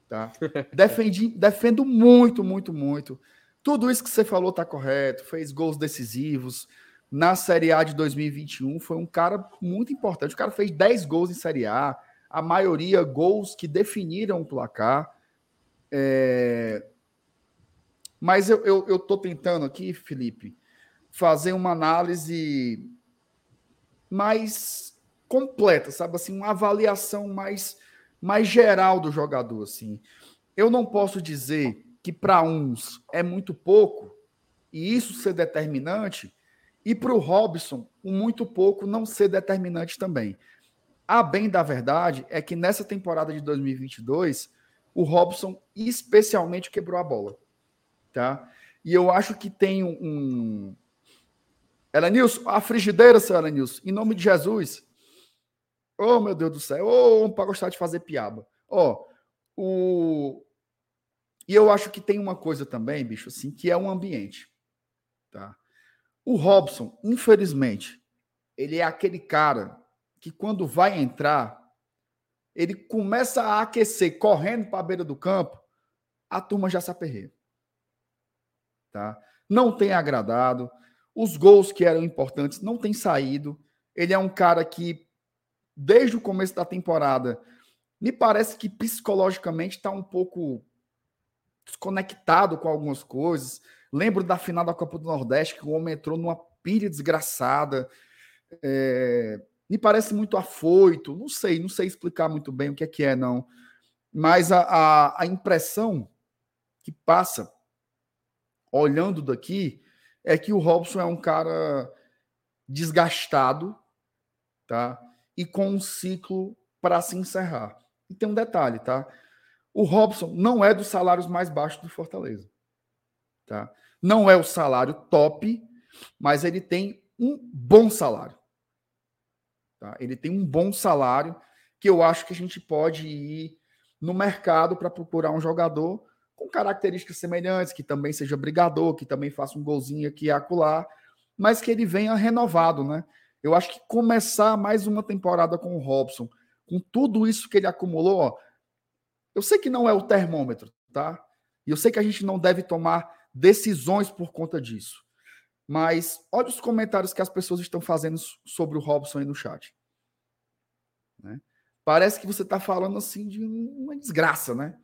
Tá? Defendi, defendo muito, muito, muito. Tudo isso que você falou está correto, fez gols decisivos. Na Série A de 2021 foi um cara muito importante. O cara fez 10 gols em Série A, a maioria gols que definiram o placar. É... Mas eu, eu, eu tô tentando aqui, Felipe, fazer uma análise mais completa, sabe assim, uma avaliação mais mais geral do jogador assim. Eu não posso dizer que para uns é muito pouco, e isso ser determinante, e para o Robson, o muito pouco não ser determinante também. A bem da verdade é que nessa temporada de 2022, o Robson especialmente quebrou a bola. Tá? E eu acho que tem um. Elenilson, a frigideira, seu Elenilson, em nome de Jesus. Oh, meu Deus do céu. Oh, para gostar de fazer piaba. Ó, oh, o, e eu acho que tem uma coisa também, bicho, assim, que é um ambiente. Tá? O Robson, infelizmente, ele é aquele cara que quando vai entrar, ele começa a aquecer correndo para a beira do campo, a turma já se aperreia. Tá? Não tem agradado. Os gols que eram importantes não têm saído. Ele é um cara que, desde o começo da temporada, me parece que psicologicamente está um pouco desconectado com algumas coisas. Lembro da final da Copa do Nordeste, que o homem entrou numa pilha desgraçada. É, me parece muito afoito. Não sei, não sei explicar muito bem o que é que é, não. Mas a, a, a impressão que passa, olhando daqui, é que o Robson é um cara desgastado, tá? E com um ciclo para se encerrar. E tem um detalhe, tá? O Robson não é dos salários mais baixos do Fortaleza. Tá? Não é o salário top, mas ele tem um bom salário. Tá? Ele tem um bom salário que eu acho que a gente pode ir no mercado para procurar um jogador com características semelhantes, que também seja brigador, que também faça um golzinho aqui e acolá, mas que ele venha renovado, né? Eu acho que começar mais uma temporada com o Robson, com tudo isso que ele acumulou, ó, eu sei que não é o termômetro, tá? E eu sei que a gente não deve tomar decisões por conta disso. Mas olha os comentários que as pessoas estão fazendo sobre o Robson aí no chat. Né? Parece que você está falando assim de uma desgraça, né?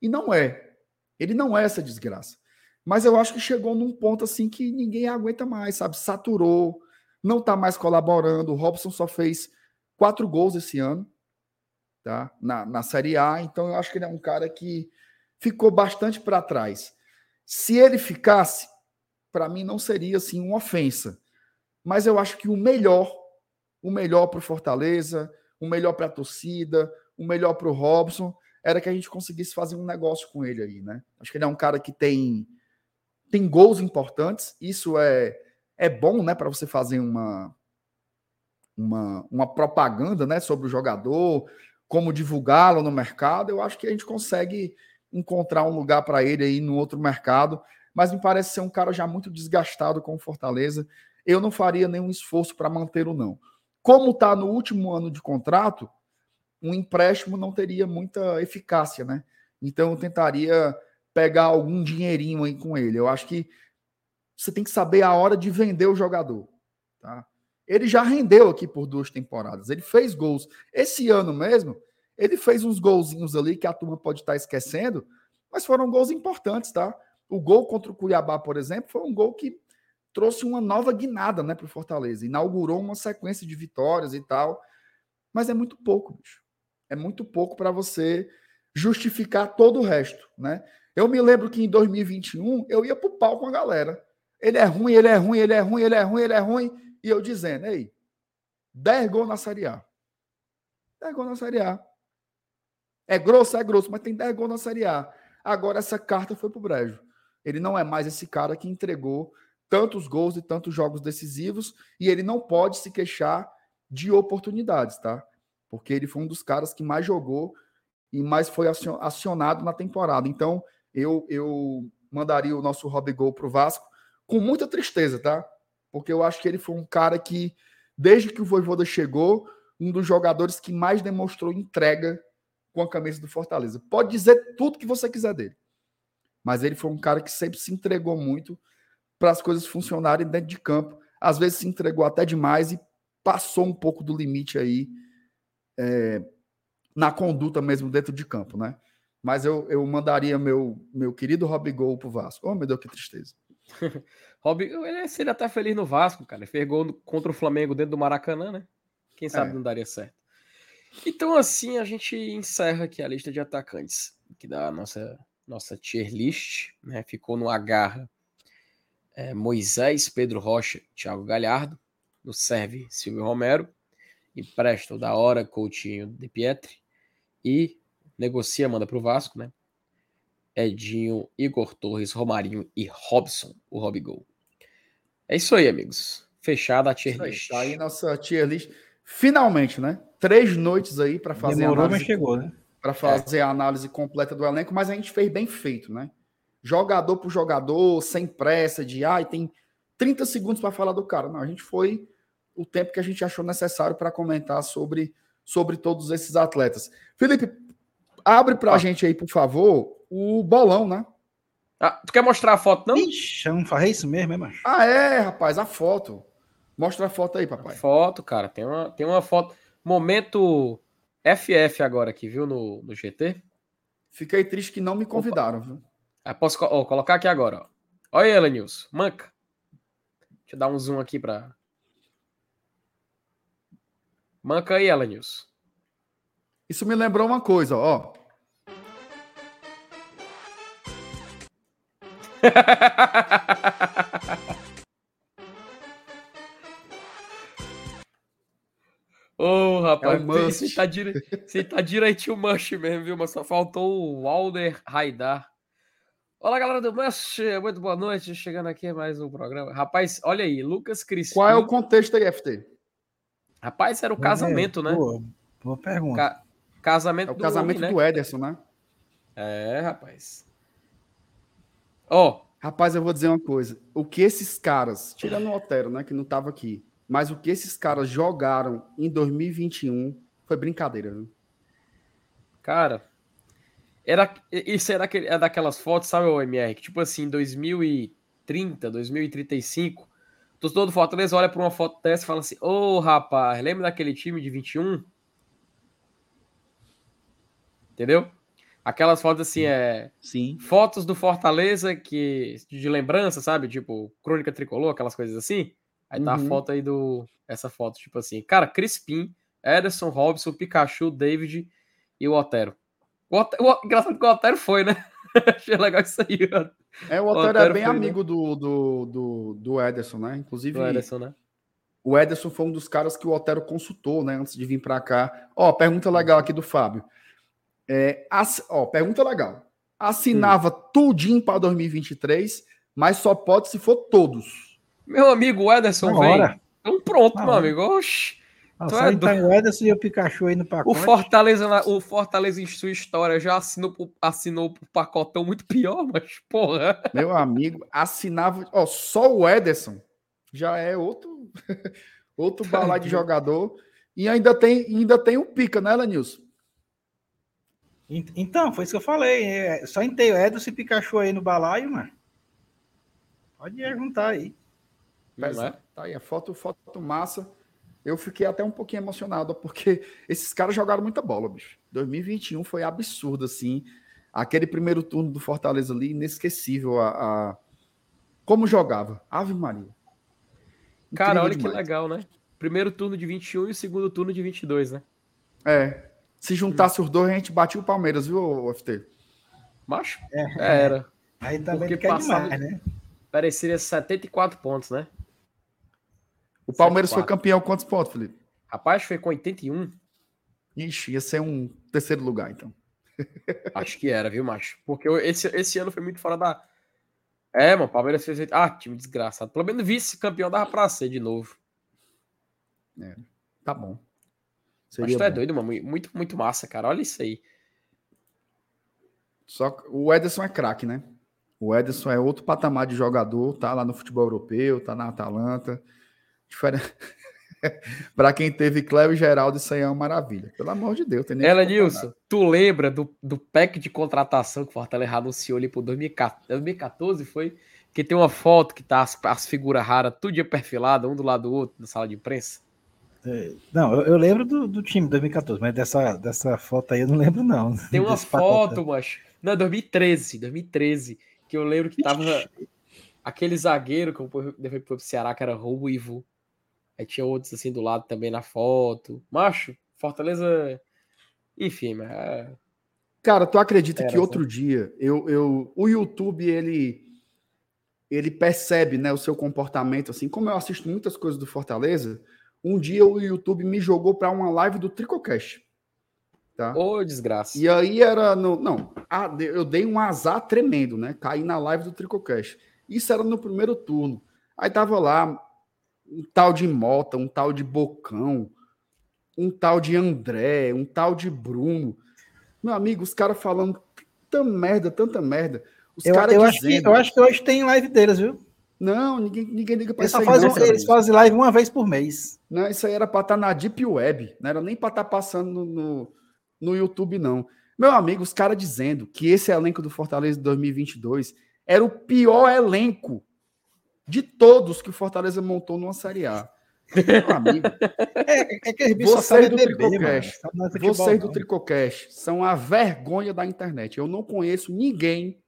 E não é. Ele não é essa desgraça. Mas eu acho que chegou num ponto assim que ninguém aguenta mais, sabe? Saturou, não está mais colaborando. O Robson só fez quatro gols esse ano, tá? Na, na Série A. Então eu acho que ele é um cara que ficou bastante para trás. Se ele ficasse, para mim não seria assim uma ofensa. Mas eu acho que o melhor, o melhor para o Fortaleza, o melhor para a torcida, o melhor para o Robson, era que a gente conseguisse fazer um negócio com ele aí, né? Acho que ele é um cara que tem tem gols importantes, isso é é bom, né, para você fazer uma uma, uma propaganda, né, sobre o jogador, como divulgá-lo no mercado. Eu acho que a gente consegue encontrar um lugar para ele aí no outro mercado, mas me parece ser um cara já muito desgastado com o Fortaleza. Eu não faria nenhum esforço para mantê-lo não. Como está no último ano de contrato, um empréstimo não teria muita eficácia, né? Então eu tentaria pegar algum dinheirinho aí com ele. Eu acho que você tem que saber a hora de vender o jogador, tá? Ele já rendeu aqui por duas temporadas. Ele fez gols. Esse ano mesmo, ele fez uns golzinhos ali que a turma pode estar esquecendo, mas foram gols importantes, tá? O gol contra o Cuiabá, por exemplo, foi um gol que trouxe uma nova guinada, né, para o Fortaleza. Inaugurou uma sequência de vitórias e tal. Mas é muito pouco, bicho. É muito pouco para você justificar todo o resto, né? Eu me lembro que em 2021 eu ia pro pau com a galera. Ele é ruim, ele é ruim, ele é ruim, ele é ruim, ele é ruim. E eu dizendo, ei, 10 gols na Série A. 10 gols na Série A. É grosso, é grosso, mas tem 10 gols na Série A. Agora essa carta foi pro brejo. Ele não é mais esse cara que entregou tantos gols e tantos jogos decisivos e ele não pode se queixar de oportunidades, tá? Porque ele foi um dos caras que mais jogou e mais foi acionado na temporada. Então, eu eu mandaria o nosso Rob Gol pro Vasco com muita tristeza, tá? Porque eu acho que ele foi um cara que desde que o Voivoda chegou, um dos jogadores que mais demonstrou entrega com a camisa do Fortaleza. Pode dizer tudo que você quiser dele. Mas ele foi um cara que sempre se entregou muito para as coisas funcionarem dentro de campo. Às vezes se entregou até demais e passou um pouco do limite aí é, na conduta mesmo dentro de campo, né? Mas eu, eu mandaria meu, meu querido Rob Gol pro Vasco. Oh, meu Deus, que tristeza.
Rob, ele seria até feliz no Vasco, cara. Ele fez gol contra o Flamengo dentro do Maracanã, né? Quem sabe é. não daria certo. Então, assim, a gente encerra aqui a lista de atacantes que da nossa, nossa tier list, né? Ficou no agarra é, Moisés, Pedro Rocha, Thiago Galhardo. No serve, Silvio Romero. Empresta da hora, Coutinho de Pietri. E negocia, manda para o Vasco, né? Edinho, Igor Torres, Romarinho e Robson, o Robigol. É isso aí, amigos. Fechada a tier list.
Tá aí nossa tier list. Finalmente, né? Três noites aí para fazer
Demorou, análise, mas chegou, né?
Para fazer é. a análise completa do elenco, mas a gente fez bem feito, né? Jogador por jogador, sem pressa, de ai, ah, tem 30 segundos para falar do cara. Não, a gente foi o tempo que a gente achou necessário para comentar sobre, sobre todos esses atletas. Felipe, abre para a ah. gente aí, por favor, o bolão, né?
Ah, tu quer mostrar a foto, não?
Ixi, eu não falei isso mesmo, é, macho?
Ah, é, rapaz, a foto. Mostra a foto aí, papai. A
foto, cara. Tem uma, tem uma foto. Momento FF agora aqui, viu? No, no GT.
Fiquei triste que não me convidaram, viu?
Ah, posso oh, colocar aqui agora, ó. Olha ela, Nilson. Manca. Deixa eu dar um zoom aqui pra. Manca aí, ela, Nilson.
Isso me lembrou uma coisa, ó.
Ô, oh, rapaz, é você, tá dire... você tá direitinho o Mush mesmo, viu? Mas só faltou o Walder Raidar. Olá, galera do Mush, muito boa noite. Chegando aqui mais um programa. Rapaz, olha aí, Lucas Crispim.
Qual é o contexto aí, FT?
Rapaz, era o casamento, é, né?
Boa, boa pergunta.
Ca... Casamento
é o do casamento homem, né? do Ederson, né?
É, rapaz. Ó, oh,
Rapaz, eu vou dizer uma coisa. O que esses caras, tirando o Otero, né, que não estava aqui, mas o que esses caras jogaram em 2021 foi brincadeira, viu?
Cara, era, isso era é daquelas fotos, sabe, o MR? Que tipo assim, 2030, 2035, o torcedor do Fortaleza olha para uma foto dessa e fala assim: Ô oh, rapaz, lembra daquele time de 21? Entendeu? Aquelas fotos assim, é.
Sim.
Fotos do Fortaleza que de lembrança, sabe? Tipo, Crônica Tricolor, aquelas coisas assim. Aí tá uhum. a foto aí do. Essa foto, tipo assim. Cara, Crispim, Ederson, Robson, Pikachu, David e o Otero. O Otero, o, engraçado que o Otero foi, né? Achei legal isso aí.
É, o Otero, o Otero é bem foi, né? amigo né? do, do, do, do Ederson, né? Inclusive.
Do Ederson, né?
O Ederson foi um dos caras que o Otero consultou, né? Antes de vir para cá. Ó, pergunta legal aqui do Fábio. É, ass... Ó, pergunta legal. Assinava hum. tudinho para 2023, mas só pode se for todos.
Meu amigo Ederson Na vem. Então pronto, Na meu hora. amigo. Oxi.
Ah, então é do... tá o Ederson e o Pikachu aí no pacote.
O Fortaleza, o Fortaleza em sua história já assinou, assinou o pacotão muito pior, mas porra.
Meu amigo, assinava. Ó, só o Ederson já é outro outro balai de jogador. E ainda tem, ainda tem o Pica, né, Lenilson?
Então, foi isso que eu falei. É, só entrei o Edson e Pikachu aí no balaio, mano. Pode juntar aí.
Mas, é? Tá aí, a foto, foto massa. Eu fiquei até um pouquinho emocionado, porque esses caras jogaram muita bola, bicho. 2021 foi absurdo, assim. Aquele primeiro turno do Fortaleza ali, inesquecível. A, a... Como jogava. Ave Maria.
Cara, olha demais. que legal, né? Primeiro turno de 21 e o segundo turno de 22, né?
É, se juntasse os dois, a gente batia o Palmeiras, viu, FT?
Macho? É, era.
Aí também Porque passava, demais, né?
Pareceria 74 pontos, né?
O Palmeiras 74. foi campeão quantos pontos, Felipe?
Rapaz, foi com 81.
Ixi, ia ser um terceiro lugar, então.
Acho que era, viu, macho? Porque esse, esse ano foi muito fora da. É, mano, o Palmeiras fez. Ah, time desgraçado. Pelo menos vice-campeão dava pra ser de novo.
É, tá bom.
Seria Mas tu é doido, mano. Muito, muito massa, cara. Olha isso aí.
Só que o Ederson é craque, né? O Ederson é outro patamar de jogador, tá lá no futebol europeu, tá na Atalanta. Diferente. para quem teve Cléo e Geraldo, isso aí é uma maravilha. Pelo amor de Deus.
Tem Ela, Nilson, tu lembra do, do pack de contratação que o Fortaleza anunciou ali por 2014, foi? Que tem uma foto que tá as, as figuras raras, tudo perfilada, um do lado do outro, na sala de imprensa.
É, não, eu, eu lembro do, do time 2014, mas dessa, dessa foto aí eu não lembro, não.
Tem uma foto, mas. Não, 2013, 2013. Que eu lembro que tava aquele zagueiro que eu depois pro Ceará, que era ruivo. Aí tinha outros assim do lado também na foto. Macho, Fortaleza. Enfim, mas. É...
Cara, tu acredita era, que outro assim. dia eu, eu, o YouTube ele ele percebe né, o seu comportamento, assim, como eu assisto muitas coisas do Fortaleza, um dia o YouTube me jogou para uma live do Tricocast.
Tá? Ô, oh, desgraça.
E aí era no. Não, eu dei um azar tremendo, né? Caí na live do Tricocast. Isso era no primeiro turno. Aí tava lá um tal de Mota, um tal de Bocão, um tal de André, um tal de Bruno. Meu amigo, os caras falando tanta merda, tanta merda. Os
eu, eu, acho que, eu acho que hoje tem live deles, viu?
Não, ninguém, ninguém liga
para isso. Faz um, eles fazem live uma vez por mês.
Não, isso aí era para estar tá na Deep Web, não era nem para estar tá passando no, no, no, YouTube, não. Meu amigo, os caras dizendo que esse elenco do Fortaleza de 2022 era o pior elenco de todos que o Fortaleza montou numa Série A. Meu amigo, é, é que vocês do Tricocast, vocês do Tricocast são a vergonha da internet. Eu não conheço ninguém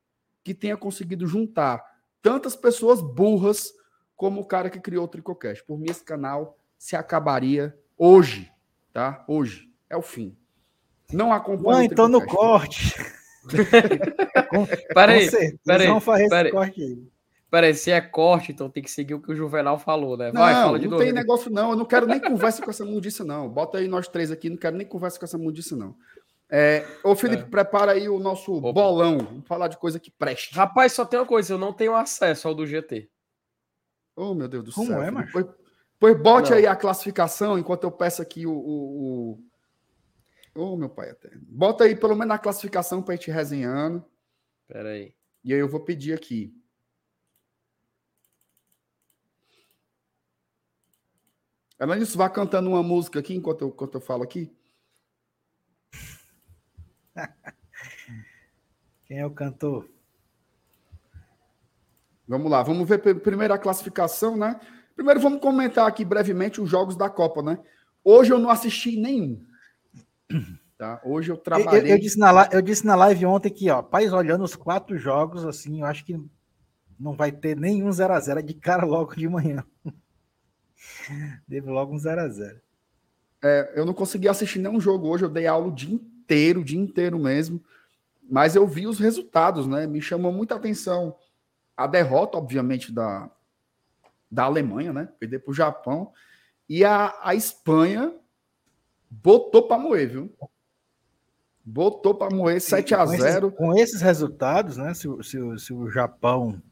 que tenha conseguido juntar tantas pessoas burras como o cara que criou o Tricocast. Por mim, esse canal se acabaria hoje, tá? Hoje. É o fim. Não acompanha Não,
então no corte.
peraí, peraí, vamos fazer esse corte aí. Peraí, se é corte, então tem que seguir o que o Juvenal falou, né?
Vai, não, fala de não tem negócio não. Eu não quero nem conversa com essa mundiça, não. Bota aí nós três aqui, não quero nem conversa com essa mundiça, não. É, ô, Felipe, é. prepara aí o nosso Opa. bolão. Vamos falar de coisa que preste.
Rapaz, só tem uma coisa: eu não tenho acesso ao do GT.
Oh, meu Deus do Como céu. Como é, macho? Pois, pois bote não. aí a classificação enquanto eu peço aqui o. Ô, o... Oh, meu pai até. Bota aí pelo menos a classificação pra gente resenhando.
Pera aí.
E aí eu vou pedir aqui. Ela disso, vá cantando uma música aqui enquanto eu, enquanto eu falo aqui.
Quem é o cantor?
Vamos lá, vamos ver primeiro a classificação, né? Primeiro vamos comentar aqui brevemente os jogos da Copa, né? Hoje eu não assisti nenhum. Tá? Hoje eu trabalhei.
Eu, eu, disse na, eu disse na live ontem que, ó, pais olhando os quatro jogos, assim, eu acho que não vai ter nenhum 0x0 de cara logo de manhã. Deve logo um 0x0.
É, eu não consegui assistir nenhum jogo hoje, eu dei aula o dia inteiro, o dia inteiro mesmo. Mas eu vi os resultados, né? Me chamou muita atenção a derrota, obviamente, da, da Alemanha, né? Perder para o Japão. E a, a Espanha botou para moer, viu? Botou para moer 7 a 0
esses, Com esses resultados, né? Se, se, se o Japão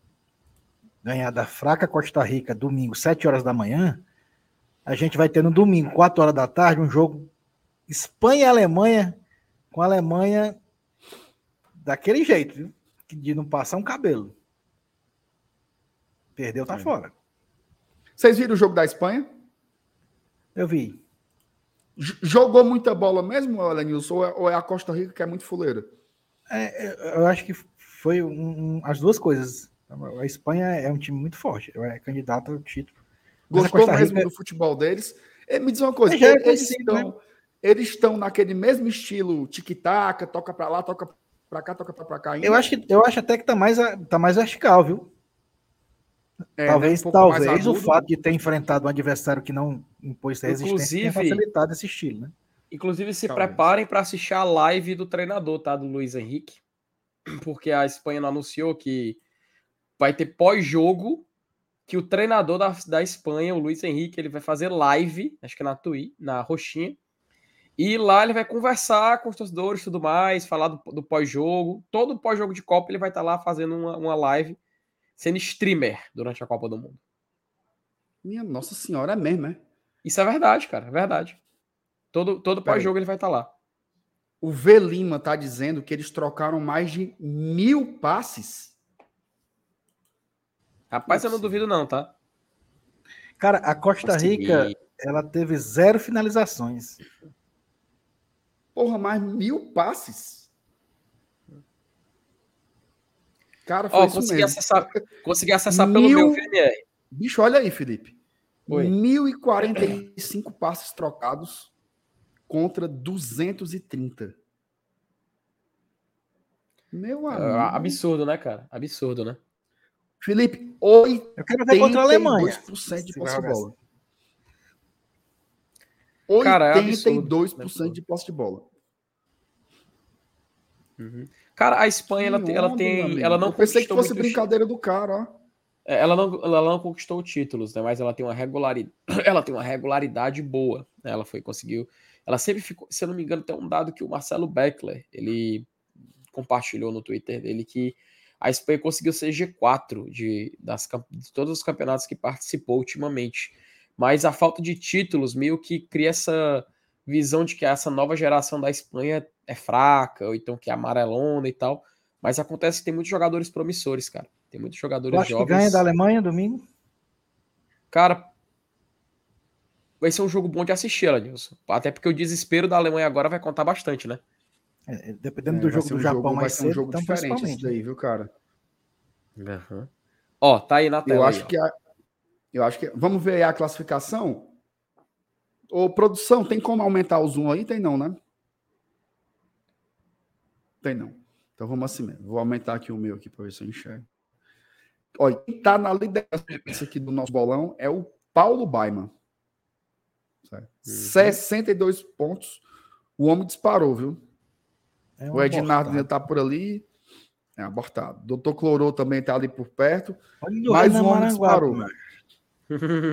ganhar da fraca Costa Rica domingo, 7 horas da manhã, a gente vai ter no domingo, 4 horas da tarde, um jogo Espanha e Alemanha, com a Alemanha daquele jeito? De não passar um cabelo. Perdeu, tá é. fora.
Vocês viram o jogo da Espanha?
Eu vi.
Jogou muita bola mesmo, Lenilson, ou, é, ou é a Costa Rica que é muito fuleira?
É, é, eu acho que foi um, as duas coisas. A Espanha é um time muito forte, é candidato ao título.
Gostou mesmo Rica... do futebol deles? Me diz uma coisa, é eles, estão, né? Eles estão naquele mesmo estilo tic-tac, toca para lá, toca para cá, toca para cá.
Ainda. Eu acho que eu acho até que tá mais tá mais vertical, viu? É, talvez né? um talvez o fato de ter enfrentado um adversário que não impôs resistência inclusive, tenha facilitado esse estilo, né?
Inclusive se talvez. preparem para assistir a live do treinador, tá, do Luiz Henrique, porque a Espanha não anunciou que vai ter pós-jogo que o treinador da, da Espanha, o Luiz Henrique, ele vai fazer live, acho que é na Tui, na Roxinha, e lá ele vai conversar com os torcedores e tudo mais, falar do, do pós-jogo. Todo pós-jogo de Copa ele vai estar tá lá fazendo uma, uma live, sendo streamer durante a Copa do Mundo.
Minha Nossa Senhora, é mesmo, é?
Isso é verdade, cara, é verdade. Todo, todo pós-jogo ele vai estar tá lá.
O V Lima tá dizendo que eles trocaram mais de mil passes
Rapaz, eu não duvido não, tá?
Cara, a Costa Rica, ela teve zero finalizações.
Porra, mais mil passes.
Cara, foi oh, isso consegui mesmo. Acessar, consegui acessar mil... pelo meu VMR.
Bicho, olha aí, Felipe. Oi. 1.045 passes trocados contra 230.
Meu é, amigo. É absurdo, né, cara? Absurdo, né?
Felipe, 82%
Eu quero ver contra a Alemanha.
de posse de bola. 82% Cara, é absurdo, de posse de bola.
Uhum. Cara, a Espanha ela, onda, ela tem. Ela não
Eu pensei que fosse brincadeira do cara, ó.
É, ela não, ela não conquistou títulos, né? Mas ela tem uma regularidade, ela tem uma regularidade boa. Né? Ela foi conseguiu. Ela sempre ficou, se eu não me engano, tem um dado que o Marcelo Beckler ele compartilhou no Twitter dele que a Espanha conseguiu ser G4 de, das, de todos os campeonatos que participou ultimamente. Mas a falta de títulos meio que cria essa visão de que essa nova geração da Espanha é fraca, ou então que é amarelona e tal. Mas acontece que tem muitos jogadores promissores, cara. Tem muitos jogadores
acho jovens. que ganha da Alemanha domingo?
Cara, vai ser um jogo bom de assistir, Alanilson. Até porque o desespero da Alemanha agora vai contar bastante, né?
É, dependendo é, do jogo do um Japão jogo, mais cedo, um jogo
então, diferente isso daí, viu, cara?
Uhum. Ó, tá aí na tela.
Eu acho aí, que a, eu acho que vamos ver a classificação. Ô, produção, tem como aumentar o zoom aí? Tem não, né? Tem não. Então vamos assim mesmo. Vou aumentar aqui o meu aqui para ver se eu enxergo. Olha, quem tá na liderança aqui do nosso bolão é o Paulo Baiman. Uhum. 62 pontos. O homem disparou, viu? É o Ednardo ainda está por ali. É abortado. Doutor Clorô também está ali por perto. mais um homem disparou.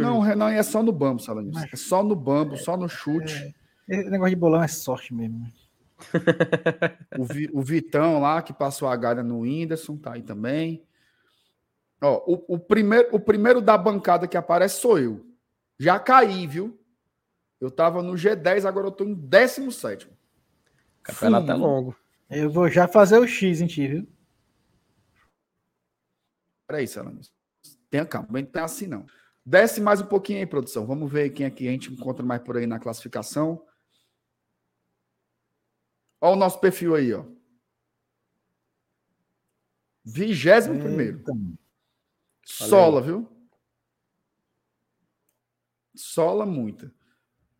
Não, Renan é só no bambo, Salanis. É só no bambo, só no chute.
É, esse negócio de bolão é sorte mesmo.
o, Vi, o, Vitão lá, que passou a galha no Whindersson, tá aí também. Ó, o, o, primeiro, o primeiro da bancada que aparece sou eu. Já caí, viu? Eu tava no G10, agora eu tô em 17.
Campeonato é longo.
Eu vou já fazer o X em ti, viu?
Peraí, Salamis. Tenha calma, não tem assim não. Desce mais um pouquinho aí, produção. Vamos ver quem aqui a gente encontra mais por aí na classificação. Olha o nosso perfil aí, ó. Vigésimo primeiro. Sola, viu? Sola muito.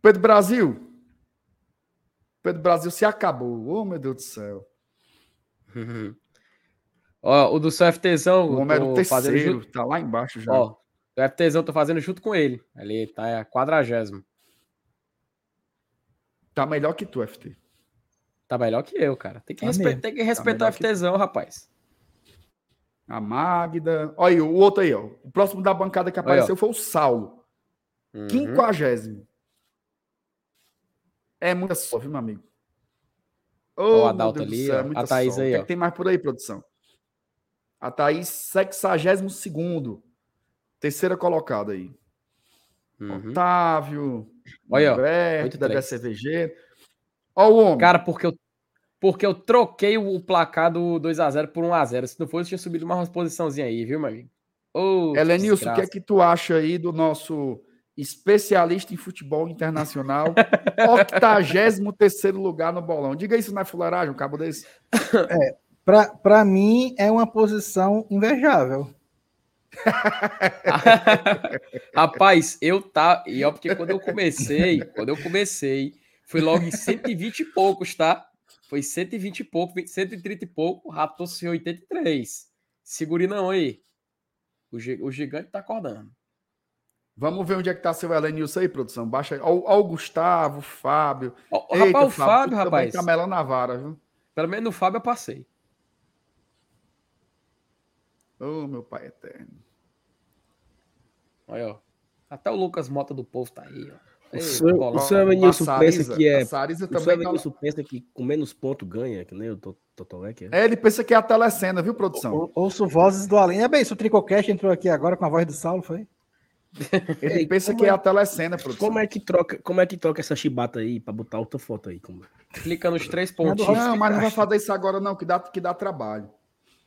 Pedro Brasil. Pedro Brasil se acabou. Oh, meu Deus do céu.
Ó, o do seu FTzão.
O homem era o terceiro, tá lá embaixo já.
Ó, o FTzão tô fazendo junto com ele. Ali tá é quadragésimo.
Tá melhor que tu, FT.
Tá melhor que eu, cara. Tem que, tá respe... Tem que respeitar tá o FTzão, que... rapaz.
A Magda. Olha aí, o outro aí, ó. O próximo da bancada que apareceu foi o Saulo. Uhum. Quinquagésimo. É muita só, viu, meu amigo?
Oh, o Adalto ali, céu, é a Thaís aí,
O que, é que tem mais por aí, produção? A Thaís, sexagésimo segundo. Terceira colocada aí. Uhum. Otávio.
Olha,
Roberto, da CVG. Olha o homem.
Cara, porque eu, porque eu troquei o placar do 2x0 por 1x0. Se não fosse, tinha subido uma posiçãozinha aí, viu, meu amigo?
Oh, Helenilson, o que é que tu acha aí do nosso especialista em futebol internacional, 83 lugar no bolão. Diga isso na é fularagem, um cabo desse.
É, para mim é uma posição invejável.
Rapaz, eu tá. E ó, porque quando eu comecei, quando eu comecei, foi logo em 120 e poucos, tá? Foi 120 e pouco, 130 e pouco, ratou-se 83. Segure não aí. O, o gigante tá acordando.
Vamos ver onde é que tá seu Elenilson aí, produção. Baixa aí. Ó, o Gustavo, o Fábio.
Ó, Eita, rapaz, o Fábio, Fábio rapaz.
Tá na vara, viu?
Pelo menos no Fábio eu passei.
Ô, oh, meu pai eterno.
Olha, ó. Até o Lucas Mota do Povo tá aí, ó.
O senhor, o senhor Evanilson pensa que é. O senhor Evanilson tá... pensa que com menos ponto ganha, que nem o Totolec.
É? é, ele pensa que é a telecena, viu, produção?
ouço vozes do além. É bem, se o Tricocast entrou aqui agora com a voz do Saulo, foi?
Ele pensa que é, é a telecena, produção.
Como é que troca, como é que troca essa chibata aí para botar outra foto aí? Como...
Clica nos três pontinhos.
Não, mas não vai fazer isso agora não, que dá, que dá trabalho.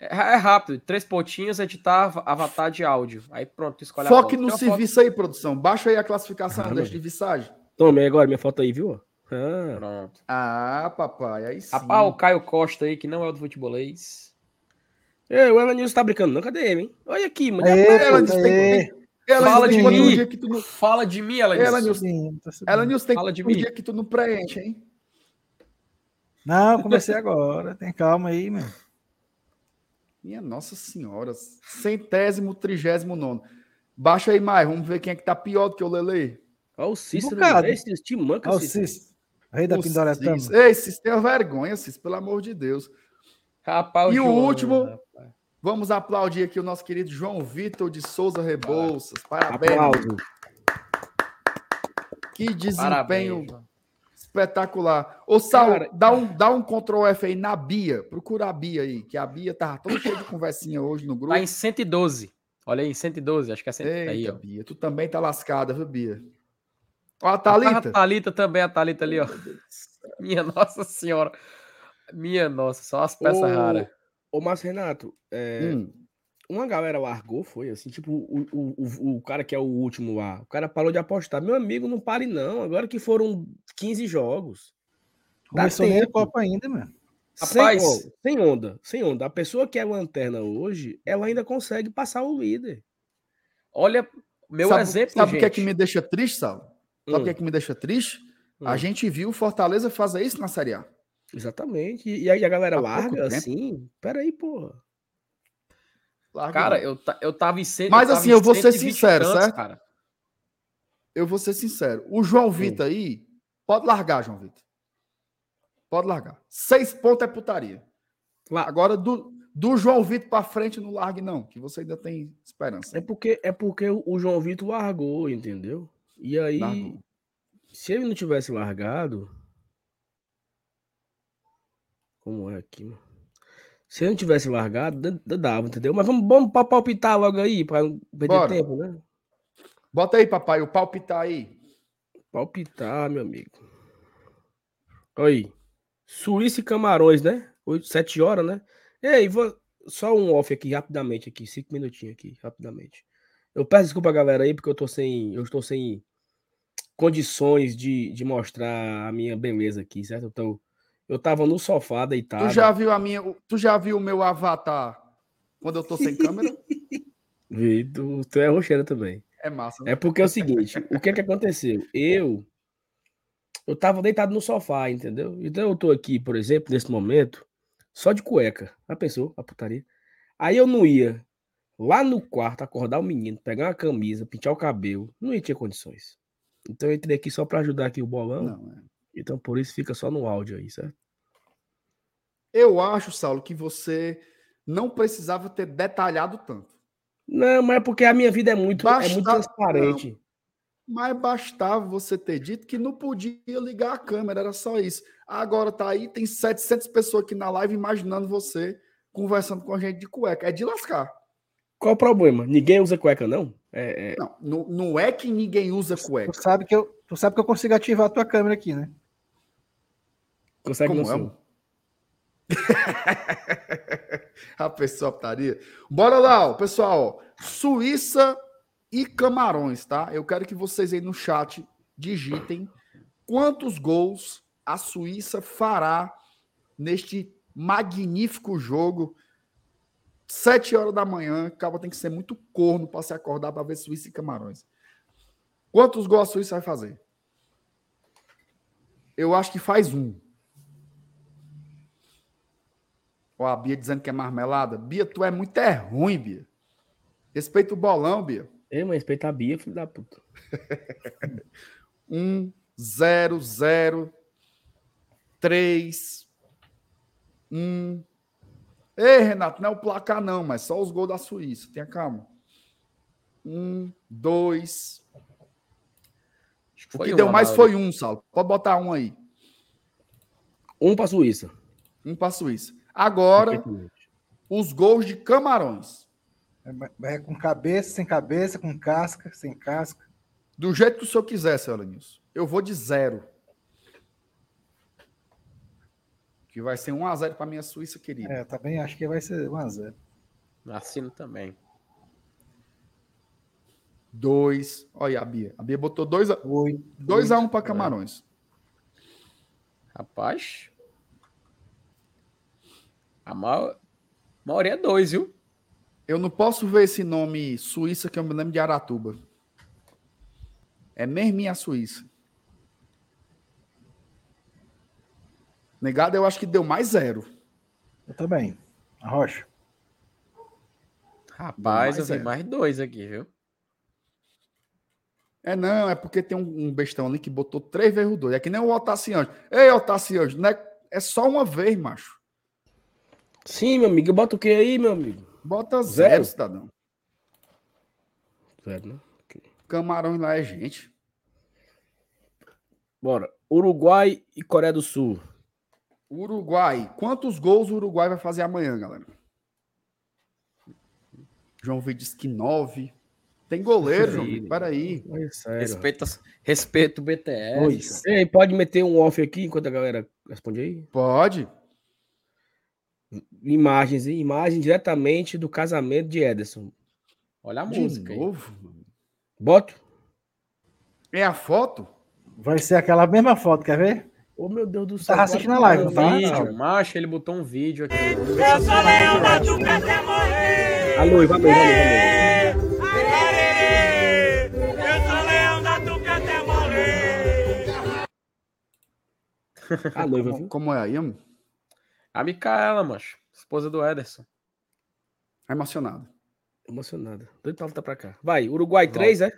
É, é rápido, três pontinhos, editar avatar de áudio. Aí pronto, escolhe
Foque no serviço foto... aí, produção. Baixa aí a classificação ah, de visagem.
Tome agora minha foto aí, viu?
Ah. Pronto. Ah, papai, aí sim.
Rapaz, o Caio Costa aí, que não é o do futebolês.
É, o Evanilson tá brincando, não? Cadê ele, hein? Olha aqui,
mano. ela disse, tem, ela fala de mim. Um que tu não... Fala de mim, ela
Ela Nilson, ela Nilson tem fala de um mim. dia que tu não preenche, hein?
Não, comecei agora. Tem calma aí, meu.
Minha Nossa Senhora. Centésimo, trigésimo nono. Baixa aí mais, vamos ver quem é que tá pior do que o Lele.
Olha o Cícero. Um esse te manca,
Olha o Cícero. Rei da Pindoretama.
Ei, Cícero, tenha vergonha, Cícero, pelo amor de Deus.
Rapaz,
e o último, rapaz. Vamos aplaudir aqui o nosso querido João Vitor de Souza Rebouças. Parabéns. Que desempenho Parabéns, espetacular. Ô, Sal, Cara, dá, um, dá um Ctrl F aí na Bia. Procura a Bia aí, que a Bia tá tão cheia de conversinha hoje no grupo.
Tá em 112. Olha aí, 112, acho que é 112.
aí, ó. Bia, tu também tá lascada, viu, Bia? Ó, a Thalita.
A Thalita também, a Thalita ali, ó. Minha nossa senhora. Minha nossa, só as peças Ô... raras.
Ô, Márcio Renato, é, hum. Uma galera largou, foi assim, tipo, o, o, o, cara que é o último lá, o cara parou de apostar. Meu amigo, não pare não, agora que foram 15 jogos.
Começou nem a Copa ainda, mano.
Rapaz, sem, sem, onda, sem onda. A pessoa que é lanterna hoje, ela ainda consegue passar o líder.
Olha, meu
sabe,
exemplo,
Sabe o que é que me deixa triste, Sal? Sabe o hum. que é que me deixa triste? Hum. A gente viu o Fortaleza fazer isso na Série A.
Exatamente. E aí a galera Há larga assim. Peraí, porra.
Larga, cara, eu, eu tava em cento,
Mas assim, eu vou ser sincero, tantos, certo? Cara. Eu vou ser sincero. O João Vitor aí, pode largar, João Vitor. Pode largar. Seis pontos é putaria. Lá. Agora, do, do João Vitor para frente, não largue, não, que você ainda tem esperança.
É porque, é porque o João Vitor largou, entendeu? E aí, largou. se ele não tivesse largado, como é aqui, mano? Se eu não tivesse largado, dava, entendeu? Mas vamos, vamos palpitar logo aí, para não perder Bora. tempo, né?
Bota aí, papai, o palpitar aí.
Palpitar, meu amigo. Aí. Suíça e Camarões, né? Oito, sete horas, né? Ei, vou... só um off aqui, rapidamente, aqui, cinco minutinhos aqui, rapidamente. Eu peço desculpa, galera, aí, porque eu tô sem. Eu estou sem condições de, de mostrar a minha beleza aqui, certo? Então, eu tava no sofá deitado.
Tu já viu a minha. Tu já viu o meu avatar quando eu tô sem câmera?
Vi, tu, tu é rocheira também.
É massa. Né?
É porque é o seguinte: o que é que aconteceu? Eu. Eu tava deitado no sofá, entendeu? Então eu tô aqui, por exemplo, nesse momento, só de cueca. Já pensou? A putaria. Aí eu não ia lá no quarto acordar o menino, pegar uma camisa, pintar o cabelo. Não ia ter condições. Então eu entrei aqui só para ajudar aqui o bolão. Não, é. Então por isso fica só no áudio aí, certo?
Eu acho, Saulo, que você não precisava ter detalhado tanto.
Não, mas é porque a minha vida é muito, Basta... é muito transparente. Não.
Mas bastava você ter dito que não podia ligar a câmera, era só isso. Agora tá aí, tem 700 pessoas aqui na live imaginando você conversando com a gente de cueca. É de lascar.
Qual o problema? Ninguém usa cueca, não?
É, é... Não, não, não é que ninguém usa cueca.
Tu sabe que eu, tu sabe que eu consigo ativar a tua câmera aqui, né?
Consegue Como
não é? a pessoa estaria. Bora lá, pessoal. Suíça e Camarões, tá? Eu quero que vocês aí no chat digitem quantos gols a Suíça fará neste magnífico jogo. Sete horas da manhã, acaba tem que ser muito corno para se acordar para ver Suíça e Camarões. Quantos gols a Suíça vai fazer? Eu acho que faz um. Ó, a Bia dizendo que é marmelada. Bia, tu é muito é ruim, Bia. Respeita o bolão, Bia.
É, mas respeita a Bia, filho da puta.
um, zero, zero, três, um. Ei, Renato, não é o placar, não, mas só os gols da Suíça. Tenha calma. Um, dois. O que deu mais foi um, Saulo. Pode botar um aí.
Um para a Suíça.
Um para a Suíça. Agora, os gols de Camarões.
É, é, com cabeça, sem cabeça, com casca, sem casca.
Do jeito que o senhor quiser, senhor Alanilson. Eu vou de zero. Que vai ser 1x0 para minha Suíça querida.
É, também acho que vai ser 1x0.
Assino também.
2. Olha a Bia. A Bia botou 2 a 1 2 a 1 para Camarões.
Rapaz. A maior... maioria é 2, viu?
Eu não posso ver esse nome Suíça que eu me lembro de Aratuba. É mesmo a Suíça. Negado, eu acho que deu mais zero.
Eu também. A Rocha.
Rapaz, eu vi mais dois aqui, viu?
É, não, é porque tem um, um bestão ali que botou três vezes o dois. É que nem o Otacianjo. Ei, Otacianjo, não é, é só uma vez, macho.
Sim, meu amigo. Bota o que aí, meu amigo?
Bota zero, zero cidadão.
Zero, né?
Okay. Camarões lá é gente.
Bora. Uruguai e Coreia do Sul.
Uruguai. Quantos gols o Uruguai vai fazer amanhã, galera? João Vitor disse que nove. Tem goleiro, João Vitor. Peraí.
Respeita, respeito o BTS.
Ei, pode meter um off aqui enquanto a galera responde aí?
Pode.
Imagens, imagem diretamente do casamento de Ederson.
Olha a de música.
Novo?
Boto?
É a foto?
Vai ser aquela mesma foto, quer ver?
Oh, meu Deus do céu.
Tá assistindo a live, um
tá? Vídeo, macho, ele botou um vídeo aqui. Eu sou
leão da Tuca até morrer. Alô, valeu, valeu,
Eu sou leão da Tuca até morrer.
A noiva, viu? Como é aí, amor?
A Micaela, macho. Esposa do Ederson.
Emocionado.
Emocionado. Doido pra voltar pra cá. Vai, Uruguai 3, é?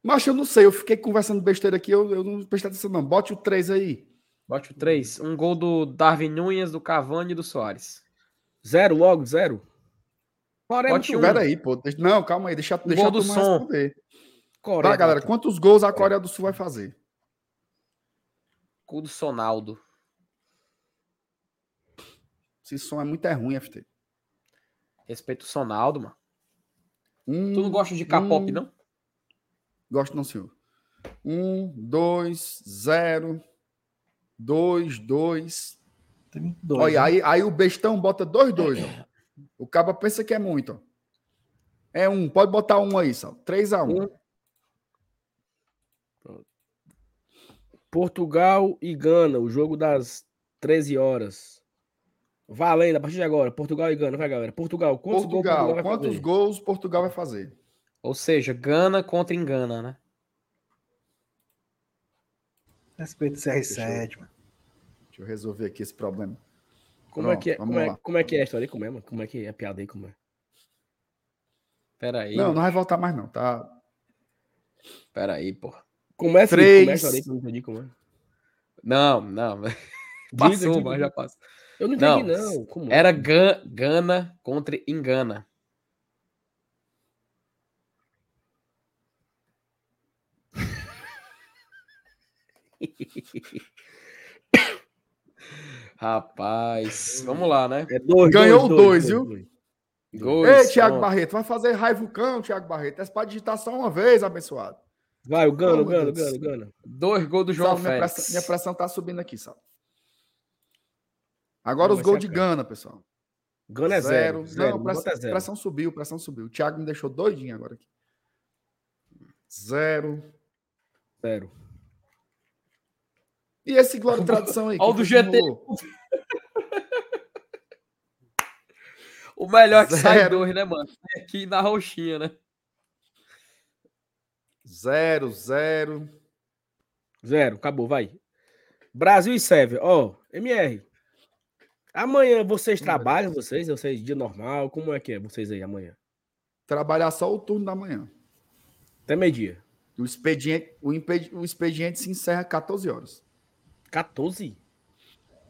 Mas eu não sei, eu fiquei conversando besteira aqui, eu, eu não prestei atenção, não. Bote o 3 aí.
Bote o 3. Um gol do Darwin Nunes, do Cavani e do Soares.
Zero logo, zero.
Bote um. Pera aí, pô. Não, calma aí, deixa, deixa
gol do som.
responder. Coreia, tá, galera, quantos gols a Coreia do Sul vai fazer?
Gol do Sonaldo.
Esse som é muito é ruim, FT.
Respeito o Sonaldo, mano. Hum, tu não gosta de K-pop, hum. não?
Gosto não, senhor. Um, dois, zero, dois, dois. Tem dois Olha, né? aí, aí o bestão bota dois, dois. Ó. O cabo pensa que é muito. Ó. É um. Pode botar um aí, Sal. 3x1.
Um. Portugal e Gana, o jogo das 13 horas. Valendo, a partir de agora, Portugal e Gana, vai galera. Portugal, quantos
Portugal,
gols Portugal
quantos
fazer?
gols Portugal vai fazer?
Ou seja, Gana contra Engana, né?
Respeito o CR7, mano.
Deixa eu resolver aqui esse problema.
Como, é
Pronto,
que é, como, é, como é que é a história aí? Como é, mano? Como é que é a piada aí? Como é?
Pera aí,
Não, não vai voltar mais, não, tá?
pera aí, porra.
Começa,
Três.
Felipe, começa aí que eu não entendi como é.
Não, não. Passou, mas já passou.
Eu não entendi,
Não,
não. Como?
Era Gan- Gana contra Engana. Rapaz, vamos lá, né?
É dois,
Ganhou dois, viu?
Gols,
Ei, Thiago
pronto.
Barreto, vai fazer raiva o cão, Thiago Barreto. É pra digitar só uma vez, abençoado.
Vai, o Gano, Gano. Gano, Gano.
Dois gols do João
Sal, minha,
Félix.
pressão, minha pressão tá subindo aqui, Sal. Agora
Não,
os gols de. Gana, pessoal.
Gano é zero. zero.
Não, pressão,
zero.
pressão subiu, pressão subiu. O Thiago me deixou doidinho agora aqui. Zero.
Zero.
E esse Glória e Tradição aí?
Ó, o
que
do
que
GT. O melhor que sai
Zero.
dois, né, mano? É Aqui na roxinha, né?
Zero, zero.
Zero, acabou, vai. Brasil e Sérvia. Ó, MR. Amanhã vocês trabalham, vocês? Vocês, dia normal? Como é que é vocês aí amanhã?
Trabalhar só o turno da manhã.
Até meio-dia.
O expediente, o, impedi- o expediente se encerra às 14 horas.
14?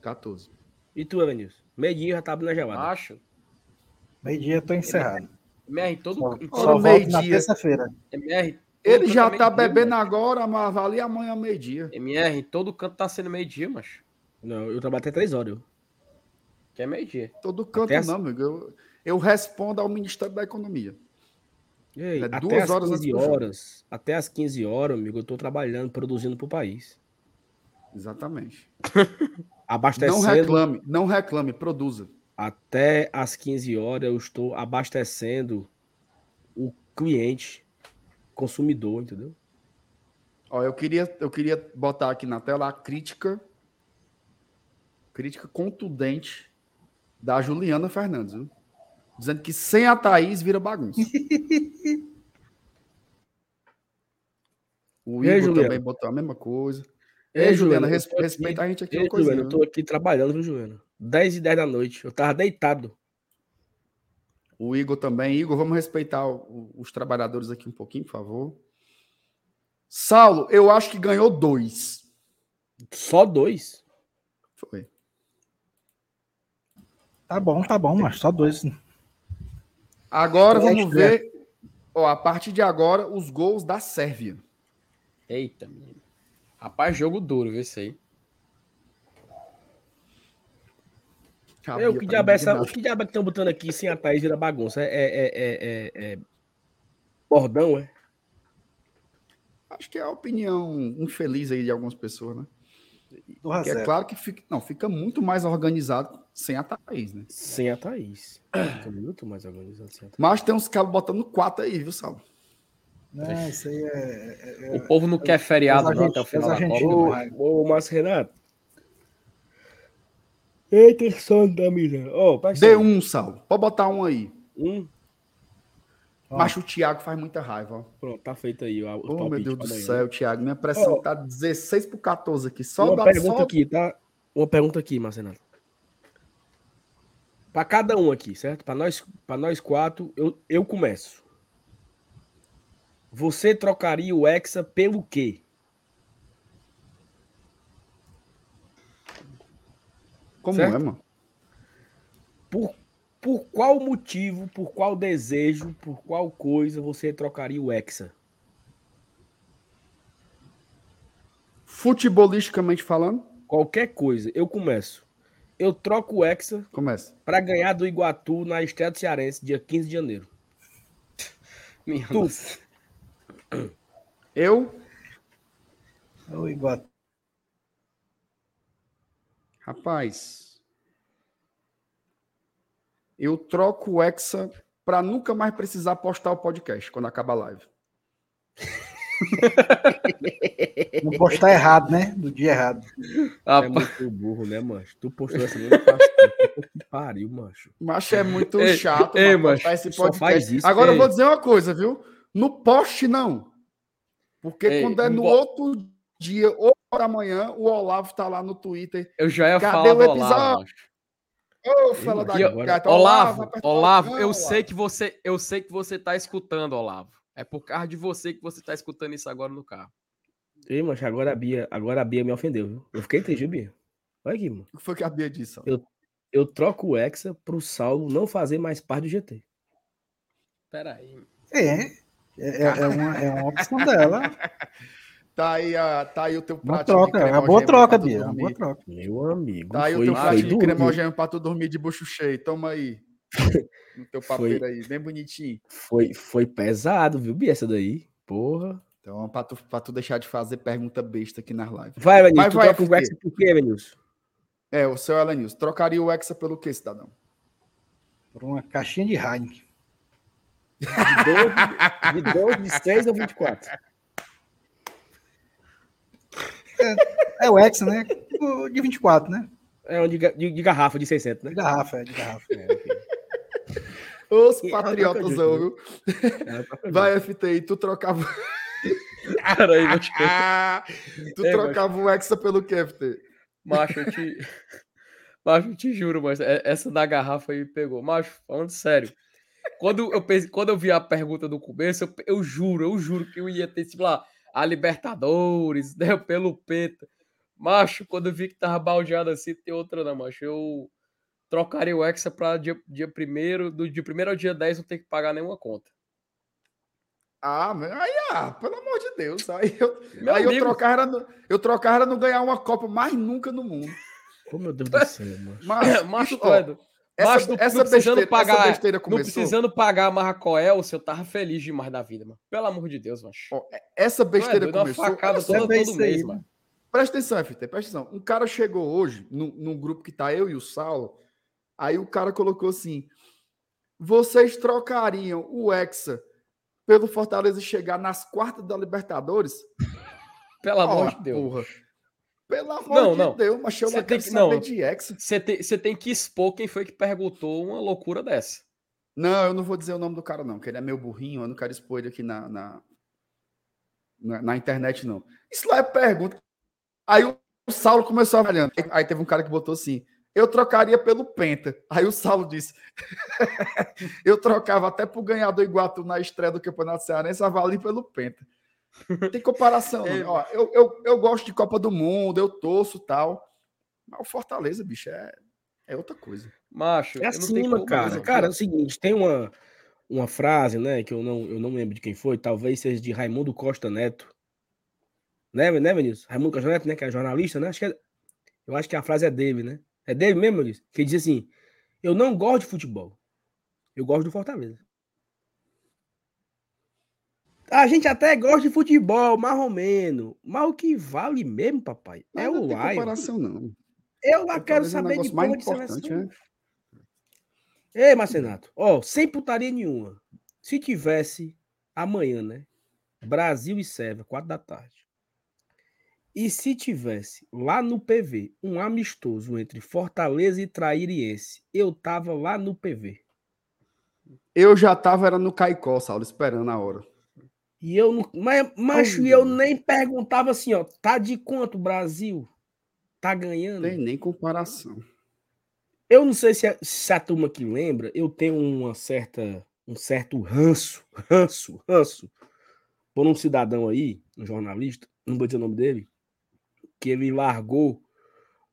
14.
E tu, Evanilson? Meio-dia já tá abrindo a gelada.
Acho.
Meio-dia eu tô encerrado.
MR todo.
Só,
todo-
meio-dia.
terça-feira.
MR.
Ele já
é
tá bebendo
macho.
agora, mas vale amanhã meio-dia.
MR, todo canto tá sendo meio-dia, macho.
Não, eu trabalho até 3 horas. Eu.
Que é meio-dia.
Todo canto
Até as-
não, amigo. Eu, eu respondo ao Ministério da Economia.
Ei,
É
até
duas
as
horas antes
15
do jogo.
horas. Até as 15 horas, amigo, eu tô trabalhando, produzindo pro país.
Exatamente.
Abastecendo.
Não reclame, não reclame, produza.
Até as 15 horas eu estou abastecendo o cliente, consumidor, entendeu?
Ó, eu queria, eu queria botar aqui na tela a crítica, crítica contundente da Juliana Fernandes, viu? Dizendo que sem a Thaís vira bagunça. O Igor
Juliana?
também botou a mesma coisa. Ei, Juliana, res- respeita a gente aqui uma
Ei,
coisinha.
Juliana, eu tô aqui trabalhando, viu, Juliana? 10 e 10 da noite. Eu tava deitado.
O Igor também. Igor, vamos respeitar o- os trabalhadores aqui um pouquinho, por favor. Saulo, eu acho que ganhou dois.
Só dois?
Foi.
Tá bom, tá bom, mas só dois.
Agora
Extra.
vamos ver, ó, a partir de agora, os gols da Sérvia.
Eita, menino. Rapaz, jogo duro, viu isso aí.
É, o que diabo é essa- o que diabo é que estão botando aqui sem a Thaís vira bagunça? É, é, é, é, é- é bordão, é?
Acho que é a opinião infeliz aí de algumas pessoas, né?
Do
é claro que fica, não, fica muito mais organizado sem a Thaís, né?
Sem a Thaís. Fica muito mais organizado sem a Thaís.
Mas tem uns caras botando quatro aí, viu, Saulo?
Não, isso aí é.
O povo não quer feriado não até o final da Copa.
Ô, Márcio Renato. Eita, sono da miséria. Ó, presta
Dê um, Saulo. Pode botar um aí.
Um.
Ó.
Mas o Thiago faz muita raiva, ó.
Pronto, tá feito aí. ó,
Oh, meu Deus
pra
do
amanhã.
céu, Thiago. Minha pressão
Ó.
tá 16 por 14 aqui. Só
Uma
dá
pergunta
só...
aqui, tá? Uma pergunta aqui, Marcenato. Para cada um aqui, certo? Para nós, para nós quatro, eu, eu começo. Você trocaria o Hexa pelo quê?
Como
certo?
é, mano?
Por, por qual motivo, por qual desejo, por qual coisa você trocaria o Hexa?
Futebolisticamente falando,
Qualquer coisa, eu começo. Eu troco o Hexa
começa.
para ganhar do Iguatu na estreia do Cearense, dia 15 de janeiro.
Minha
Tu.
nossa.
Eu,
O Iguatu.
rapaz, eu troco o Hexa para nunca mais precisar postar o podcast quando acaba a live.
Não postar errado, né? No dia errado.
Ah, é muito burro, né, mancho? Tu postou essa mesma que pariu, mancho.
Macho é muito ei, chato ei, mancho, esse podcast. Isso, Agora ei. eu vou dizer uma coisa, viu? No poste, não. Porque ei, quando é no outro dia, ou da manhã, o Olavo tá lá no Twitter.
Eu já ia Cadê falar o episódio? Ô, fala da gata. Olavo, Olavo, Olavo eu sei que você, eu sei que você tá escutando, Olavo. É por causa de você que você tá escutando isso agora no carro.
Ei, mas agora a Bia, agora a Bia me ofendeu, viu? Eu fiquei entendido, Bia. Olha aqui, mano.
O que foi que a Bia disse?
Eu, eu troco o Hexa pro Saulo não fazer mais parte do GT.
Peraí.
É, é, é, é, uma, é uma opção dela.
Tá aí, a, tá aí o teu
prato troca, de É uma boa troca, Bia. É uma boa troca.
Meu amigo.
Tá aí o teu prato de cremogênio pra tu dormir de bucho cheio. Toma aí. no teu papel foi, aí, bem bonitinho.
Foi, foi pesado, viu, Bia, essa daí? Porra.
Então, pra tu, pra tu deixar de fazer pergunta besta aqui nas lives.
Vai, Elenilson, vai, tu vai, troca o Hexa por quê, Elenilson?
É, o seu Elenilson. Trocaria o Hexa pelo quê, cidadão?
Por uma caixinha de Heineken.
De 12, de, 12, de 6 ou 24?
É, é o Hexa, né? De 24, né?
É um de, de, de, garrafa, de 600, né?
De garrafa, é, de garrafa. É, okay.
Os patriotas, viu? É, Vai, FTI, tu trocava.
Cara, aí,
tu é, trocava o Hexa pelo que, FT?
Macho, eu te. Macho, eu te juro, mas é, essa da garrafa aí pegou. Macho, falando sério. Quando eu, pensei, quando eu vi a pergunta do começo, eu, eu juro, eu juro que eu ia ter, tipo lá, a Libertadores, né, pelo Peta. Macho, quando eu vi que tava baldeado assim, tem outra não, macho. Eu trocaria o Hexa para dia, dia primeiro, do dia primeiro ao dia 10 não ter que pagar nenhuma conta.
Ah, aí, ah, pelo amor de Deus. Aí eu, Meu aí amigo... eu trocar era no, eu trocar era não ganhar uma Copa mais nunca no mundo.
Oh, meu Deus do céu,
macho. Mas, macho, ó, essa, não, essa, não precisando besteira, pagar, besteira começou. Não precisando pagar a Marracoel, eu tava feliz demais da vida, mano. Pelo amor de Deus, mano.
essa besteira
é
começou.
Uma facada toda, todo mês, aí, mano.
Presta atenção, FT, presta atenção. Um cara chegou hoje, num, num grupo que tá eu e o Saulo, aí o cara colocou assim: vocês trocariam o Hexa pelo Fortaleza chegar nas quartas da Libertadores?
Pelo amor de Deus. Porra.
Pelo amor não, de não. Deus, mas eu não tem que, não, de Hexa.
Você tem, você tem que expor quem foi que perguntou uma loucura dessa.
Não, eu não vou dizer o nome do cara, não, que ele é meu burrinho, eu não quero expor ele aqui na, na, na, na internet, não. Isso lá é pergunta. Aí o Saulo começou a olhando. Aí teve um cara que botou assim: eu trocaria pelo Penta. Aí o Saulo disse: eu trocava até pro ganhador Iguatu na estreia do Campeonato Cearense, avalie pelo Penta. Tem comparação. É, Ó, eu, eu, eu gosto de Copa do Mundo, eu torço tal. Mas o Fortaleza, bicho, é, é outra coisa.
Macho,
é acima, cara. Cara, é o seguinte, tem uma, uma frase, né, que eu não, eu não lembro de quem foi, talvez seja de Raimundo Costa Neto. Né, né, Vinícius? Raimundo Costa Neto, né, que é jornalista, né? Acho que é, eu acho que a frase é dele, né? É dele mesmo, Vinícius? Que diz assim: Eu não gosto de futebol. Eu gosto do Fortaleza. A gente até gosta de futebol, mais ou menos. Mas o que vale mesmo, papai, é o
Lion. Não tem comparação, não.
Eu lá quero saber um de porra de seleção. Né? Ei, Marcenato, ó, sem putaria nenhuma. Se tivesse amanhã, né? Brasil e Sérvia, quatro da tarde. E se tivesse lá no PV um amistoso entre Fortaleza e Trairiense, eu tava lá no PV.
Eu já tava era no Caicó, Saulo, esperando a hora.
E eu não. Mas, macho, eu nem perguntava assim, ó. Tá de quanto o Brasil? Tá ganhando?
Tem nem comparação.
Eu não sei se a, se a turma que lembra, eu tenho uma certa, um certo ranço, ranço, ranço, por um cidadão aí, um jornalista, não vou dizer o nome dele, que ele largou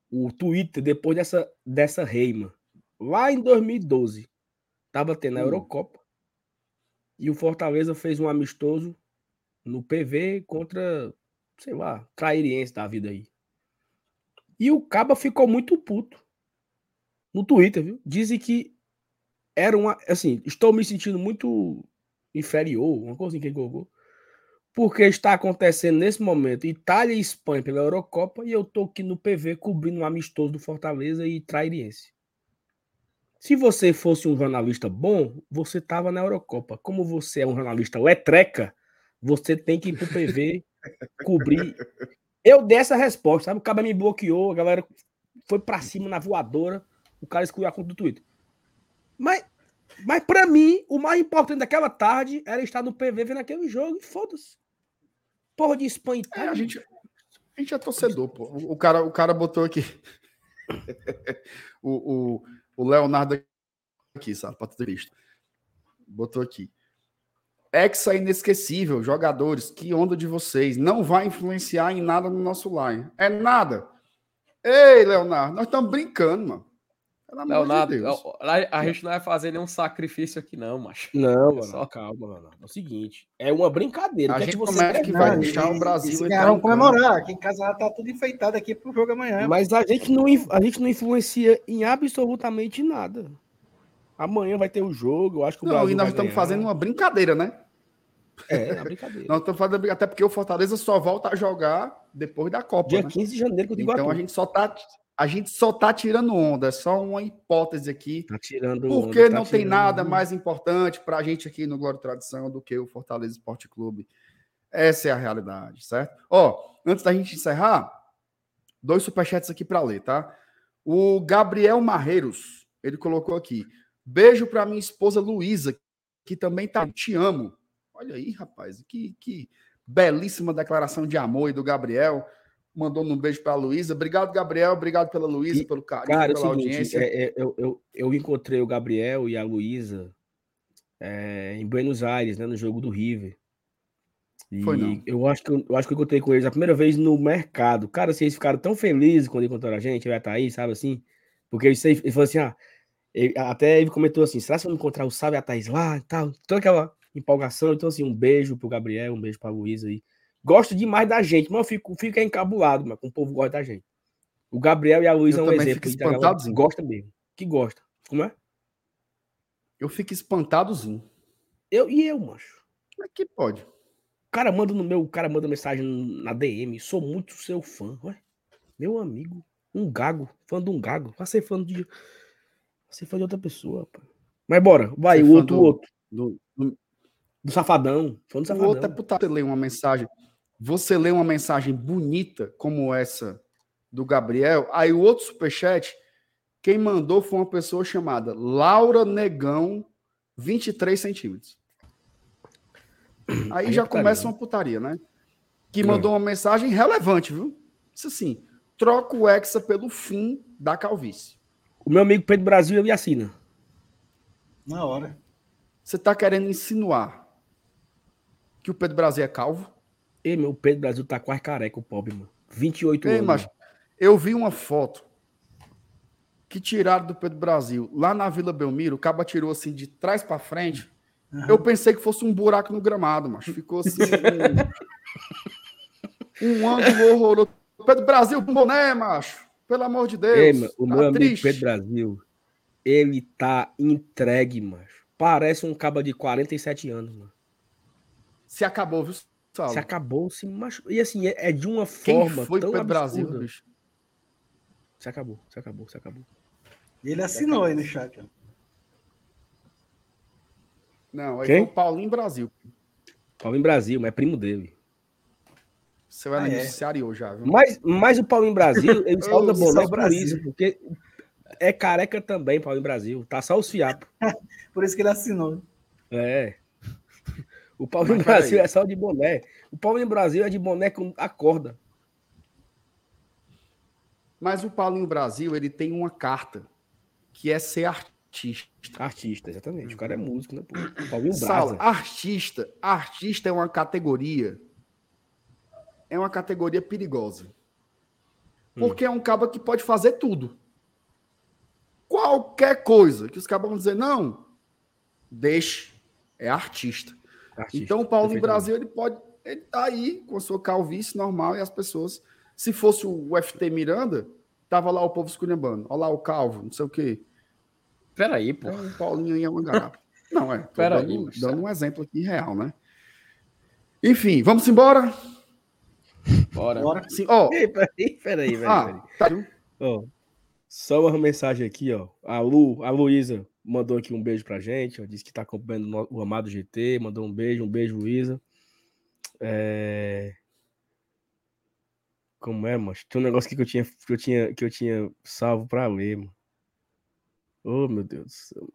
o Twitter depois dessa, dessa reima. Lá em 2012, tava tendo a hum. Eurocopa, e o Fortaleza fez um amistoso no PV contra, sei lá, Trairiense da vida aí. E o Caba ficou muito puto no Twitter, viu? Dizem que era uma. Assim, estou me sentindo muito inferior, uma coisa que colocou. Porque está acontecendo nesse momento Itália e Espanha pela Eurocopa e eu tô aqui no PV cobrindo um amistoso do Fortaleza e Trairiense. Se você fosse um jornalista bom, você estava na Eurocopa. Como você é um jornalista letreca, você tem que ir pro PV cobrir. Eu dei essa resposta, sabe? O cara me bloqueou, a galera foi pra cima na voadora, o cara excluiu a conta do Twitter. Mas, mas para mim, o mais importante daquela tarde era estar no PV vendo aquele jogo e foda-se. Porra de Espanha
é, a gente, a gente é torcedor, pô. O cara, o cara botou aqui. o, o, o Leonardo aqui, sabe? Patrício. Botou aqui. Exa inesquecível, jogadores, que onda de vocês. Não vai influenciar em nada no nosso line. É nada. Ei, Leonardo, nós estamos brincando, mano.
Leonardo, de a, a, gente não vai fazer nenhum sacrifício aqui, não, macho.
Não, mano, só calma, mano. É o seguinte, é uma brincadeira.
A é gente você que vai deixar o Brasil.
Vamos comemorar. Aqui em casa já tá tudo enfeitado aqui pro jogo amanhã.
Mas a gente não, a gente não influencia em absolutamente nada. Amanhã vai ter o jogo, eu acho que o
não, Brasil. e nós estamos ganhar. fazendo uma brincadeira, né?
É, é uma brincadeira.
nós estamos fazendo até porque o Fortaleza só volta a jogar depois da Copa.
Dia
né?
15 de janeiro
que eu digo Então a gente só tá a gente só tá tirando onda, é só uma hipótese aqui.
Tá tirando
porque onda, tá não tem nada onda. mais importante para a gente aqui no Glória e Tradição do que o Fortaleza Esporte Clube. Essa é a realidade, certo? Ó, antes da gente encerrar, dois superchats aqui para ler, tá? O Gabriel Marreiros, ele colocou aqui: beijo para minha esposa Luísa, que também tá. Te amo. Olha aí, rapaz, que, que belíssima declaração de amor do Gabriel mandou um beijo para a Luísa. Obrigado, Gabriel. Obrigado pela Luísa, pelo carinho,
cara, pela é seguinte, audiência. É, é, eu, eu, eu encontrei o Gabriel e a Luísa é, em Buenos Aires, né, no jogo do River. E Foi não. Eu acho, que eu, acho que eu encontrei com eles a primeira vez no mercado. Cara, vocês ficaram tão felizes quando encontraram a gente, vai estar aí, sabe assim? Porque ele, ele falou assim: ah, ele, até ele comentou assim: será que eu encontrar o Sábio e a Thaís lá e tal? Toda aquela empolgação. Então, assim, um beijo pro Gabriel, um beijo pra Luísa aí gosta demais da gente, mas eu fico, fico encabulado, mas com o povo gosta da gente. O Gabriel e a Luísa é um exemplo.
Espantado,
gosta mesmo. Que gosta. Como é?
Eu fico espantadozinho.
Eu e eu, macho.
Como é que pode?
O cara manda no meu, o cara manda mensagem na DM. Sou muito seu fã. Ué, meu amigo, um gago, fã de um gago. Vai ser fã de. Ser fã de outra pessoa, rapaz. Mas bora, vai, o outro, do, outro. Do, do, do, Safadão. Fã do Safadão. O outro é
puta, ler uma mensagem você lê uma mensagem bonita como essa do Gabriel, aí o outro superchat, quem mandou foi uma pessoa chamada Laura Negão, 23 centímetros. Aí, aí já é começa uma putaria, né? Que mandou uma mensagem relevante, viu? Isso assim, troca o Hexa pelo fim da calvície.
O meu amigo Pedro Brasil, ele assina.
Na hora.
Você tá querendo insinuar que o Pedro Brasil é calvo?
Ei, meu, Pedro Brasil tá quase careca, o pobre, mano. 28 Ei, anos. Mas
eu vi uma foto que tiraram do Pedro Brasil lá na Vila Belmiro. O caba tirou assim de trás para frente. Uhum. Eu pensei que fosse um buraco no gramado, mas ficou assim. um, um ângulo horroroso. Pedro Brasil, boné, macho. Pelo amor de Deus. Ei,
o tá meu triste. amigo Pedro Brasil, ele tá entregue, macho. Parece um caba de 47 anos, mano.
Se acabou, viu?
Se acabou, se machucou. E assim, é, é de uma Quem forma
foi tão pro Brasil, bicho?
Se acabou, se acabou, se acabou.
Ele assinou aí no chat.
Não, aí Quem? foi o Paulinho Brasil.
Paulinho Brasil, mas é primo dele.
Você vai ah, noticiário é. já, viu?
Mas, mas o Paulinho Brasil, ele só usa boné por isso, porque é careca também, Paulinho Brasil. Tá só os fiapos.
por isso que ele assinou.
É. O Paulinho Brasil é só de boné. O Paulinho Brasil é de boné com a corda.
Mas o Paulinho Brasil, ele tem uma carta, que é ser artista.
Artista, exatamente. O cara é músico, né? Paulinho
Brasil. artista. Artista é uma categoria. É uma categoria perigosa. Hum. Porque hum. é um cabo que pode fazer tudo. Qualquer coisa que os cabos vão dizer, não, deixe. É artista. Artista, então, o Paulo no Brasil, ele pode. Ele tá aí com a sua calvície normal e as pessoas. Se fosse o FT Miranda, tava lá o povo esculhambando. Olha lá o calvo, não sei o quê.
Peraí, pô.
O Paulinho ia uma garapa. Não, é. Peraí, dando, dando um exemplo aqui real, né? Enfim, vamos embora?
Bora. Bora.
Sim, ó. Oh. Peraí, peraí, peraí. Ah,
tá.
Oh. Só uma mensagem aqui, ó. A Lu, a Luísa mandou aqui um beijo pra gente, ó, disse que tá acompanhando o amado GT, mandou um beijo, um beijo, Luísa. É... Como é, mano? Tem um negócio aqui que eu tinha, que eu tinha, que eu tinha salvo pra ler, mano. Oh, meu Deus do céu.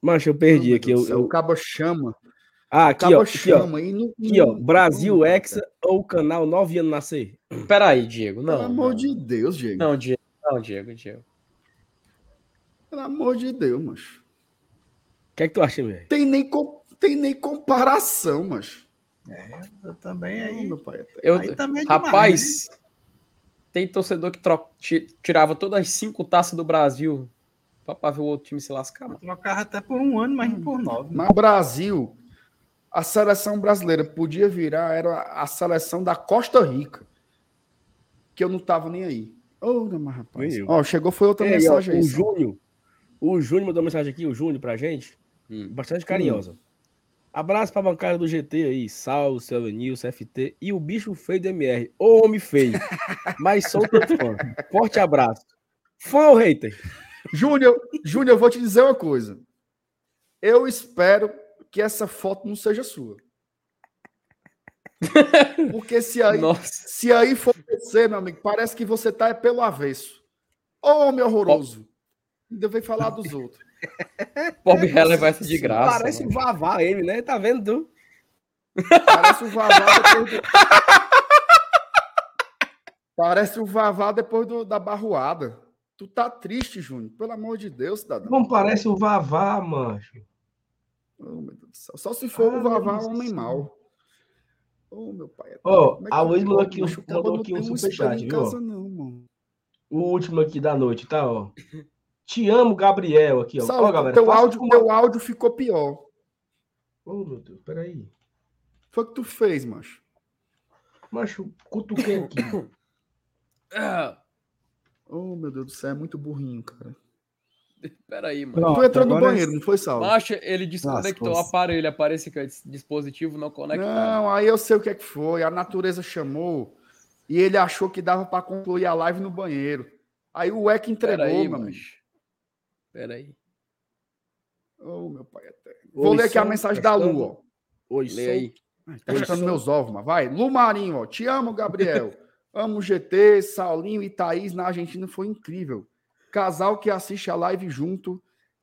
Mancha, eu perdi oh, aqui. Eu, eu...
O cabo chama.
Ah, aqui, ó, aqui, ó. aqui, ó. Brasil Hexa ou canal 9 anos nascer?
Peraí, Diego. Não.
Pelo amor de Deus, Diego.
Não, Diego. Não, Diego, Diego.
Pelo amor de Deus, macho.
O que é que tu acha, velho?
Tem nem, tem nem comparação, macho.
É, eu também aí.
Meu pai, eu, aí também é rapaz, demais, né? tem torcedor que tirava todas as cinco taças do Brasil pra, ver o outro time se lascar. Mano.
Trocava até por um ano, mas por nove.
Mas o Brasil, a seleção brasileira podia virar, era a seleção da Costa Rica. Que eu não tava nem aí. Ô, oh, mas rapaz. Ó, chegou, foi outra mensagem
ó, aí. O Júnior, o Júnior mandou mensagem aqui, o Júnior pra gente, hum. bastante carinhosa. Hum. Abraço pra bancada do GT aí, Sal, Seu Nilson, FT e o bicho feio do MR. Ô homem feio, mas sou teu fã. Forte abraço. Fã ou hater?
Júnior, Júnior, eu vou te dizer uma coisa. Eu espero que essa foto não seja sua. Porque se aí, se aí for você, meu amigo, parece que você tá é pelo avesso. Ô, homem horroroso. Ainda vem falar dos outros.
Bob Heller vai ser de graça.
Parece o Vavá ele, né? Tá vendo tu?
Parece o Vavá depois do... Parece o Vavá depois do, da barroada. Tu tá triste, Júnior. Pelo amor de Deus, cidadão.
Não parece o Vavá, mancho.
Oh, meu Deus do céu. Só se for ah, o Vavá, homem mau.
Oh, meu pai. Ó, oh, a Luiz mandou aqui, mandou aqui um superchat, viu? Casa, não, mano. O último aqui da noite, tá? Ó. Te amo, Gabriel, aqui, ó.
Salve, ó galera, teu, áudio, uma... teu áudio ficou pior.
Ô, oh, meu Deus, peraí.
Foi o que tu fez, macho.
Macho, cutuquei aqui.
oh, meu Deus do céu, é muito burrinho, cara.
Peraí, mano.
Pronto, tu entrou no banheiro, é... não foi salvo?
Macho, ele desconectou Nossa, o aparelho, aparece que é dispositivo não conectado.
Não, aí eu sei o que é que foi. A natureza chamou e ele achou que dava para concluir a live no banheiro. Aí o EC entregou, Pera aí, meu amigo.
Pera aí.
Oh, meu pai eterno. Vou Oi, ler aqui a mensagem da Lu, ó.
Oi, Lê aí.
Tá chutando meus ovos, mas vai. Lu Marinho, ó. Te amo, Gabriel. amo o GT, Saulinho e Thaís na Argentina foi incrível. Casal que assiste a live junto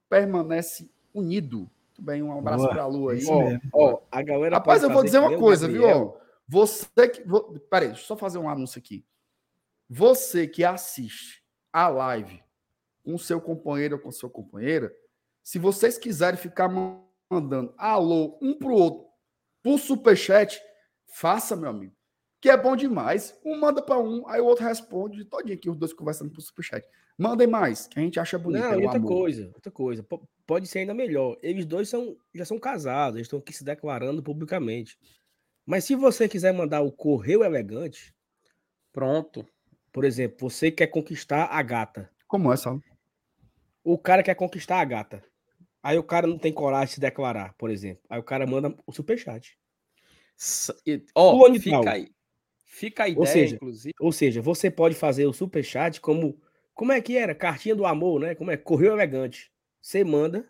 permanece unido. Muito bem, um abraço Boa. pra Lu aí.
Ó, ó, a galera
Rapaz, eu vou dizer uma coisa, Gabriel. viu? Você que. Vou, peraí, deixa eu só fazer um anúncio aqui. Você que assiste a live com seu companheiro ou com sua companheira, se vocês quiserem ficar mandando alô um para o outro por superchat, faça, meu amigo. Que é bom demais. Um manda para um, aí o outro responde, todinho aqui, os dois conversando por superchat. Mandem mais, que a gente acha bonito.
Não, é outra amor. coisa, outra coisa. Pode ser ainda melhor. Eles dois são, já são casados, eles estão aqui se declarando publicamente. Mas se você quiser mandar o correio elegante, pronto. Por exemplo, você quer conquistar a gata.
Como é, Saulo?
O cara quer conquistar a gata. Aí o cara não tem coragem de se declarar, por exemplo. Aí o cara manda o superchat.
Ó, oh, fica aí. Fica a ideia,
ou seja,
inclusive.
Ou seja, você pode fazer o superchat como. Como é que era? Cartinha do amor, né? Como é? Correio elegante. Você manda,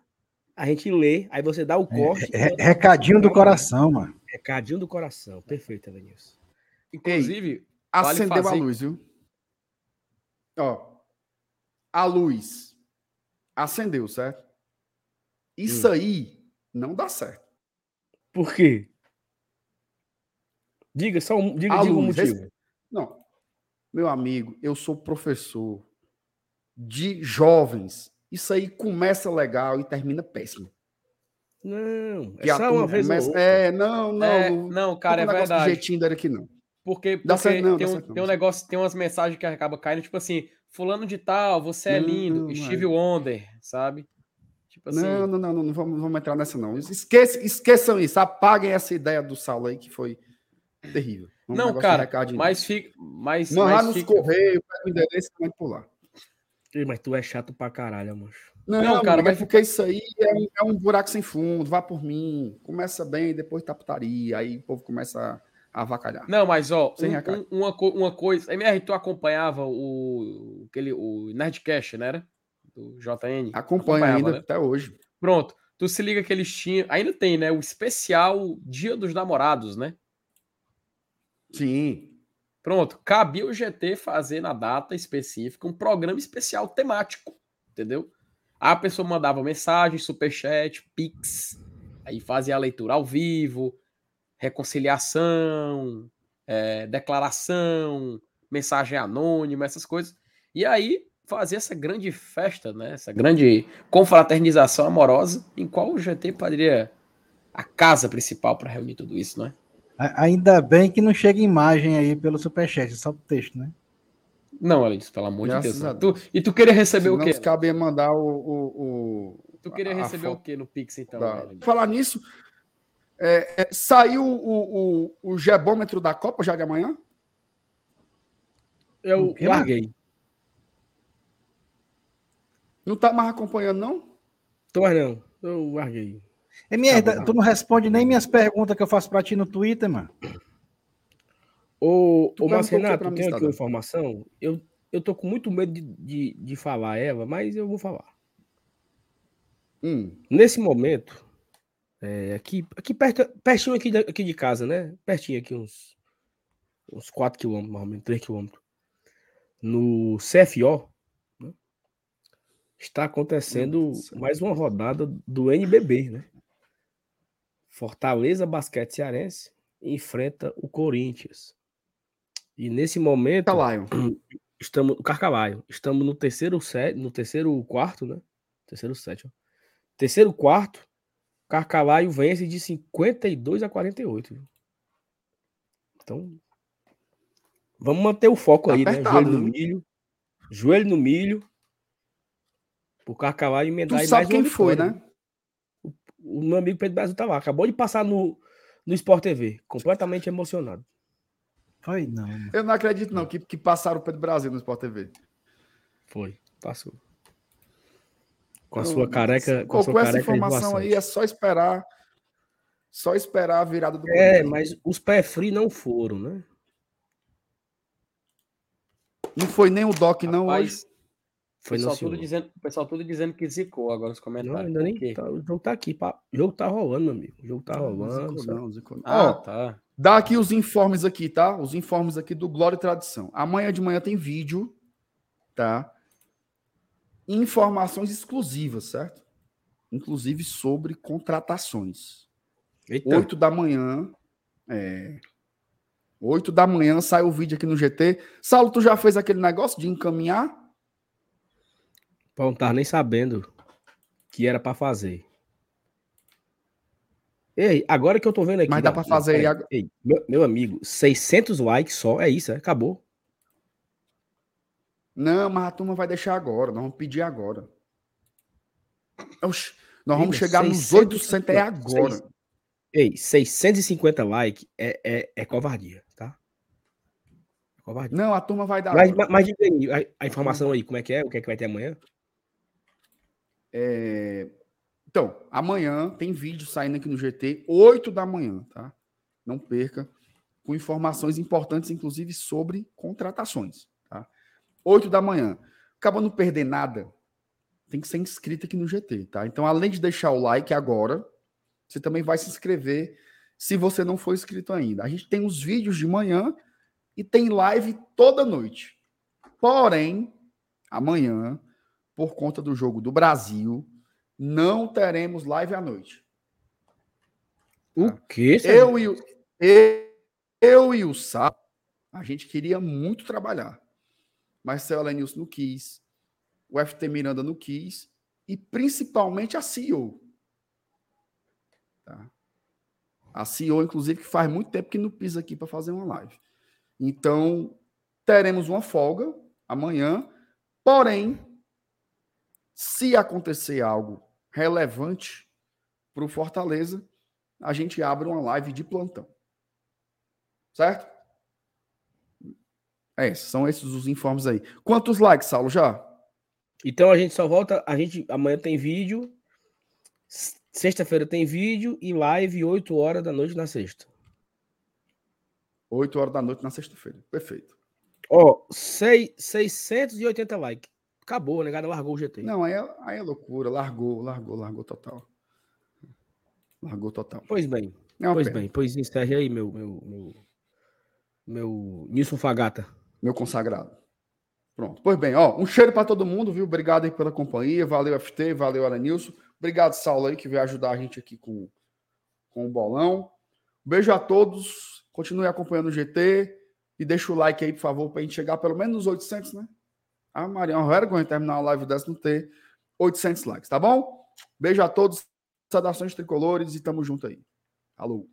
a gente lê, aí você dá o é, corte.
É, é, recadinho do coração, mano.
Recadinho do coração. Perfeito, Elenilson.
Inclusive, acendeu vale fazer... a luz, viu? Ó, a luz acendeu, certo? Isso hum. aí não dá certo.
Por quê? Diga só um, diga, diga um motivo.
Não. Meu amigo, eu sou professor de jovens. Isso aí começa legal e termina péssimo.
Não, é só uma vez
começa... É, não, não. É,
não, cara, é verdade.
jeitinho era que não.
Porque, porque certo, não, tem, um, certo, tem um negócio, tem umas mensagens que acaba caindo, tipo assim, fulano de tal, você é lindo, não, Steve não é. Wonder, sabe?
Tipo assim... Não, não, não, não, não vamos, não vamos entrar nessa não. Esqueça, esqueçam isso, apaguem essa ideia do Saulo aí que foi terrível.
Um não, cara, mas fica... Mas, mas
nos fica... correios, pega o endereço e vai lá.
Mas tu é chato pra caralho, moço.
Não, não cara, mas porque isso aí é um, é um, buraco sem fundo, vá por mim. Começa bem, depois tá putaria, aí o povo começa avacalhar.
Não, mas ó, um, um, uma, uma coisa. MR, tu acompanhava o, aquele, o Nerdcast, né? Era? Do JN?
Acompanha ainda né? até hoje.
Pronto. Tu se liga que eles tinham. Ainda tem, né? O especial Dia dos Namorados, né?
Sim.
Pronto. Cabia o GT fazer na data específica um programa especial temático. Entendeu? A pessoa mandava mensagem, superchat, pix. Aí fazia a leitura ao vivo, reconciliação, é, declaração, mensagem anônima, essas coisas. E aí fazer essa grande festa, né? Essa grande confraternização amorosa, em qual o GT poderia a casa principal para reunir tudo isso, não é?
Ainda bem que não chega imagem aí pelo superchat, só o texto, né?
Não, ela disse, pelo amor Graças de Deus. Tu, e tu queria receber o quê?
Não cabe mandar o, o, o,
Tu queria receber o quê no Pix, então?
Da... Falar nisso, é, é, saiu o, o, o gebômetro da Copa já de amanhã?
Eu larguei.
Não tá mais acompanhando, não?
Tô mais não. Eu larguei.
MR, tá tu não responde nem minhas perguntas que eu faço pra ti no Twitter, mano.
Ô, ô Márcio Renato, tem aqui uma informação. Eu, eu tô com muito medo de, de, de falar ela, mas eu vou falar. Hum. Nesse momento, é, aqui, aqui perto, pertinho aqui de, aqui de casa, né? Pertinho aqui, uns, uns 4 quilômetros, mais ou menos, 3 quilômetros. No CFO, né? está acontecendo Nossa. mais uma rodada do NBB, né? Fortaleza Basquete Cearense enfrenta o Corinthians. E nesse momento.
Carcalaio.
Estamos. Carcalaio. Estamos no terceiro set, no terceiro quarto, né? Terceiro set. Ó. Terceiro quarto. Carcalaio vence de 52 a 48. Então. Vamos manter o foco tá aí, né? apertado, né? Joelho no milho. Joelho no milho. O Carcalaio emendar
tu sabe quem foi, né?
O, meu amigo Pedro Brasil tá lá. Acabou de passar no, no Sport TV. Completamente emocionado.
Foi, não. Eu não acredito, não, que, que passaram o Pedro Brasil no Sport TV.
Foi, passou. Com a sua careca.
Com, a sua com essa informação aí é só esperar. Só esperar a virada do
É, mas os pé free não foram, né?
Não foi nem o Doc, não, Rapaz, hoje.
Foi o pessoal, tudo dizendo, o pessoal tudo dizendo que zicou agora nos comentários. Não,
ainda nem tá, o jogo tá aqui. Pá. O jogo tá rolando, meu amigo. O jogo tá rolando. Não, zicou, não,
zicou. Ah, tá. Dá aqui os informes aqui, tá? Os informes aqui do Glória e Tradição. Amanhã de manhã tem vídeo, tá? Informações exclusivas, certo? Inclusive sobre contratações. Eita. 8 da manhã. É. 8 da manhã sai o vídeo aqui no GT. Saulo, tu já fez aquele negócio de encaminhar?
Pô, não tava nem sabendo que era para fazer. Ei, agora que eu tô vendo aqui.
Mas dá para fazer.
Ei, ei, meu, meu, amigo, 600 likes só, é isso, é, acabou.
Não, mas a turma vai deixar agora. Nós vamos pedir agora. Oxi, nós vamos chegar nos 800 é agora. 6,
ei, 650 likes é, é, é covardia, tá?
É covardia. Não, a turma vai dar.
Mas, mas, mas diga aí, a, a, informação aí, como é que é? O que é que vai ter amanhã?
É, então, amanhã tem vídeo saindo aqui no GT, 8 da manhã, tá? Não perca, com informações importantes, inclusive sobre contratações, tá? 8 da manhã. Acaba não perder nada, tem que ser inscrito aqui no GT, tá? Então, além de deixar o like agora, você também vai se inscrever se você não for inscrito ainda. A gente tem os vídeos de manhã e tem live toda noite. Porém, amanhã, por conta do jogo do Brasil, não teremos live à noite.
O tá? quê?
Eu e, eu, eu e o Sá, a gente queria muito trabalhar. Mas seu Elenilson não quis, o FT Miranda não quis, e principalmente a CEO. Tá? A CEO, inclusive, que faz muito tempo que não pisa aqui para fazer uma live. Então, teremos uma folga amanhã, porém, se acontecer algo relevante para o Fortaleza, a gente abre uma live de plantão. Certo? É, são esses os informes aí. Quantos likes, Saulo, já?
Então a gente só volta, a gente amanhã tem vídeo, sexta-feira tem vídeo e live 8 horas da noite na sexta.
8 horas da noite na sexta-feira. Perfeito.
Ó, oh, 680 likes. Acabou, a negada largou o GT.
Não, aí é, aí é loucura. Largou, largou, largou total. Largou total.
Pois bem. É pois bem, pois encerre aí, meu, meu, meu, meu Nilson Fagata.
Meu consagrado. Pronto. Pois bem, ó, um cheiro para todo mundo, viu? Obrigado aí pela companhia. Valeu, FT, valeu, Aranilson. Obrigado, Saulo aí, que veio ajudar a gente aqui com, com o bolão. Beijo a todos. Continue acompanhando o GT. E deixa o like aí, por favor, para a gente chegar pelo menos nos 800, né? Ah, Maria, é uma vergonha terminar uma live dessa não ter 800 likes, tá bom? Beijo a todos. Saudações tricolores e tamo junto aí. Alô.